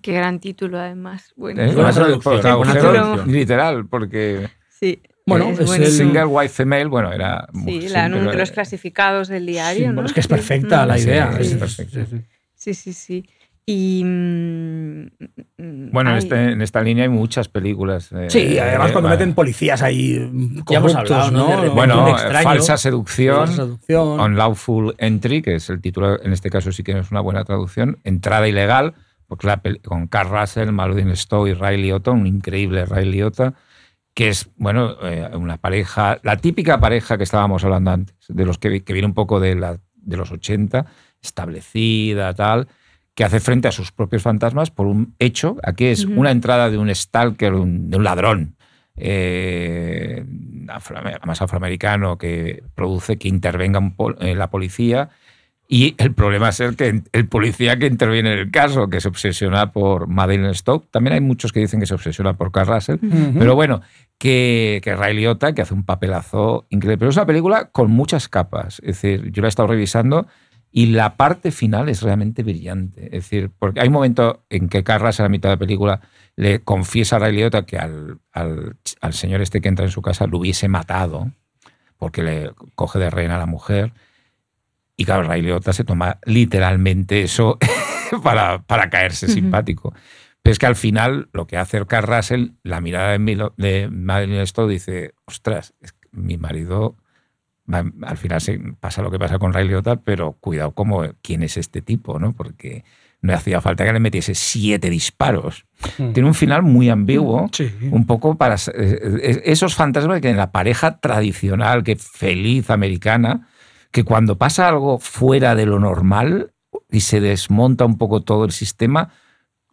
Qué gran título, además. Bueno,
¿Eh? Además,
traducción.
Literal, porque
sí.
Bueno,
es
el-
Single White Female, bueno, era...
Sí,
sí,
la, de los clasificados del diario,
Sí,
¿no?
bueno, es que es perfecta
Mm.
la idea.
sí,
es-
perfecto.
Sí, sí.
Sí. Y. mm, mm,
Bueno, en, este- en esta línea hay muchas películas. eh,
Sí, además cuando
eh,
meten policías ahí mm,
Ya hemos hablado, ¿no?
¿no?
Bueno,
extraño.
falsa seducción.
Falsa seducción.
Unlawful Entry, que es el título, en este caso sí que es una buena traducción, Entrada ilegal, porque con Carl Russell, Malvin Stowe y Ray Liotta, un increíble Ray Liotta, que es, bueno, eh, una pareja, la típica pareja que estábamos hablando antes, de los que, vi- que viene un poco de, la, de los 80, establecida, tal, que hace frente a sus propios fantasmas por un hecho, aquí es una entrada de un stalker, un- de un ladrón, eh, afro- además afroamericano, que produce que intervenga pol- eh, la policía. Y el problema es el, que el policía que interviene en el caso, que se obsesiona por Madeleine Stowe. También hay muchos que dicen que se obsesiona por Carl Russell. Pero bueno, que, que Ray Liotta, que hace un papelazo increíble. Pero es una película con muchas capas. Es decir, yo la he estado revisando y la parte final es realmente brillante. Es decir, porque hay un momento en que Russell, a mitad de la película, le confiesa a Ray Liotta que al, al- al señor este que entra en su casa lo hubiese matado porque le coge de reina a la mujer. Y claro, Ray Liotta se toma literalmente eso para, para caerse simpático. Pero es que al final lo que hace Carl Russell, la mirada de, Milo- de Madeline Stowe dice, ostras, es que mi marido, al final se pasa lo que pasa con Ray Liotta, pero cuidado como quién es este tipo, ¿no? Porque no hacía falta que le metiese siete disparos.
Mm.
Tiene un final muy ambiguo,
Sí.
un poco para eh, eh, esos fantasmas que en la pareja tradicional, que feliz americana, que cuando pasa algo fuera de lo normal y se desmonta un poco todo el sistema,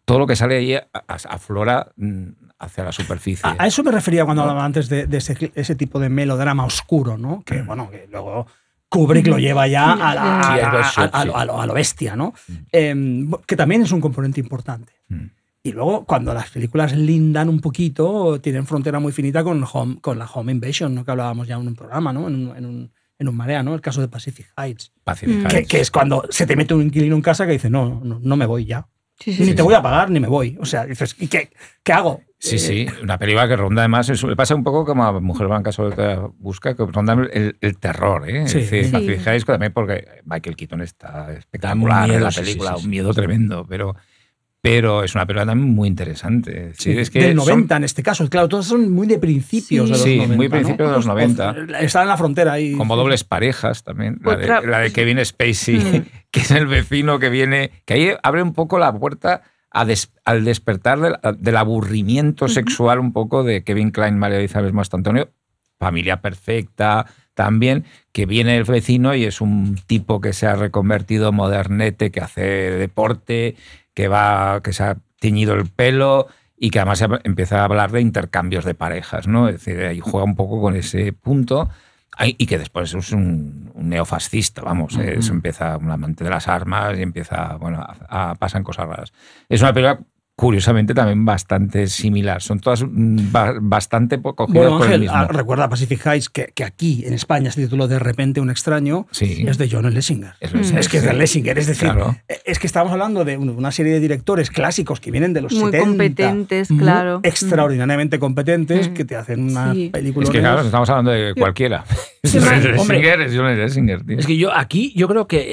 todo lo que sale ahí aflora mm, hacia la superficie.
A, a eso me refería cuando hablaba antes de, de ese, ese tipo de melodrama oscuro, ¿no? Que, bueno, que luego Kubrick lo lleva ya a, la-
Sí,
a-
eso, sí.
lo- a lo, a lo bestia, ¿no? Eh, que también es un componente importante.
Mm.
Y luego, cuando las películas lindan un poquito, tienen frontera muy finita con, home- con la home invasion, ¿no? que hablábamos ya en un programa, ¿no? en, un, en, un, en un marea, ¿no? el caso de Pacific Heights.
Pacific
Que,
Heights.
que es cuando se te mete un inquilino en casa que dice, no, no, no me voy ya.
Sí, sí,
Ni
sí.
te voy a pagar, ni me voy. O sea, dices, ¿y qué, qué hago?
Sí,
Eh,
sí, una película que ronda además, eso le pasa un poco como a Mujer Blanca sobre todo busca, que ronda el, el terror, ¿eh?
Sí.
Es decir,
Sí.
Pacific Heights, también porque Michael Keaton está espectacular
miedo,
en la
sí, sí,
película,
sí, sí.
un miedo tremendo, pero, pero es una película también muy interesante.
Sí,
es que
del
son-
90 en este caso. Claro, todos son muy de principios
Sí.
de los
Sí,
90.
muy
¿no?
principios de los 90.
Están en la frontera ahí.
como dobles parejas también. La de, la de Kevin Spacey,
Mm.
que es el vecino que viene, que ahí abre un poco la puerta a des- al despertar del, del aburrimiento sexual un poco de Kevin Klein, María Elizabeth Mastantonio, familia perfecta también, que viene el vecino y es un tipo que se ha reconvertido modernete, que hace deporte, que va, que se ha teñido el pelo y que además empieza a hablar de intercambios de parejas, ¿no? Es decir, ahí juega un poco con ese punto. Ay, Y que después es un, un neofascista, vamos, eh, eso empieza un amante de las armas y empieza, bueno, a, a- pasan cosas raras. Es una película, curiosamente, también bastante similar. Son todas mm, ba- bastante cogidas
Bueno,
por el mismo.
ah, recuerda Pacific Heights, que, que aquí en España se tituló De repente un extraño,
Sí.
es de John Lessinger.
Es,
Mm.
Es que es de Lessinger, es decir,
Claro.
es que estamos hablando de un- una serie de directores clásicos que vienen de los
Muy
70.
competentes,
muy
claro.
extraordinariamente competentes,
Mm.
que te hacen una
Sí.
película.
Es que claro, estamos hablando de cualquiera.
Sí.
Lessinger es John Lessinger, tío.
Es que yo aquí, yo creo que eh,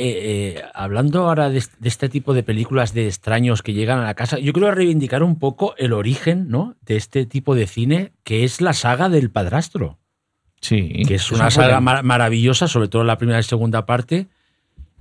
eh, hablando ahora de, de este tipo de películas de extraños que llegan a la casa, yo quiero reivindicar un poco el origen ¿no? de este tipo de cine, que es la saga del padrastro,
sí.
que es
un
una saga mar- maravillosa, sobre todo la primera y segunda parte,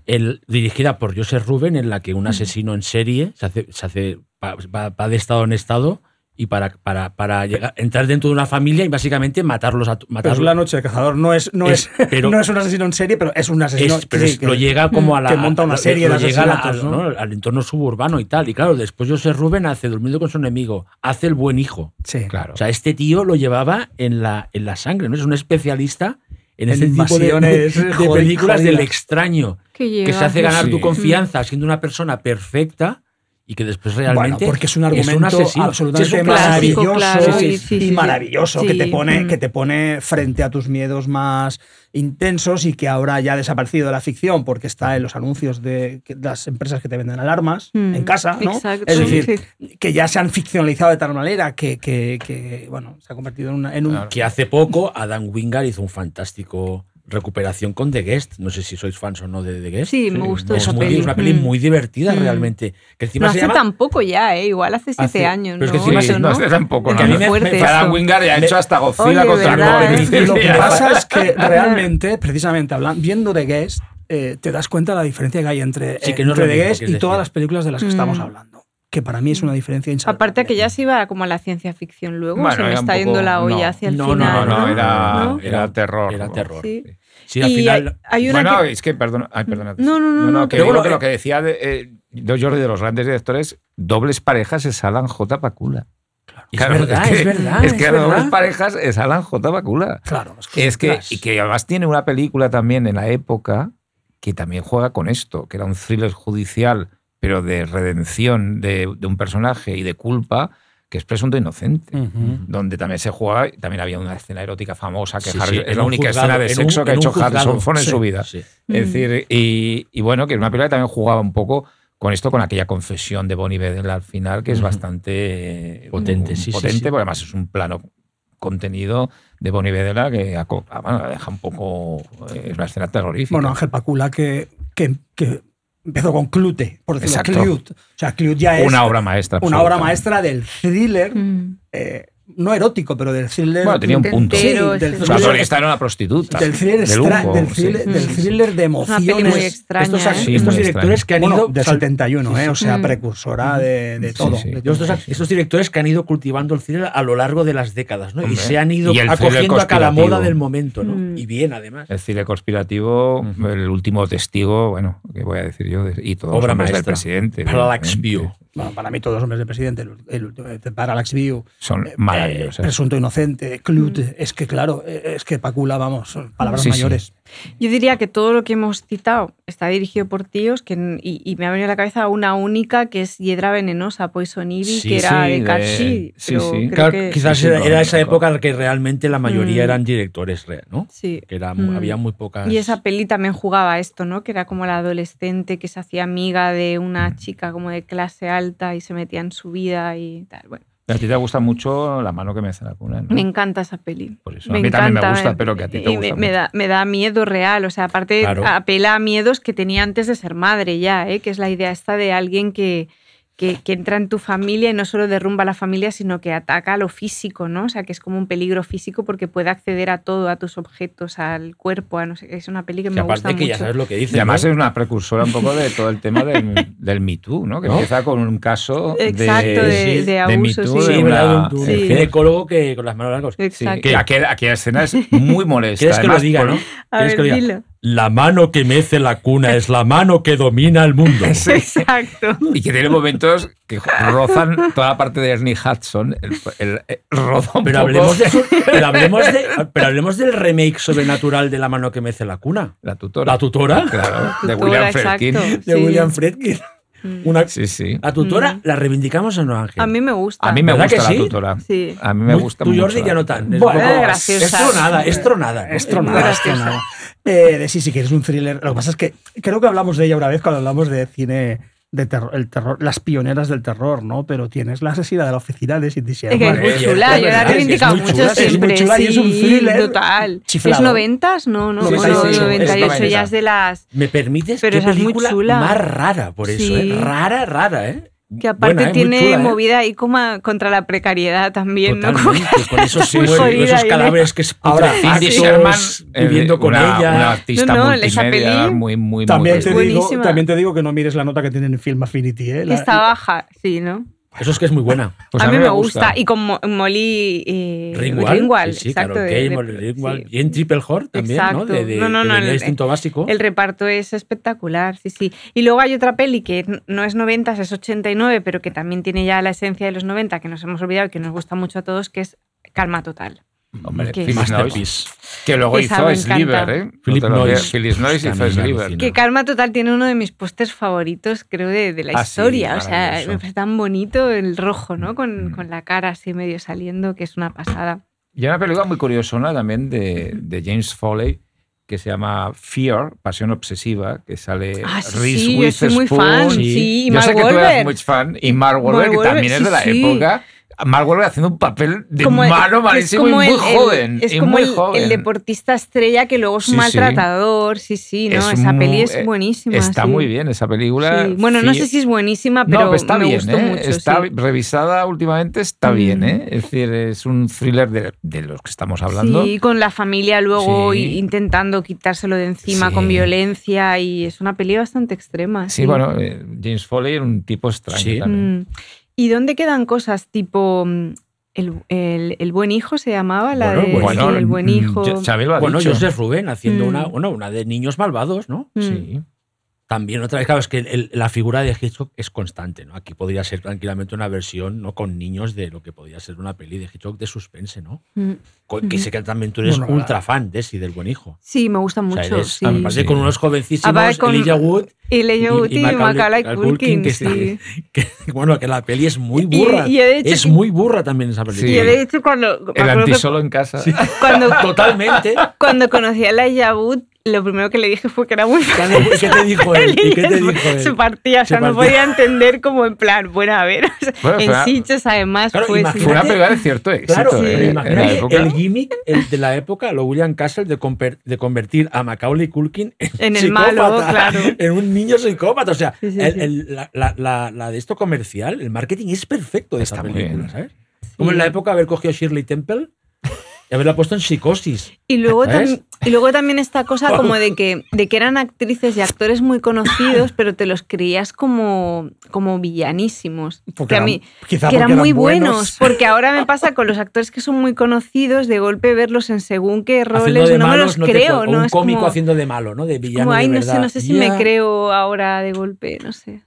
el, dirigida por Joseph Ruben, en la que un asesino en serie se hace, se hace va, va- va de estado en estado y para, para, para llegar, entrar dentro de una familia y básicamente matarlos a
Pero es
matarlos.
la noche del cazador, no es, no es,
Es- pero-
no es un asesino en serie, pero es un asesino
Es- pero
sí,
es-
que-
lo llega como a la.
que monta una
lo-
serie
lo
de
llega a
¿no?
¿no? al entorno suburbano y tal. Y claro, después José Rubén hace Durmiendo con su enemigo, hace el buen hijo.
Sí.
Claro.
O sea, este tío lo llevaba en la, en la sangre, ¿no? Es un especialista en
En
este tipo de, de- de películas del
jodidas.
extraño,
Que,
que se hace ganar
sí.
tu confianza siendo una persona perfecta y que después realmente
Bueno, porque es un argumento
asesino.
absolutamente
es un
clásico,
maravilloso
claro,
sí,
sí,
y
sí.
maravilloso que
Sí.
te pone
Mm.
que te pone frente a tus miedos más intensos y que ahora ya ha desaparecido de la ficción porque está en los anuncios de que- las empresas que te venden alarmas
Mm,
en casa, ¿no?
exacto,
Es decir, que ya se han ficcionalizado de tal manera que, que- que, bueno, se ha convertido en, una- en un
Claro.
que hace poco Adam Wingard hizo un fantástico recuperación con The Guest. No sé si sois fans o no de The Guest.
Sí, me gustó
es
esa
muy-
peli.
Es una peli
Mm.
muy divertida
Mm.
realmente. Que encima
No
se
hace
llama-
tampoco ya, ¿eh? igual hace siete
Hace-
años.
pero es que
¿no?
encima
Sí,
se-
no
¿no?
hace tampoco.
Es que
no,
a mí
no.
me-.
Adam Wingard ya ha hecho hasta Godzilla
Oye,
contra
¿verdad, eh?
Es
Lo que pasa es que realmente, precisamente hablando, viendo The Guest, eh, te das cuenta de la diferencia que hay entre,
Sí, que no es
entre The Guest y
es
todas las películas de las que estamos
Mm.
hablando. Que para mí es una diferencia insalvable.
Aparte que ya se iba como a la ciencia ficción luego,
Bueno,
se me está yendo la olla
no.
hacia el
No, no,
final.
No, no,
¿no?
era,
¿No?
era terror.
Era terror.
Sí.
Sí, al
Y
final.
hay una
Bueno,
que-
es que, perdona, ay, perdona.
No, no, no, no,
que
bueno,
que
eh,
lo que decía de, eh, de Jordi de los grandes directores, dobles parejas es Alan J. Pacula.
Es verdad,
que,
es verdad.
Es que
es
parejas es Alan J. Pacula.
Claro, es que-
Es y que además tiene una película también en la época que también juega con esto, que era un thriller judicial, pero de redención de, de un personaje y de culpa, que es Presunto Inocente.
Ujú.
Donde también se jugaba, también había una escena erótica famosa, que
Sí,
Harry-
sí,
es la
un
única
juzgado,
escena de
en un-
sexo que ha
un
hecho
juzgado.
Harrison Ford en
Sí,
su vida. Es decir, y, y bueno, que es una película que también jugaba un poco con esto, con aquella confesión de Bonnie Bedell al final, que es
Ujú.
bastante
Potente,
mm,
sí, sí,
potente, porque además es un plano contenido de Bonnie Bedell que ah, bueno, la deja un poco. eh, Es una escena terrorífica.
Bueno, Ángel Pacula, que, que, que empezó con Clute, por decirlo. Clute. O sea, Clute ya es
una obra maestra.
una obra maestra del thriller
Mm.
eh, no erótico, pero del thriller.
Bueno, tenía un punto.
Sí, del thriller-
protagonista era una prostituta.
del thriller,
de
extra-
lujo,
del thriller,
Sí,
thriller de
una peli
emociones.
muy extraña.
Estos,
¿eh?
Sí,
estos
muy
directores que han
Bueno,
ido
del
sal-
71, ¿eh? o sea,
Mm.
precursora de, de todo.
estos, estos directores que han ido cultivando el cine a lo largo de las décadas, ¿no? Y se han ido
thriller
acogiendo a cada moda del momento, ¿no?
Mm.
Y bien, además.
El cine conspirativo, el último testigo, bueno, ¿qué voy a decir yo? Y todos
Obra
los hombres del presidente.
Parallax. View.
Bueno, para mí, todos los hombres del presidente, el, el, el Parallax View,
Son
eh,
maravillosas.
Presunto Inocente, Clute, es que claro, eh, es que Pacula, vamos, son palabras
Sí, sí.
mayores.
Yo diría que todo lo que hemos citado está dirigido por tíos que, y, y me ha venido a la cabeza una única que es Hiedra Venenosa, Poison Ivy,
Sí,
que era
sí,
de creo
Claro,
que-
quizás
Sí, sí,
era,
no,
era
no,
esa
no.
época en la que realmente la mayoría
Mm.
eran directores, re- ¿no?
Sí.
Que era,
Mm.
había muy pocas.
Y esa peli también jugaba a esto, ¿no? Que era como la adolescente que se hacía amiga de una
Mm.
chica como de clase alta y se metía en su vida y tal. Bueno,
A ti te gusta mucho La mano que me hace la cuna, ¿no?
me encanta esa peli.
Por eso. A mí también me gusta, pero que a ti te gusta
me, me da, me da miedo real, o sea, aparte
Claro.
apela a miedos que tenía antes de ser madre ya, ¿eh? que es la idea esta de alguien que, que, que entra en tu familia y no solo derrumba la familia, sino que ataca a lo físico, ¿no? O sea, que es como un peligro físico porque puede acceder a todo, a tus objetos, al cuerpo, a no sé, es una peli que
que
me
aparte
gusta
que ya
mucho.
sabes lo que
Y
dice.
además
¿no?
es una precursora un poco de todo el tema del, del Me Too, ¿no? Que
¿No?
empieza con un caso
Exacto,
de,
de,
sí,
de abuso,
Me Too,
sí.
de
Sí,
una-
¿verdad? Un,
Sí.
ginecólogo que con las manos largas.
Sí,
Exacto.
que aquella, aquella escena es muy molesta.
¿Quieres que lo diga,
por-
no?
A
¿Quieres
ver,
que lo diga?
dilo.
La mano que mece la cuna es la mano que domina el mundo.
Exacto.
Y que tiene momentos que rozan toda la parte de Ernie Hudson, el, el- el- roza un
Pero
poco
hablemos, de pero, hablemos de, pero hablemos del remake sobrenatural de La mano que mece la cuna.
la tutora.
La tutora
Claro, de
Tutora,
William
exacto.
Friedkin.
de
Sí.
William Friedkin.
Mm.
Una,
Sí, sí.
la tutora
Mm.
la reivindicamos en No Ángel.
A mí me gusta.
A mí me
¿Verdad
gusta
que
la
sí?
tutora.
Sí.
A mí me
Muy-
gusta
tú,
mucho.
Jordi, ya no tan. Es,
Bueno,
poco-
graciosa.
es tronada, es tronada.
Es tronada, es tronada. Eh, de sí, sí, que es un thriller. Lo que pasa es que creo que hablamos de ella una vez cuando hablamos de cine de terror, el terror, las pioneras del terror, ¿no? Pero tienes la asesina de la oficina de Cindy
Es que es muy chula, yo la he reivindicado mucho
chula, es muy
siempre.
chula y es un thriller
total.
chiflado.
¿Es noventas? No, no,
Sí,
no,
sí,
no,
sí, es
98 ya es de las...
¿Me permites?
Pero esa es muy chula.
más rara por eso,
Sí.
¿eh? Rara, rara, ¿eh?
Que aparte
Buena, ¿eh?
Tiene
chula, ¿eh?
movida ahí como a- contra la precariedad también, ¿no?
Totalmente, con esos,
jodida
esos
de-
cadáveres que es
Ahora,
Cindy
putrefactos,
Sherman, eh,
viviendo con
una,
ella.
una artista
No, no, esa
multimedia
peli
muy, muy,
También
muy
te, digo,
buenísima.
también te digo que no mires la nota que tienen en Film Affinity. ¿eh? La-
está baja, sí, ¿no?
Eso es que es muy buena.
Pues
a, mí me gusta. Y con Mo- Molly eh,
Ringwald, sí, sí,
exacto.
Carol
de-
Kane,
de-
Molly Ringwald.
sí.
Y en Triple Hort también, ¿no? De, de,
No, no, no,
venía
el-
Instinto Básico.
El reparto es espectacular, sí, sí. Y luego hay otra peli que no es 90, es 89, pero que también tiene ya la esencia de los 90, que nos hemos olvidado y que nos gusta mucho a todos, que es Calma Total.
Hombre, Noyce,
Masterpiece.
que luego
Esa
hizo. Sliver, ¿eh?
Philip Noyce. También
hizo Sliver.
Que Calma Total tiene uno de mis pósters favoritos, creo, de, de la
Ah, sí,
historia. o sea, me parece tan bonito el rojo, ¿no? Con,
Mm.
con la cara así medio saliendo, que es una pasada.
Y hay una película muy curiosona también de, de James Foley que se llama Fear, Pasión Obsesiva, que sale
Ah, sí,
Reese
sí, yo soy muy
Witherspoon.
fan.
sí.
Sí, y
Yo
Mark
sé que tú eres
Wahlberg.
muy fan. Y Mark Wahlberg,
Mark
que también es
sí,
de la
sí.
época. Mark Wahlberg haciendo un papel de
Como
malo, malísimo
como
y muy
el- el-
joven.
Es
y
como
muy
el,
joven.
el deportista estrella que luego es un
Sí,
maltratador. Sí, sí, ¿no?
Es
Esa
muy-
peli es buenísima.
Está
sí.
muy bien esa película.
Sí. Bueno, no sé si es buenísima,
No,
pero
está
me
bien,
gustó
¿eh?
mucho.
Está
sí.
revisada últimamente, está
Mm.
bien, ¿eh? Es decir, es un thriller de, de los que estamos hablando.
Sí, con la familia luego intentando quitárselo de encima
Sí.
con violencia y es una peli bastante extrema.
Sí, bueno, eh, James Foley era un tipo extraño
Sí.
también.
Mm. ¿Y dónde quedan cosas tipo mm, el, el- el buen hijo se llamaba? La
Bueno,
de
bueno,
sí, el buen
mm,
hijo.
lo ha
Bueno,
dicho.
Joseph Rubén haciendo
Mm.
una, bueno, una de niños malvados, ¿no?
Mm.
Sí.
También otra vez, claro, es que el- la figura de Hitchcock es constante, ¿no? Aquí podría ser tranquilamente una versión, ¿no? Con niños de lo que podría ser una peli de Hitchcock de suspense, ¿no?
Mm.
Co- Que sé que también tú eres
Bueno,
ultra fan de ese, del buen hijo.
Sí, me gusta
O
mucho.
sea, eres,
sí.
aparte
Sí.
con unos jovencísimos,
Aparte con-
Elijah Wood
Y Leia Wood y, Macaulay Culkin,
que,
sí.
que- bueno, que la peli es muy
Y-
burra.
y he
es
que-
muy burra también esa película.
Y de hecho, cuando,
El
acuerdo que
antisolo en casa.
cuando,
Totalmente.
cuando conocí a Elijah Wood, lo primero que le dije fue que era muy
¿Y qué te dijo él? ¿Y qué te
se-
dijo él?
Se partía, o
Se
sea, no podía entender como en plan, bueno, a ver, o sea,
Bueno,
en Sitges además
Claro,
fue...
imagínate-
Fue una película de cierto éxito.
Claro,
¿eh? En la
imagínate
época.
el gimmick el de la época, lo William Castle, de, de convertir a Macaulay Culkin en,
En el
psicópata,
malo, claro.
en un niño psicópata. O sea,
Sí, sí,
el- la, la- la- la de esto comercial, el marketing es perfecto de
Está
esta película,
bien.
¿sabes? Como en la época haber cogido Shirley Temple y haberla puesto en psicosis.
Y luego, y luego también esta cosa como de que, de que eran actrices y actores muy conocidos, pero te los creías como, como villanísimos.
Porque
que a mí, que eran muy
eran
buenos.
buenos.
Porque ahora me pasa con los actores que son muy conocidos, de golpe verlos en según qué roles,
de
no me los
te
creo.
puedo- o
¿no?
un
Es
cómico
como-
haciendo de malo, ¿no? De villano
como, ay,
de
no sé, no sé si me creo ahora de golpe, no sé.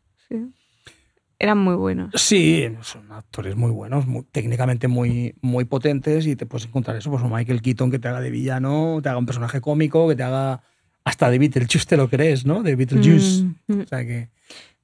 Sí. Eran muy buenos.
Sí, son actores muy buenos, muy- técnicamente muy, muy potentes y te puedes encontrar eso, pues un Michael Keaton que te haga de villano, te haga un personaje cómico, que te haga hasta de Beetlejuice, te lo crees, ¿no? De Beetlejuice.
Mm, mm.
O sea que...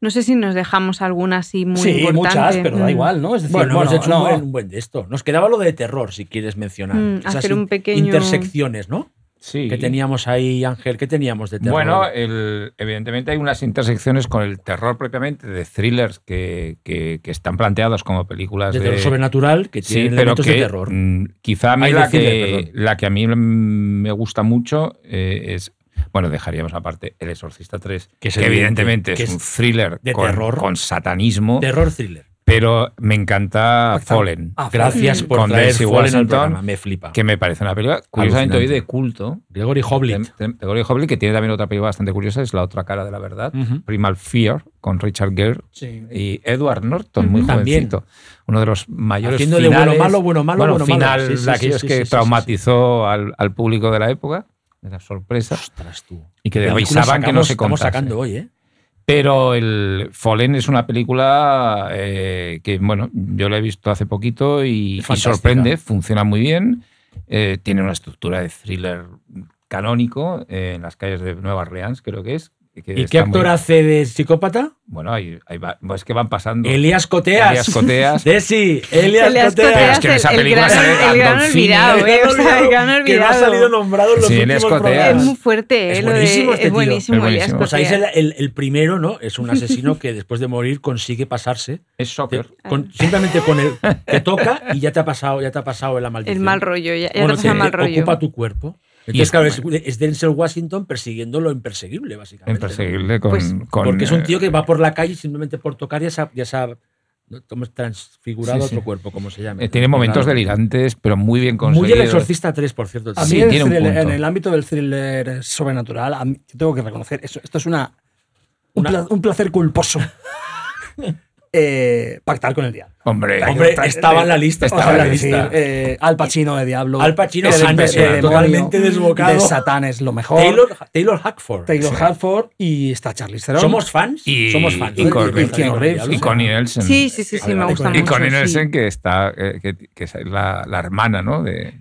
No sé si nos dejamos alguna así muy
sí,
importante.
muchas, pero da
Mm.
igual, ¿no? Es decir,
Bueno,
bueno,
hemos hecho
no,
un, buen, un buen de esto. Nos quedaba lo de terror, si quieres mencionar.
Mm,
Esas
hacer un pequeño-
Intersecciones, ¿no?
Sí.
Que teníamos ahí, Ángel, ¿qué teníamos de terror?
Bueno, el- evidentemente hay unas intersecciones con el terror propiamente, de thrillers que, que- que están planteados como películas
de
de,
terror sobrenatural, que
Sí,
tienen
pero
elementos
que
de terror.
mm, quizá a mí la,
thriller,
que, la que a mí me gusta mucho eh, es, bueno, dejaríamos aparte El Exorcista 3,
Que
que,
es evidente,
evidentemente
que
es,
es
un thriller
de
con,
terror.
con satanismo,
Terror thriller.
Pero me encanta. Fallen,
Ah,
Gracias
Mm.
por
Con
traer Fallen al programa. Me flipa.
que me parece una película curiosamente hoy de culto.
Gregory Hoblit.
Gregory Hoblit, que tiene también otra película bastante curiosa, es La otra cara de la verdad. Primal Fear, con Richard Gere
Sí.
y Edward Norton, muy
Ujú.
También.
jovencito. Uno de los mayores
Haciendo de
finales,
bueno malo, bueno malo,
bueno,
bueno malo.
final
Sí, sí,
de aquellos
sí,
que
sí, sí, sí.
traumatizó Al, al público de la época, de la sorpresa,
Ostras, tú.
y que avisaban que no se
Estamos
contase.
sacando hoy, ¿eh?
Pero el Fallen es una película eh, que, bueno, yo la he visto hace poquito y, sorprende, funciona muy bien, eh, tiene una estructura de thriller canónico eh, en las calles de Nueva Orleans, creo que es. Que
¿Y qué actor
muy-
hace de psicópata?
Bueno, ahí, ahí va- es que van pasando.
Elías Coteas.
Elías Coteas.
Desi, Elías,
Elias
Coteas.
Pero es que en esa
el
película
gran-
sale
el gran olvidado, eh, o sea, el gran
que no ha salido nombrado en los
Sí,
últimos
Coteas.
programas.
Es muy fuerte,
Es
eh,
buenísimo este
es
tío.
buenísimo,
Es
Elías
buenísimo.
Pues ahí es el,
Coteas.
el- el primero, ¿no? Es un asesino que después de morir consigue pasarse.
Es soccer.
con- simplemente con el que toca y ya te ha pasado, ya te ha pasado la maldición.
El mal rollo, ya, ya
Bueno,
te pasa mal rollo.
ocupa tu cuerpo.
Y
Entonces,
es-
claro, es, es Denzel Washington persiguiendo lo imperseguible, básicamente. ¿no?
Imperseguible con,
Pues-
con,
Porque es un tío
eh,
que va por la calle y simplemente por tocar ya se ha, ya se ha transfigurado
Sí,
otro cuerpo, como se llama.
eh, tiene momentos
Claro.
delirantes, pero muy bien
Muy
conseguidos.
el Exorcista 3, por cierto.
A mí
Sí,
el
tiene un punto.
en el ámbito del thriller sobrenatural, a mí- yo tengo que reconocer, eso, esto es una, un,
Una-
pla- un placer culposo. Eh, pactar con el diablo.
Hombre,
Hombre, estaba en la lista.
Estaba
en la
Es
lista.
decir, eh, Al Pacino de Diablo.
Al Pacino,
de- de-
totalmente desbocado.
De Satán es lo mejor.
Taylor, Taylor Hackford.
Taylor Hartford y está Charlize Theron.
¿Somos fans?
Y-
Somos fans.
y con-
y Reeves,
y Connie Nielsen.
Sí, sí, sí, sí, me gusta
Connie-
Y
mucho.
Connie
sí.
Nielsen, que, está, eh, que, que es la, la hermana, ¿no? De,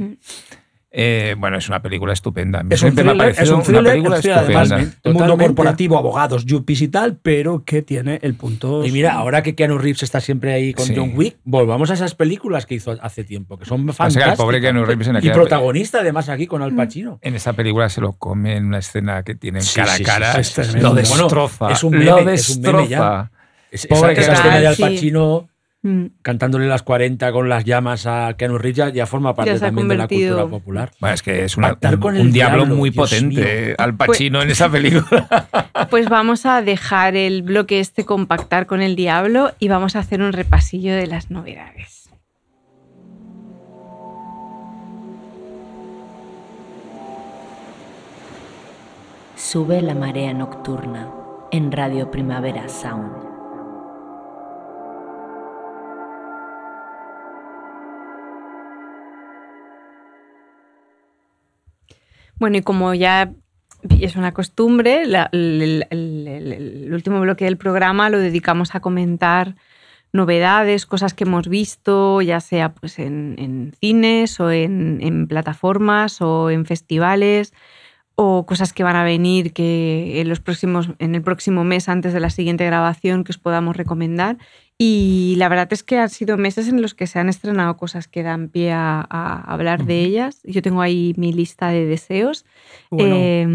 Eh, bueno, es una película estupenda.
Es un
me
thriller, es un thriller,
una película
además,
estupenda.
el mundo corporativo, abogados, yuppies y tal, pero que tiene el punto.
Y mira, ahora que Keanu Reeves está siempre ahí con
Sí.
John Wick, volvamos a esas películas que hizo hace tiempo, que son
el
fantásticas.
pobre Keanu Reeves en
y protagonista además aquí con Al Pacino.
En esa película se lo come en una escena que tienen
Sí,
cara a cara.
sí,
sí, sí, sí.
lo
Bueno,
destroza.
es un meme,
lo
es un meme ya.
destroza.
Es-
Pobre
esa, esa escena de Al. Pacino
Mm.
cantándole las 40 con las llamas a Keanu Reeves ya, ya forma parte
Ya
también de la cultura popular.
Bueno, es que es una- un, un diablo,
diablo,
muy
Dios
potente.
mío.
Al Pacino en esa película.
Pues vamos a dejar el bloque este compactar con el diablo y vamos a hacer un repasillo de las novedades.
Sube la marea nocturna en Radio Primavera Sound.
Bueno, y como ya es una costumbre, el, último bloque del programa lo dedicamos a comentar novedades, cosas que hemos visto, ya sea pues en, en cines o en, en plataformas o en festivales o cosas que van a venir que en, los próximos, en el próximo mes antes de la siguiente grabación que os podamos recomendar. Y la verdad es que han sido meses en los que se han estrenado cosas que dan pie a, a hablar de ellas. Yo tengo ahí mi lista de deseos,
Bueno,
eh,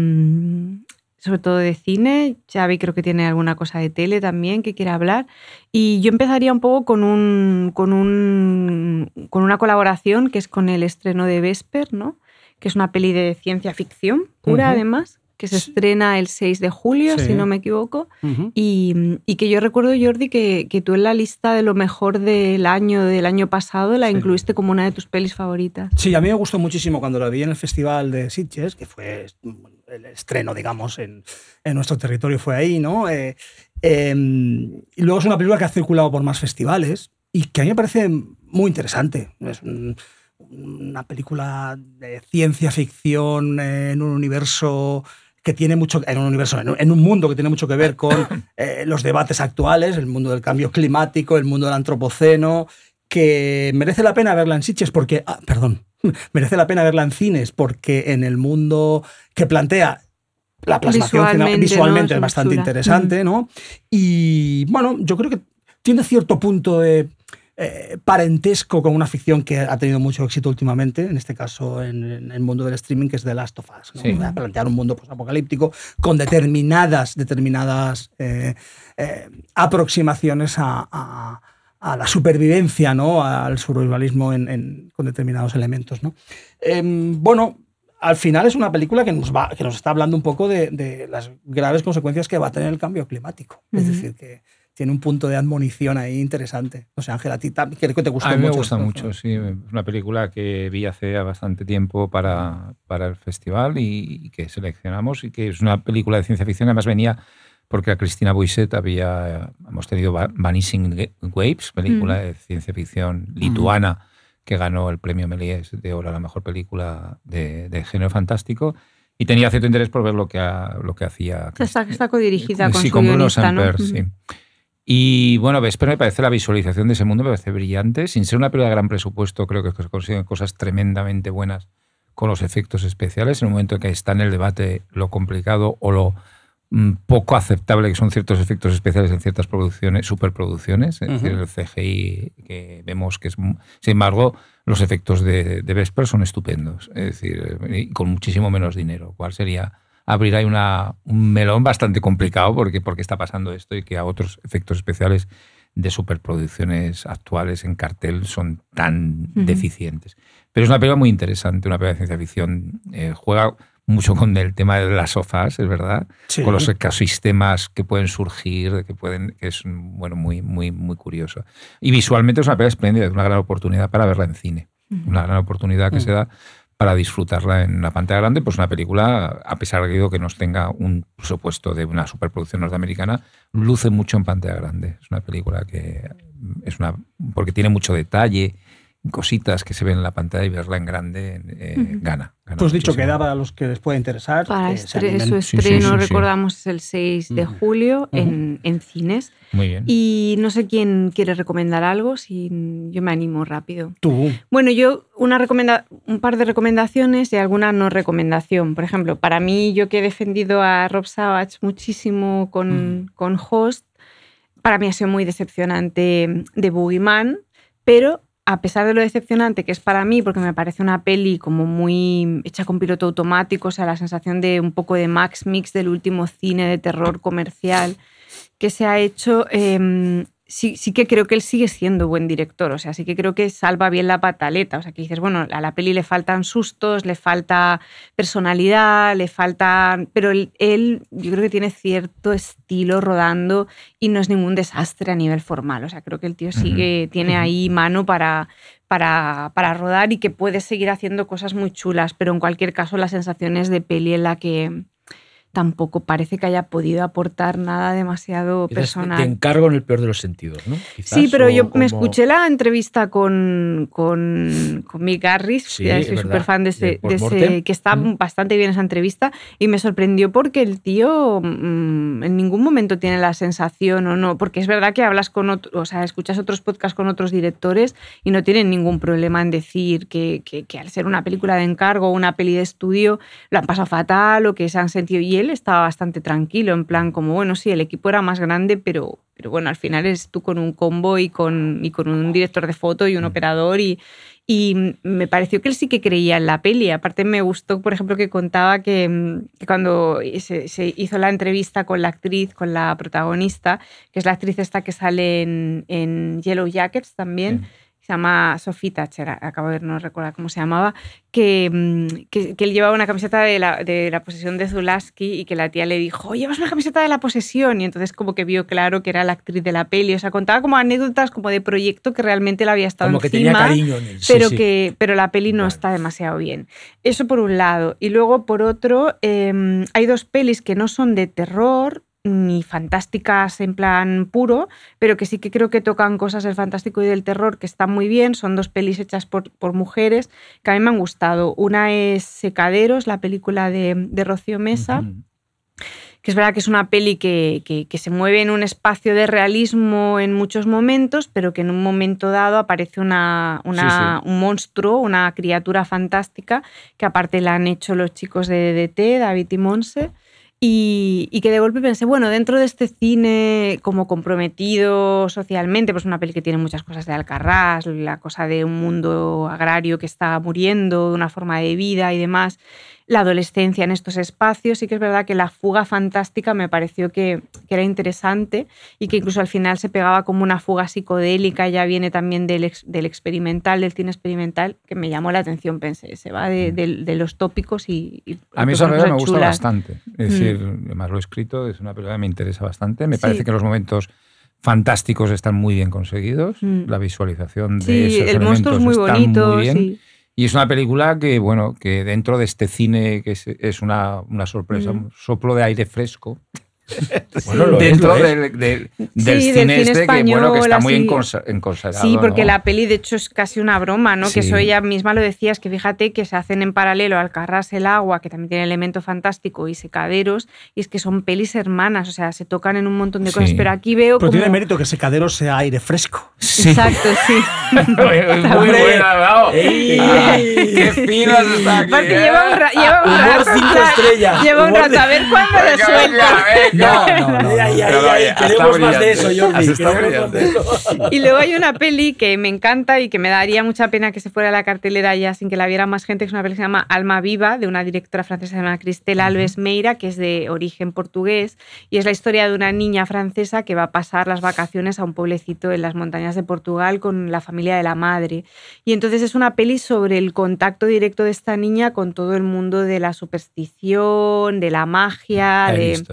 sobre todo de cine. Xavi creo que tiene alguna cosa de tele también que quiera hablar. Y yo empezaría un poco con, un, con, un, con una colaboración que es con el estreno de Vesper, ¿no? que es una peli de ciencia ficción pura además, que se estrena el 6 de julio,
Sí.
si no me equivoco. Y, y que yo recuerdo, Jordi, que, que tú en la lista de lo mejor del año, del año pasado, la
Sí.
incluiste como una de tus pelis favoritas.
Sí, a mí me gustó muchísimo cuando lo vi en el Festival de Sitges, que fue el estreno, digamos, en, en nuestro territorio, fue ahí, ¿no? Eh, eh, y luego es una película que ha circulado por más festivales y que a mí me parece muy interesante. Es un- una película de ciencia ficción en un universo que tiene mucho, en un universo, en un, mundo que tiene mucho que ver con eh, los debates actuales, el mundo del cambio climático, el mundo del antropoceno, que merece la pena verla en Sitges porque, ah, perdón, merece la pena verla en cines porque en el mundo que plantea la plasmación
Visualmente,
visualmente,
¿no?
es bastante interesante, ¿no? Y bueno, yo creo que tiene cierto punto de eh, parentesco con una ficción que ha tenido mucho éxito últimamente, en este caso en, en el mundo del streaming, que es The Last of Us. ¿no?
Sí.
Plantear un mundo apocalíptico con determinadas, determinadas eh, eh, aproximaciones a, a- a la supervivencia, ¿no? al survivalismo en- en- con determinados elementos. ¿no? Em, bueno, al final es una película que nos, va, que nos está hablando un poco de, de las graves consecuencias que va a tener el cambio climático. Es
Ujú.
decir, que tiene un punto de admonición ahí interesante. O sea, Ángela, a ti creo que te gustó
A mí me
mucho.
gusta
esto,
mucho,
¿no?
sí. Es una película que vi hace bastante tiempo para, para el festival y, y que seleccionamos y que es una película de ciencia ficción. Además venía porque a Cristina Buiset había, hemos tenido Va- Vanishing Waves, película
Mm.
de ciencia ficción lituana que ganó el premio Méliès de oro a la mejor película de, de género fantástico. Y tenía cierto interés por ver lo que, ha- lo que hacía.
O sea, está, está codirigida con
sí,
su
con Bruno
guionista, ¿no?
Samper, sí. Y bueno, Vesper me parece la visualización de ese mundo, me parece brillante. Sin ser una película de gran presupuesto, creo que se consiguen cosas tremendamente buenas con los efectos especiales. En un momento en que está en el debate lo complicado o lo mm, poco aceptable que son ciertos efectos especiales en ciertas producciones, superproducciones, es decir, el CGI que vemos que es... Sin embargo, los efectos de, de Vesper son estupendos, es decir, con muchísimo menos dinero. ¿Cuál sería abrir ahí una, un melón bastante complicado porque, porque está pasando esto y que a otros efectos especiales de superproducciones actuales en cartel son tan deficientes. Pero es una película muy interesante, una película de ciencia ficción. eh, juega mucho con el tema de las sofás, es verdad,
Sí.
con los ecosistemas que pueden surgir, que pueden, que es bueno, muy, muy, muy curioso. Y visualmente es una película espléndida, es una gran oportunidad para verla en cine. Una gran oportunidad que
Mm.
se da para disfrutarla en la pantalla grande, pues una película, a pesar de que no tenga un presupuesto de una superproducción norteamericana, luce mucho en pantalla grande. Es una película que es una porque tiene mucho detalle, cositas que se ven en la pantalla y verla en grande eh, gana. gana
Tú has dicho que
muchísimo.
da para los que les pueda interesar.
Para estre- su
sí,
estreno,
sí, sí.
recordamos, es el 6 de julio en, en cines.
Muy bien.
Y no sé quién quiere recomendar algo, si yo me animo rápido.
Tú.
Bueno, yo una recomenda un par de recomendaciones y alguna no recomendación. Por ejemplo, para mí, yo que he defendido a Rob Savage muchísimo con, con Host, para mí ha sido muy decepcionante de Boogeyman, pero a pesar de lo decepcionante que es para mí, porque me parece una peli como muy hecha con piloto automático, o sea, la sensación de un poco de Max Mix del último cine de terror comercial que se ha hecho, eh, sí, sí que creo que él sigue siendo buen director, o sea, sí que creo que salva bien la pataleta, o sea, que dices, bueno, a la peli le faltan sustos, le falta personalidad, le falta, pero él, él yo creo que tiene cierto estilo rodando y no es ningún desastre a nivel formal, o sea, creo que el tío sigue, tiene ahí mano para, para, para rodar y que puede seguir haciendo cosas muy chulas, pero en cualquier caso la sensación es de peli en la que tampoco parece que haya podido aportar nada demasiado
Quizás
personal.
Te encargo en el peor de los sentidos, ¿no? Quizás,
Sí, pero yo me escuché la entrevista con, con, con Mick Garris,
Sí, es
soy súper fan de ese,
de
que está
Mm.
bastante bien esa entrevista, y me sorprendió porque el tío mm, en ningún momento tiene la sensación o no, porque es verdad que hablas con otros, o sea, escuchas otros podcasts con otros directores y no tienen ningún problema en decir que, que- que al ser una película de encargo o una peli de estudio lo han pasado fatal o que se han sentido, y él estaba bastante tranquilo, en plan como, bueno, sí, el equipo era más grande, pero, pero bueno, al final es tú con un combo y con, y con un director de foto y un operador y, y me pareció que él sí que creía en la peli. Aparte me gustó, por ejemplo, que contaba que, mm, que cuando se, se hizo la entrevista con la actriz, con la protagonista, que es la actriz esta que sale en, en Yellow Jackets también, se llama Sophie Thatcher, acabo de no recuerdo cómo se llamaba, que, mm, que, que él llevaba una camiseta de la, de la posesión de Zulaski y que la tía le dijo, llevas una camiseta de la posesión, y entonces como que vio claro que era la actriz de la peli, o sea, contaba como anécdotas como de proyecto que realmente le había estado
Como que
encima,
tenía cariño en él.
Pero,
sí.
Que, pero la peli no
Vale.
está demasiado bien. Eso por un lado. Y luego por otro, eh, hay dos pelis que no son de terror ni fantásticas en plan puro, pero que sí que creo que tocan cosas del fantástico y del terror que están muy bien. Son dos pelis hechas por, por mujeres que a mí me han gustado. Una es Secaderos, la película de, de Rocío Mesa que es verdad que es una peli que, que- que se mueve en un espacio de realismo en muchos momentos, pero que en un momento dado aparece una, una-
Sí,
un monstruo, una criatura fantástica, que aparte la han hecho los chicos de DDT, David y Monse. Y, que de golpe pensé, bueno, dentro de este cine como comprometido socialmente, pues una peli que tiene muchas cosas de Alcarrás, la cosa de un mundo agrario que está muriendo, de una forma de vida y demás, la adolescencia en estos espacios. Sí que es verdad que la fuga fantástica me pareció que, que era interesante y que incluso al final se pegaba como una fuga psicodélica, ya viene también del, ex- del experimental, del cine experimental, que me llamó la atención, pensé, se va de, de- de los tópicos y... y
A mí esa me
cosas
gusta
chulas.
bastante. Es
Mm.
decir, además lo he escrito, es una película que me interesa bastante. Me
Sí.
parece que los momentos fantásticos están muy bien conseguidos.
Mm.
La visualización de
Sí,
esos
el monstruo es muy
elementos
bonito,
muy bien.
sí.
Y es una película que, bueno, que dentro de este cine que es, es una, una sorpresa,
Mm.
un soplo de aire fresco,
Bueno, lo es,
dentro
lo es.
del, del- del
Sí, del
cine
cine
este que, bueno, que está
español,
muy enconsagrado.
Sí, porque
¿no?
la peli de hecho es casi una broma, ¿no? Que eso ella misma lo decía, es que fíjate que se hacen en paralelo Alcarrás el agua, que también tiene elemento fantástico, y Secaderos, y es que son pelis hermanas, o sea, se tocan en un montón de cosas,
Sí.
pero aquí veo
Pero
como...
tiene mérito que Secadero sea aire fresco.
Sí.
Exacto, sí.
Muy buena. Ah, ¡Qué finas está aquí!
Porque
¿eh?
lleva un, ra- lleva un rato, lleva un rato, a ver cuándo lo
Venga,
suelta.
Venga, venga.
No, no, no.
Ay, ay, ay,
Pero
ay,
vaya,
queremos
está
más de eso,
brillante.
Jordi.
Está
queremos más de eso.
Y luego hay una peli que me encanta y que me daría mucha pena que se fuera a la cartelera ya sin que la viera más gente, que es una peli que se llama Alma Viva, de una directora francesa llamada Cristel Alves Meira, que es de origen portugués, y es la historia de una niña francesa que va a pasar las vacaciones a un pueblecito en las montañas de Portugal con la familia de la madre. Y entonces es una peli sobre el contacto directo de esta niña con todo el mundo de la superstición, de la magia, de...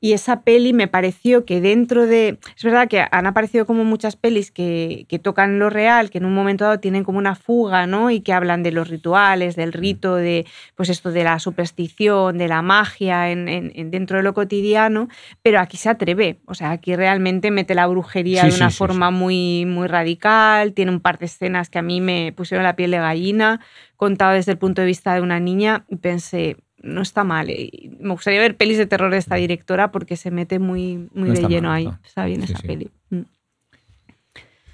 Y esa peli me pareció que dentro de... Es verdad que han aparecido como muchas pelis que, que tocan lo real, que en un momento dado tienen como una fuga, ¿no? Y que hablan de los rituales, del rito, de pues esto de la superstición, de la magia en, en- en- dentro de lo cotidiano, pero aquí se atreve. O sea, aquí realmente mete la brujería
Sí,
de una
sí, sí,
forma Muy, muy radical, tiene un par de escenas que a mí me pusieron la piel de gallina, contado desde el punto de vista de una niña, y pensé, no está mal. Y Me gustaría ver pelis de terror de esta directora porque se mete muy, muy
No
de lleno
mal,
ahí.
no.
Está bien
Sí,
esa
sí.
peli. Mm.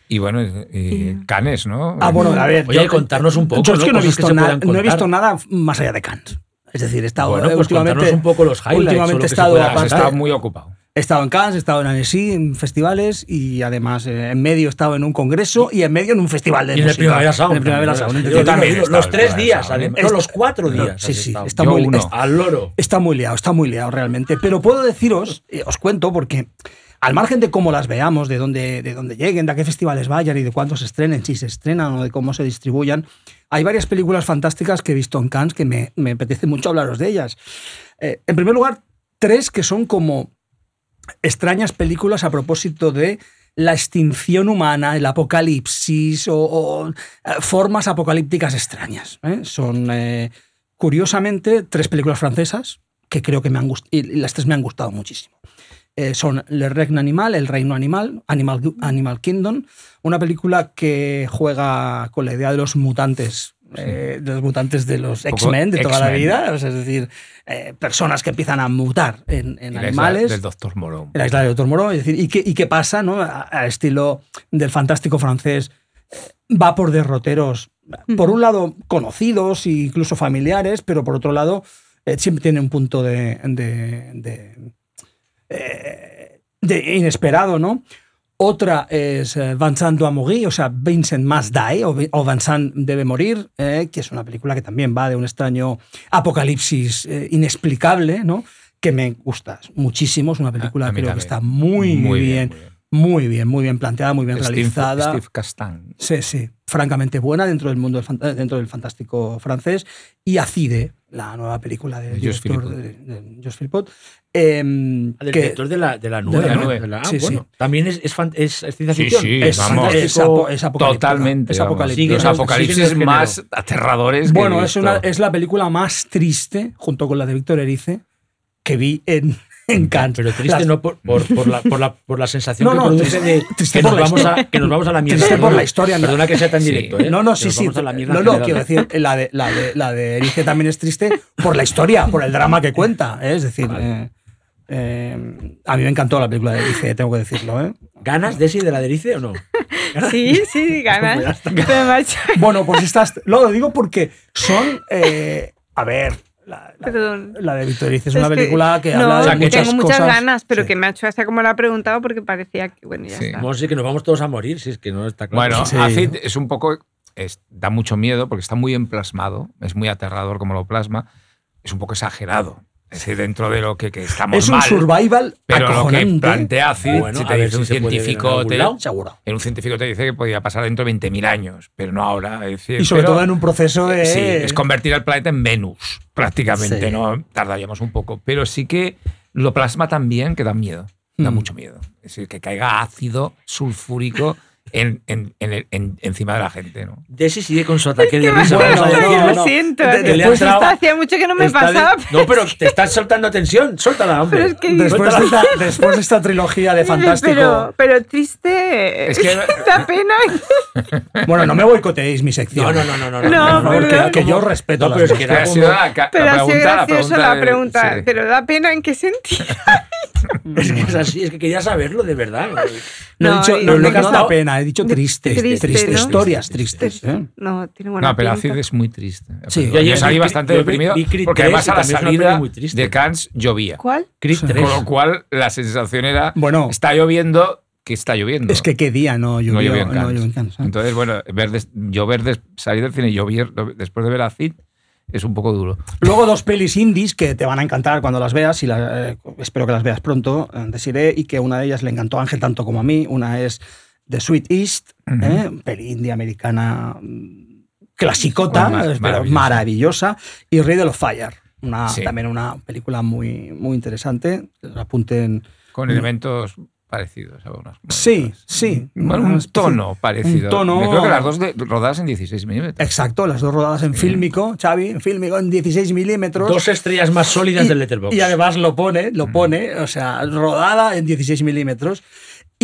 Y bueno, eh,
Sí.
Canes, ¿no?
Ah, bueno, a ver.
Oye,
yo-
contarnos un poco,
Yo es
¿no?
que no he,
que
visto nada, no he visto nada más allá de Cannes. Es decir, he estado
Bueno,
eh,
pues
últimamente.
contarnos un poco los highlights
últimamente he estado, aparte-
estado muy ocupado.
He estado en Cannes, he estado en Annecy, en festivales y además eh, en medio he estado en un congreso y en medio en un festival de
Y en el
música.
Primavera Sound.
En el Primavera Sound.
¿no?
Yo también
Los
en
tres días, además. No, los cuatro días.
Sí,
has
sí,
estado.
está
Yo
muy,
uno.
es-
Al loro.
Está muy liado, está muy liado realmente. Pero puedo deciros, eh, os cuento, porque al margen de cómo las veamos, de dónde, de dónde lleguen, de a qué festivales vayan y de cuándo se estrenen, si se estrenan o de cómo se distribuyan, hay varias películas fantásticas que he visto en Cannes que me, me apetece mucho hablaros de ellas. Eh, en primer lugar, tres que son como extrañas películas a propósito de la extinción humana, el apocalipsis o, eh, formas apocalípticas extrañas. ¿eh? Son, eh, curiosamente, tres películas francesas que creo que me han gustado, y las tres me han gustado muchísimo. Son Le Regne Animal, El Reino Animal, Animal Kingdom, una película que juega con la idea de los mutantes, eh, de los mutantes de los X-Men de toda la vida, o sea, es decir, eh, personas que empiezan a mutar en, en
Y la isla
animales.
Del doctor Morón.
En la isla de Doctor Moro, es decir, ¿y qué, y qué pasa, no? A- Al estilo del fantástico francés, eh, va por derroteros, por un lado conocidos e incluso familiares, pero por otro lado eh, siempre tiene un punto de, de- de, eh, de inesperado, ¿no? Otra es eh, Vincent doit mourir, o sea, Vincent must die, o, Vi- o Vincent debe morir, eh, que es una película que también va de un extraño apocalipsis eh, inexplicable, ¿no? Que me gusta muchísimo, es una película
A mí
creo que está muy, muy, bien,
muy bien.
Muy bien, muy bien planteada, muy bien
Steve,
realizada.
Steve Castan.
Sí, sí, francamente buena dentro del mundo del, eh, dentro del fantástico francés. Y Acide, la nueva película del
De Josh
director
Philippot.
de, de Josh Philippot, em,
Del
que
director de la, de la nube.
de la
¿no?
nube.
De la- ah,
Sí, sí.
bueno. También es, es, fan- es- es ciencia
Sí,
ficción.
sí,
es,
vamos.
es apo- es apocalíptica.
Totalmente.
Es
vamos.
apocalíptica.
Los apocalipsis más aterradores que
Bueno,
he
es, una, es la película más triste, junto con la de Víctor Erice, que vi en, en Cannes.
Pero triste
Las-
no por, por, por la, por, la, por la sensación
No,
que produce
triste-
de
triste
que nos,
la
vamos a, que nos vamos a la mierda.
Triste por la historia, no.
Perdona que sea tan
Sí.
directo. ¿eh?
No, no, sí, sí.
la
No, no, quiero decir, la de, la de, la de Erice también es triste por la historia, por el drama que cuenta. ¿eh? Es decir, eh, eh, a mí me encantó la película de Erice, tengo que decirlo. ¿eh?
¿Ganas de ese y de la de Erice o no?
Sí, sí, ganas.
Bueno, pues estas. Lo digo porque son. eh, a ver. La, la-
Perdón.
la de Víctor Erice es,
Es
una
que-
película que,
no,
habla de
O sea, que
muchas
tengo muchas
cosas.
ganas, pero
Sí.
que me ha hecho hasta como la ha preguntado porque parecía que, bueno, ya
Sí.
está.
Vamos a decir que nos vamos todos a morir, si es que no está claro.
Bueno,
Sí.
Acid es un poco. es- da mucho miedo porque está muy emplasmado. Es muy aterrador como lo plasma. Es un poco exagerado. Decir, dentro de lo que, que estamos
Es un
mal.
survival
Pero lo que
acojonante.
plantea
Bueno,
si te dice
si
un científico, te,
lado.
Seguro.
un científico te dice que podía pasar dentro de 20.000 años, pero no ahora. Es decir,
Y sobre
pero-
todo en un proceso de.
Sí, es convertir al planeta en Venus, prácticamente,
Sí.
¿no? Tardaríamos un poco. Pero sí que lo plasma tan bien que da miedo. Da
Mm.
mucho miedo. Es decir, que caiga ácido sulfúrico en, en- en encima de la gente, ¿no?
Desi sigue con su ataque de risa.
Bueno, no,
decirlo.
lo
no.
siento.
De-
que
le ha
pues
entrado-
esta hacía mucho que no me
Está de-
pasaba.
No, pero te estás soltando tensión. Suéltala, hombre.
Pero es que-
Después de, esta, después de esta trilogía de fantástico.
Pero, pero triste.
Es que-
da pena.
Bueno, no me boicoteéis mi sección.
No, no, no, no. no,
No,
por favor,
perdón.
que yo respeto
No,
las
pero es que era
la,
Pero
la
ha sido
pregunta, la
gracioso
pregunta de- sí.
Pero da pena en qué sentido.
Es que es así, es que quería saberlo de verdad.
No, he
No,
dicho,
y-
no, no,
he
no da pena, he dicho triste.
Triste,
Triste,
¿no?
historias
Triste,
tristes. ¿eh?
No, tiene buena
No, pero
pinta.
Acid es muy triste.
Sí.
Yo,
Yo
salí bastante
yo
deprimido porque
3
además a la salida de Cannes llovía.
¿Cuál?
3.
Con lo cual la sensación era,
Bueno.
está lloviendo, que está lloviendo.
Es que qué día no llovió,
no llovió en
no
Cannes.
llovió en Cannes, ¿eh?
Entonces, bueno, ver des- llover, des- salir del cine y llover después de ver a Cid es un poco duro.
Luego dos pelis indies que te van a encantar cuando las veas y la- eh, espero que las veas pronto, eh, Desiree, y que una de ellas le encantó a Ángel tanto como a mí. Una es The Sweet East,
Ujú.
¿eh? peli indie americana mm, clasicota,
Bueno,
eh, pero
maravillosa.
maravillosa, y Riddle of Fire, una,
Sí.
también una película muy, muy interesante. Apunten.
Con elementos parecidos. algunos
Sí,
momentos.
sí.
Bueno, un tono parecido.
un tono-
Me creo que las dos de- rodadas en 16 milímetros.
Exacto, las dos rodadas en fílmico, Xavi, en fílmico en 16 milímetros.
Dos estrellas más sólidas
y,
del Letterboxd.
y además lo pone, lo pone, o sea, rodada en 16 milímetros.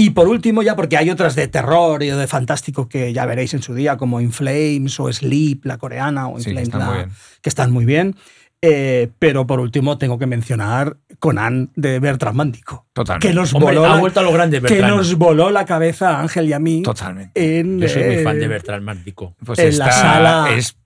Y por último, ya porque hay otras de terror y de fantástico que ya veréis en su día, como In Flames o Sleep, la coreana, o In
Sí, que
Flames,
están
la-
muy bien.
que están muy bien. Eh, pero por último, tengo que mencionar Conan de Bertrand Mandico.
Totalmente.
Que nos,
Hombre,
voló
ha
la,
vuelto a lo grande,
que nos voló la cabeza a Ángel y a mí.
Totalmente.
En,
Yo soy muy fan de Bertrand Mandico.
Pues
en la
esta
sala-
es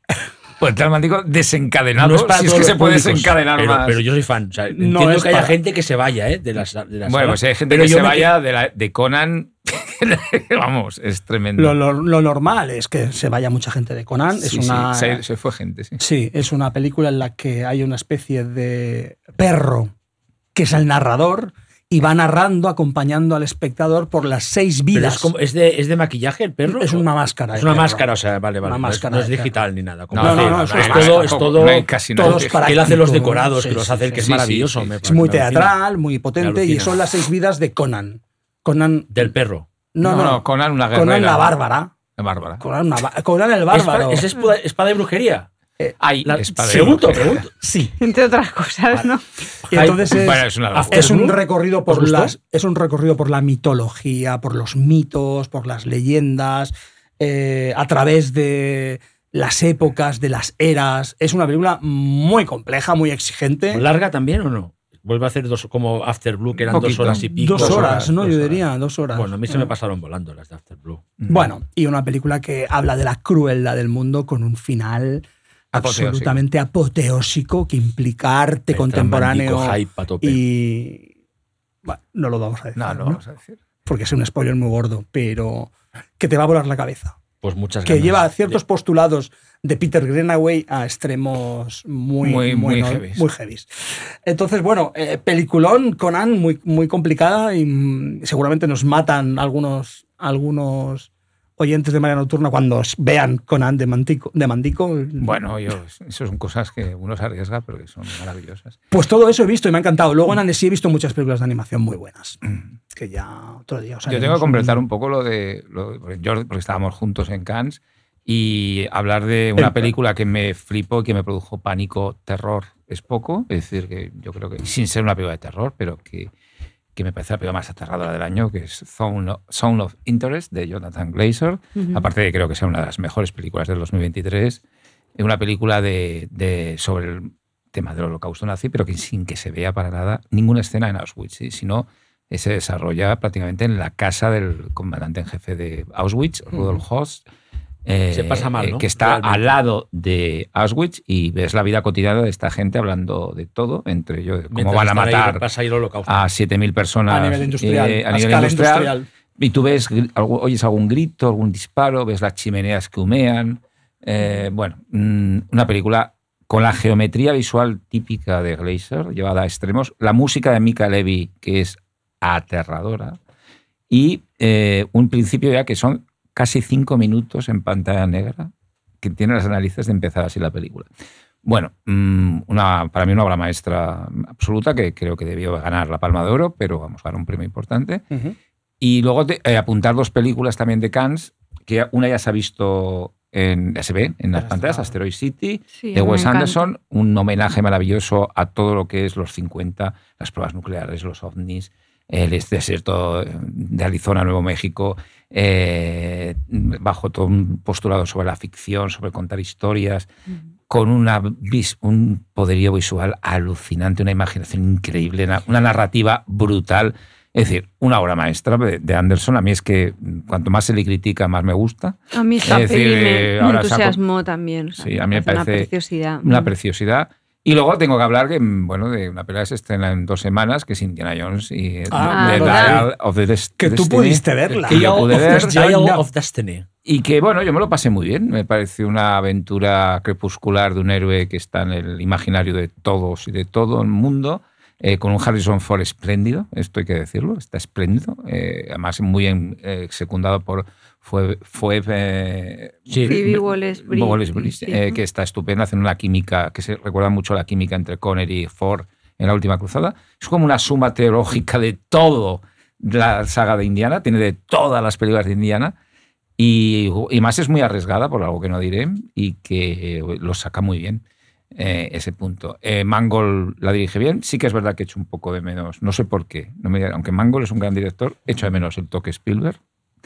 pues tal mandico desencadenado.
No es para
si es que se puede
públicos,
desencadenar
pero,
más.
Pero yo soy fan. O sea,
No
entiendo
es
que haya gente que se vaya ¿eh? de la, sa- de
bueno,
sala.
pues hay gente
Pero
que se
me
vaya de, la- de Conan. Vamos, es tremendo.
lo, lo- lo normal es que se vaya mucha gente de Conan.
Sí,
es
sí,
una,
se, se fue gente, sí.
Sí, es una película en la que hay una especie de perro que es el narrador y va narrando, acompañando al espectador por las seis vidas.
es, como- es de, ¿Es de maquillaje el perro?
Es una máscara.
Es una
perro.
máscara, o sea, vale, vale.
Una
no es- no digital ni nada. como
No, no,
es,
es
todo, es todo.
casi
todos para-
que él hace los decorados,
sí,
que los hace,
sí,
que es
sí,
maravilloso.
sí,
me-
sí.
Es muy teatral, muy potente y son las seis vidas de Conan. Conan.
Del perro.
No, no,
Conan una guerrera.
Conan la bárbara.
La bárbara.
Conan, una Conan el bárbaro.
¿Es, espada, espada de brujería?
Hay
La-
espada de
pregunto, pregunto.
Sí.
Entre otras cosas, ¿no?
Y entonces es,
Bueno, es
es un recorrido
¿os
por las es un recorrido por la mitología, por los mitos, por las leyendas, eh, a través de las épocas, de las eras. Es una película muy compleja, muy exigente.
¿Larga también o no? Vuelve a hacer dos, como After Blue, que eran dos horas y pico.
Dos horas,
horas,
¿no?
dos
Yo
horas.
diría, dos horas.
Bueno, a mí se me pasaron volando las de After Blue.
Bueno, y una película que habla de la crueldad del mundo con un final. Absolutamente apoteósico que implica arte contemporáneo
hype a tope.
y... Bueno, no lo vamos a decir.
No, no vamos a decir.
porque es un spoiler muy gordo, pero que te va a volar la cabeza.
Pues muchas
que
ganas.
lleva ciertos postulados de Peter Greenaway a extremos muy,
Muy- muy
no- muy heavies. Entonces, bueno, eh, peliculón Conan muy, muy complicada y mm, seguramente nos matan algunos, algunos oyentes de María Nocturna cuando vean Conan de, Mantico, de Mandico.
Bueno, yo, eso son cosas que uno se arriesga, pero que son maravillosas.
Pues todo eso he visto y me ha encantado. Luego en Annecy he visto muchas películas de animación muy buenas. Que ya otro día os
Yo tengo que completar un poco lo de. Lo, yo- porque estábamos juntos en Cannes y hablar de una
El-
película que me flipó y que me produjo pánico, terror, es poco. Es decir, que yo creo que, sin ser una película de terror, pero que, que me parece la película más aterradora del año, que es Zone of, Interest de Jonathan Glazer. Aparte de que creo que sea una de las mejores películas del 2023. Es una película de, de- sobre el tema del holocausto nazi, pero que sin que se vea para nada ninguna escena en Auschwitz, ¿sí? sino eh, se desarrolla prácticamente en la casa del comandante en jefe de Auschwitz, Rudolf Hoss. Eh,
Se pasa mal,
eh,
¿no?
Que está
Realmente.
al lado de Auschwitz y ves la vida cotidiana de esta gente hablando de todo, entre ellos, cómo
Mientras
van a matar
ahí
a 7.000 personas
a nivel industrial.
eh, a
a
nivel industrial,
industrial.
y tú ves, oyes algún grito, algún disparo, ves las chimeneas que humean. Eh, bueno, mm, una película con la geometría visual típica de Glazer, llevada a extremos. La música de Mika Levy, que es aterradora. Y eh, un principio ya que son casi cinco minutos en pantalla negra, que tiene las narices de empezar así la película. Bueno, mm, una, para mí una obra maestra absoluta que creo que debió ganar la Palma de Oro, pero vamos a dar un premio importante. Y luego te- eh, apuntar dos películas también de Cannes, que una ya se ha visto en, ya se ve en las pantallas,
está.
Asteroid City,
Sí,
de Wes. Anderson, un homenaje maravilloso a todo lo que es los 50, las pruebas nucleares, los ovnis, el desierto de Arizona, Nuevo México, eh, bajo todo un postulado sobre la ficción, sobre contar historias, con una, un poderío visual alucinante, una imaginación increíble, una, una narrativa brutal. Es decir, una obra maestra de, de Anderson. A mí es que cuanto más se le critica, más me gusta.
A mí
Es decir,
me, me
saco-
entusiasmó también.
Sí, a mí me
una
parece
preciosidad.
Una
Mm.
preciosidad. Y luego tengo que hablar que, mm, bueno, de una película que se estrena en dos semanas, que es Indiana Jones y
Ah,
The. Dial of the Des-
Que tú
Destiny,
pudiste verla.
Que yo pude ver.
the Dial of Destiny.
Y que, bueno, yo me lo pasé muy bien. Me pareció una aventura crepuscular de un héroe que está en el imaginario de todos y de todo el mundo, eh, con un Harrison Ford espléndido, esto hay que decirlo, está espléndido. eh, además, muy bien eh, secundado por fue, fue eh,
Sí.
Phoebe Waller-Bridge.
Wallace-Bridge,
Sí.
eh, que está estupenda, haciendo una química que se recuerda mucho a la química entre Connery y Ford en la última cruzada. Es como una suma teológica de todo la saga de Indiana, tiene de todas las películas de Indiana. Y, y más es muy arriesgada, por algo que no diré, y que eh, lo saca muy bien eh, ese punto. Eh, Mangold la dirige bien, sí que es verdad que he hecho un poco de menos, no sé por qué, no me, aunque Mangold es un gran director, echo de menos el toque Spielberg.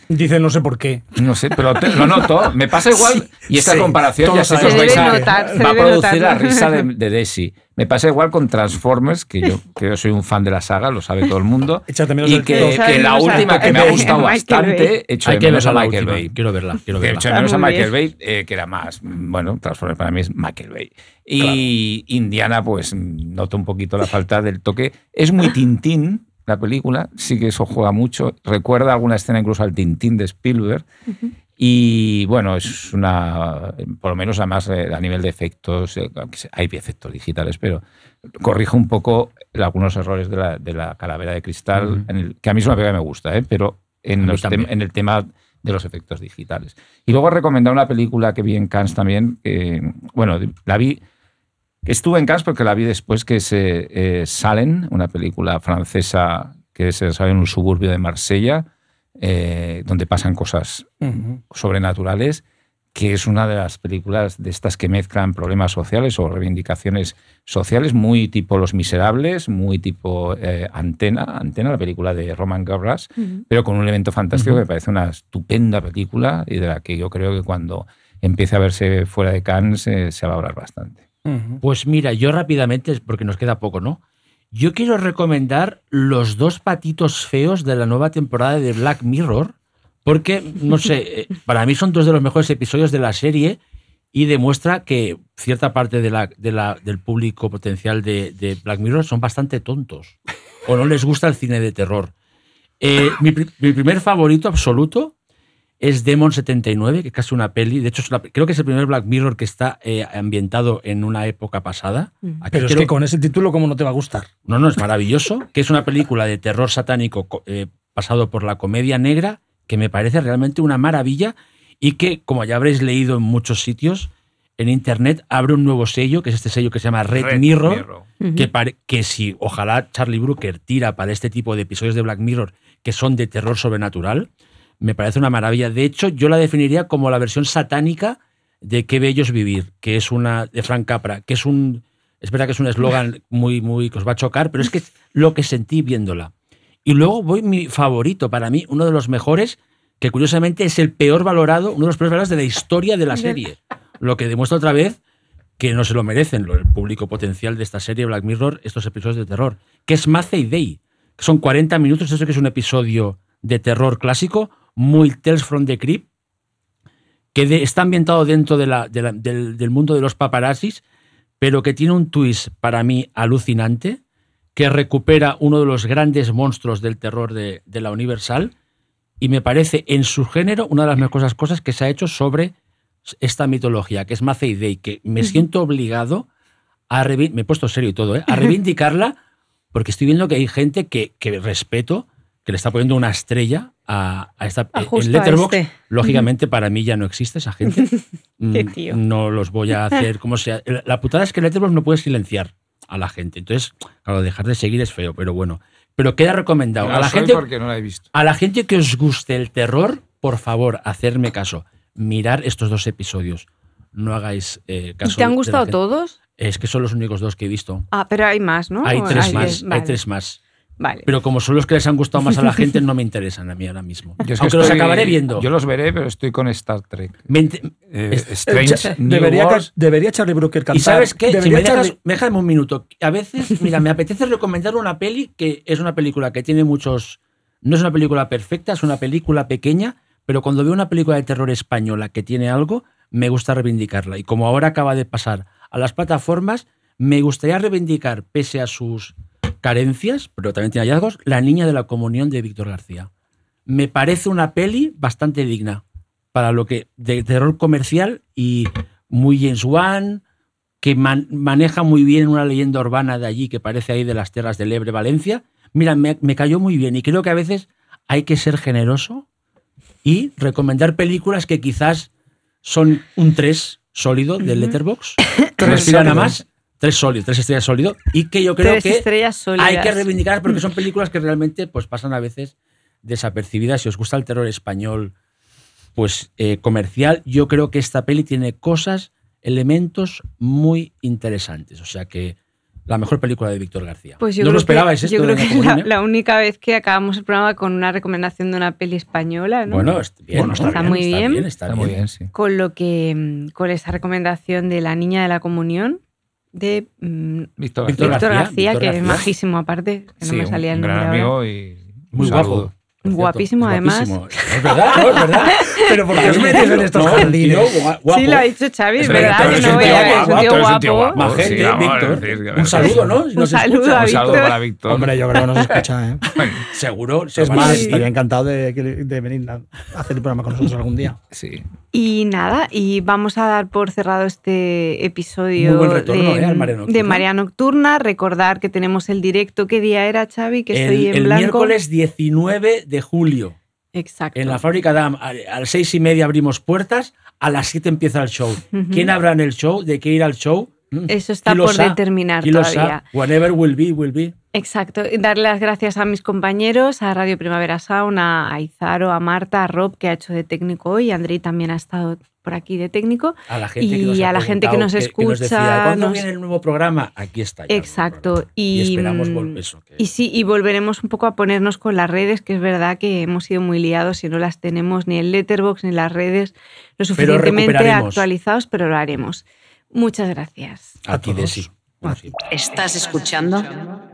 Dice no sé por qué.
No sé, pero te- lo noto. Me pasa igual.
Sí,
y esta
sí,
comparación ya sé que os vais
Se
a,
debe notar,
va a producir la risa de, de Desi. Me pasa igual con Transformers, que yo, que yo soy un fan de la saga, lo sabe todo el mundo.
Échate menos
Y que, que
de
la
a-
última que me ha gustado bastante,
Hay
de
que
menos a Michael. Bay.
Quiero verla, quiero
Que
verla.
hecho de menos a Michael Bay, eh, que era más, bueno, Transformers para mí es Michael Bay. Y Indiana, pues noto un poquito la falta del toque. Es muy Tintín la película, sí que eso juega mucho. Recuerda alguna escena incluso al Tintín de Spielberg. Y bueno, es una, por lo menos además eh, a nivel de efectos, eh, hay efectos digitales, pero corrige un poco algunos errores de la, de la calavera de cristal,
Ujú.
en el- que a mí es una película que me gusta, ¿eh? pero en, los tem- en el tema de los efectos digitales. Y luego recomendar una película que vi en Cannes también, que, bueno, la vi, estuve en Cannes porque la vi después, que es eh, Salen, una película francesa que se desarrolla en un suburbio de Marsella, eh, donde pasan cosas
Ujú.
sobrenaturales, que es una de las películas de estas que mezclan problemas sociales o reivindicaciones sociales, muy tipo Los Miserables, muy tipo eh, Antena, Antena, la película de Roman Gavras,
Ujú.
pero con un elemento fantástico que me parece una estupenda película y de la que yo creo que cuando empiece a verse fuera de Cannes eh, se va a hablar bastante.
Pues mira, yo rápidamente, porque nos queda poco, ¿no? Yo quiero recomendar los dos patitos feos de la nueva temporada de Black Mirror, porque, no sé, eh, para mí son dos de los mejores episodios de la serie y demuestra que cierta parte de la, de la- del público potencial de, de Black Mirror son bastante tontos o no les gusta el cine de terror. Eh, mi primer favorito absoluto es Demon 79, que es casi una peli. De hecho, es la- creo que es el primer Black Mirror que está eh, ambientado en una época pasada.
Mm.
Aquí
Pero es
creo-
que con ese título, ¿cómo no te va a gustar?
No, no, es maravilloso. Que es una película de terror satánico co- eh, pasado por la comedia negra, que me parece realmente una maravilla y que, como ya habréis leído en muchos sitios, en internet abre un nuevo sello, que es este sello que se llama Red,
Red
Mirror,
Ujú.
que, pare- que si ojalá Charlie Brooker tira para este tipo de episodios de Black Mirror que son de terror sobrenatural, me parece una maravilla. De hecho, yo la definiría como la versión satánica de Qué bello es vivir, que es una de Frank Capra, que es un es verdad que es un eslogan muy muy que os va a chocar, pero es que es lo que sentí viéndola. Y luego voy mi favorito para mí, uno de los mejores, que curiosamente es el peor valorado, uno de los peores valorados de la historia de la serie. Lo que demuestra otra vez que no se lo merecen el público potencial de esta serie Black Mirror, estos episodios de terror, que es Mace Day, que son 40 minutos, eso que es un episodio de terror clásico, muy Tales from the Crypt, que de- está ambientado dentro de la- de la- del, del mundo de los paparazzis, pero que tiene un twist para mí alucinante, que recupera uno de los grandes monstruos del terror de, la Universal, y me parece en su género una de las mejores cosas que se ha hecho sobre esta mitología, que es Mace Day, que me siento obligado a reivin- me he puesto serio y todo, ¿eh? a reivindicarla, porque estoy viendo que hay gente que, que respeto, que le está poniendo una estrella a, a esta
Ah,
en
justo a
Letterboxd.
este.
Lógicamente, para mí ya no existe esa gente.
Qué
Mm,
tío.
No los voy a hacer como sea. La- putada es que Letterboxd no puede silenciar a la gente. Entonces, claro, dejar de seguir es feo, pero bueno. Pero queda recomendado. A la gente,
porque no la he visto.
a la gente que os guste el terror, por favor, hacerme caso. Mirar estos dos episodios. No hagáis eh,
¿Y
caso.
te han gustado todos?
Es que son los únicos dos que he visto.
Ah, pero hay más, ¿no?
Hay
¿O
tres
hay
más. Hay
Vale,
tres más.
Vale.
Pero como son los que les han gustado más a la gente, no me interesan a mí ahora mismo.
Yo es que
Aunque los acabaré viendo.
Yo los veré, pero estoy con Star Trek. Eh, Strange New
debería,
Worlds.
debería Charlie Brooker cantar.
¿Y sabes qué? Si me dejas,
Charlie-
me déjame un minuto. A veces, mira, me apetece recomendar una peli que es una película que tiene muchos. No es una película perfecta, es una película pequeña, pero cuando veo una película de terror española que tiene algo, me gusta reivindicarla. Y como ahora acaba de pasar a las plataformas, me gustaría reivindicar, pese a sus carencias, pero también tiene hallazgos, La Niña de la Comunión de Víctor García. Me parece una peli bastante digna para lo que de terror comercial y muy James Wan, que man- maneja muy bien una leyenda urbana de allí que parece ahí de las tierras del Ebre, Valencia. Mira, me, me cayó muy bien y creo que a veces hay que ser generoso y recomendar películas que quizás son un 3 sólido del Letterbox, respiran a más, 3 sólido, 3 estrellas sólido y que yo creo
tres
que hay que reivindicar porque son películas que realmente pues, pasan a veces desapercibidas. Si os gusta el terror español pues eh, comercial, yo creo que esta peli tiene cosas, elementos muy interesantes. O sea que la mejor película de Víctor García.
Pues yo
¿No
creo
lo esperabais
que,
esto?
Yo creo que
la
es la, única vez que acabamos el programa con una recomendación de una peli española, ¿no?
Bueno, está bien,
Bueno,
está,
está
bien,
muy
está
bien.
bien, está
Está muy
bien.
bien, sí.
con lo que mm, con esa recomendación de la niña de la comunión de mm,
Víctor,
García,
que es majísimo aparte, que no me salía el
un gran
nombre ahora.
amigo y
Muy
un
guapo. Por
Guapísimo, además.
guapísimo. Es verdad, ¿no? Es verdad.
Pero ¿por qué os metéis en estos
No,
jardines?
tío, gua- guapo.
Sí, lo ha dicho Xavi, es verdad,
es
no
un
voy
tío
a ver, es un
guapo,
tío
es un tío
guapo.
guapo.
Majete,
Sí,
Víctor.
decir
Un saludo, ¿no? Si
Un
nos
saludo
escucha.
a
Un saludo
Víctor.
para Víctor.
Hombre, yo creo que nos escucha, ¿eh?
Seguro. se
Es más, estaría encantado de, de venir a hacer el programa con nosotros algún día.
Sí.
Y nada, y vamos a dar por cerrado este episodio
Muy buen retorno,
de,
¿eh? al Marea Nocturna.
de Marea Nocturna. Recordar que tenemos el directo. ¿Qué día era, Xavi? Que estoy
el,
en
el
blanco.
miércoles 19 de julio.
Exacto.
En la fábrica DAM, a a las seis y media abrimos puertas, a las siete empieza el show. ¿Quién habrá en el show? ¿De qué ir al show? Mm.
Eso está
¿Quién lo
por determinar
¿Quién lo
todavía.
Whatever will be, will be.
Exacto. Y Darle las gracias a mis compañeros, a Radio Primavera Sound, a a Izaro, a Marta, a Rob, que ha hecho de técnico hoy. Andrei también ha estado por aquí de técnico.
A la gente que
Y
nos ha
a la gente que nos
que nos decía,
escucha,
¿cuándo
nos-
viene el nuevo programa? Aquí está. ya el
Exacto. Y,
Y esperamos
mm,
vol- eso. que-
Y sí, y volveremos un poco a ponernos con las redes, que es verdad que hemos sido muy liados y no las tenemos ni en Letterbox ni en las redes lo suficientemente actualizados, pero lo haremos. Muchas gracias.
a ti,
todos.
Desi.
Estás escuchando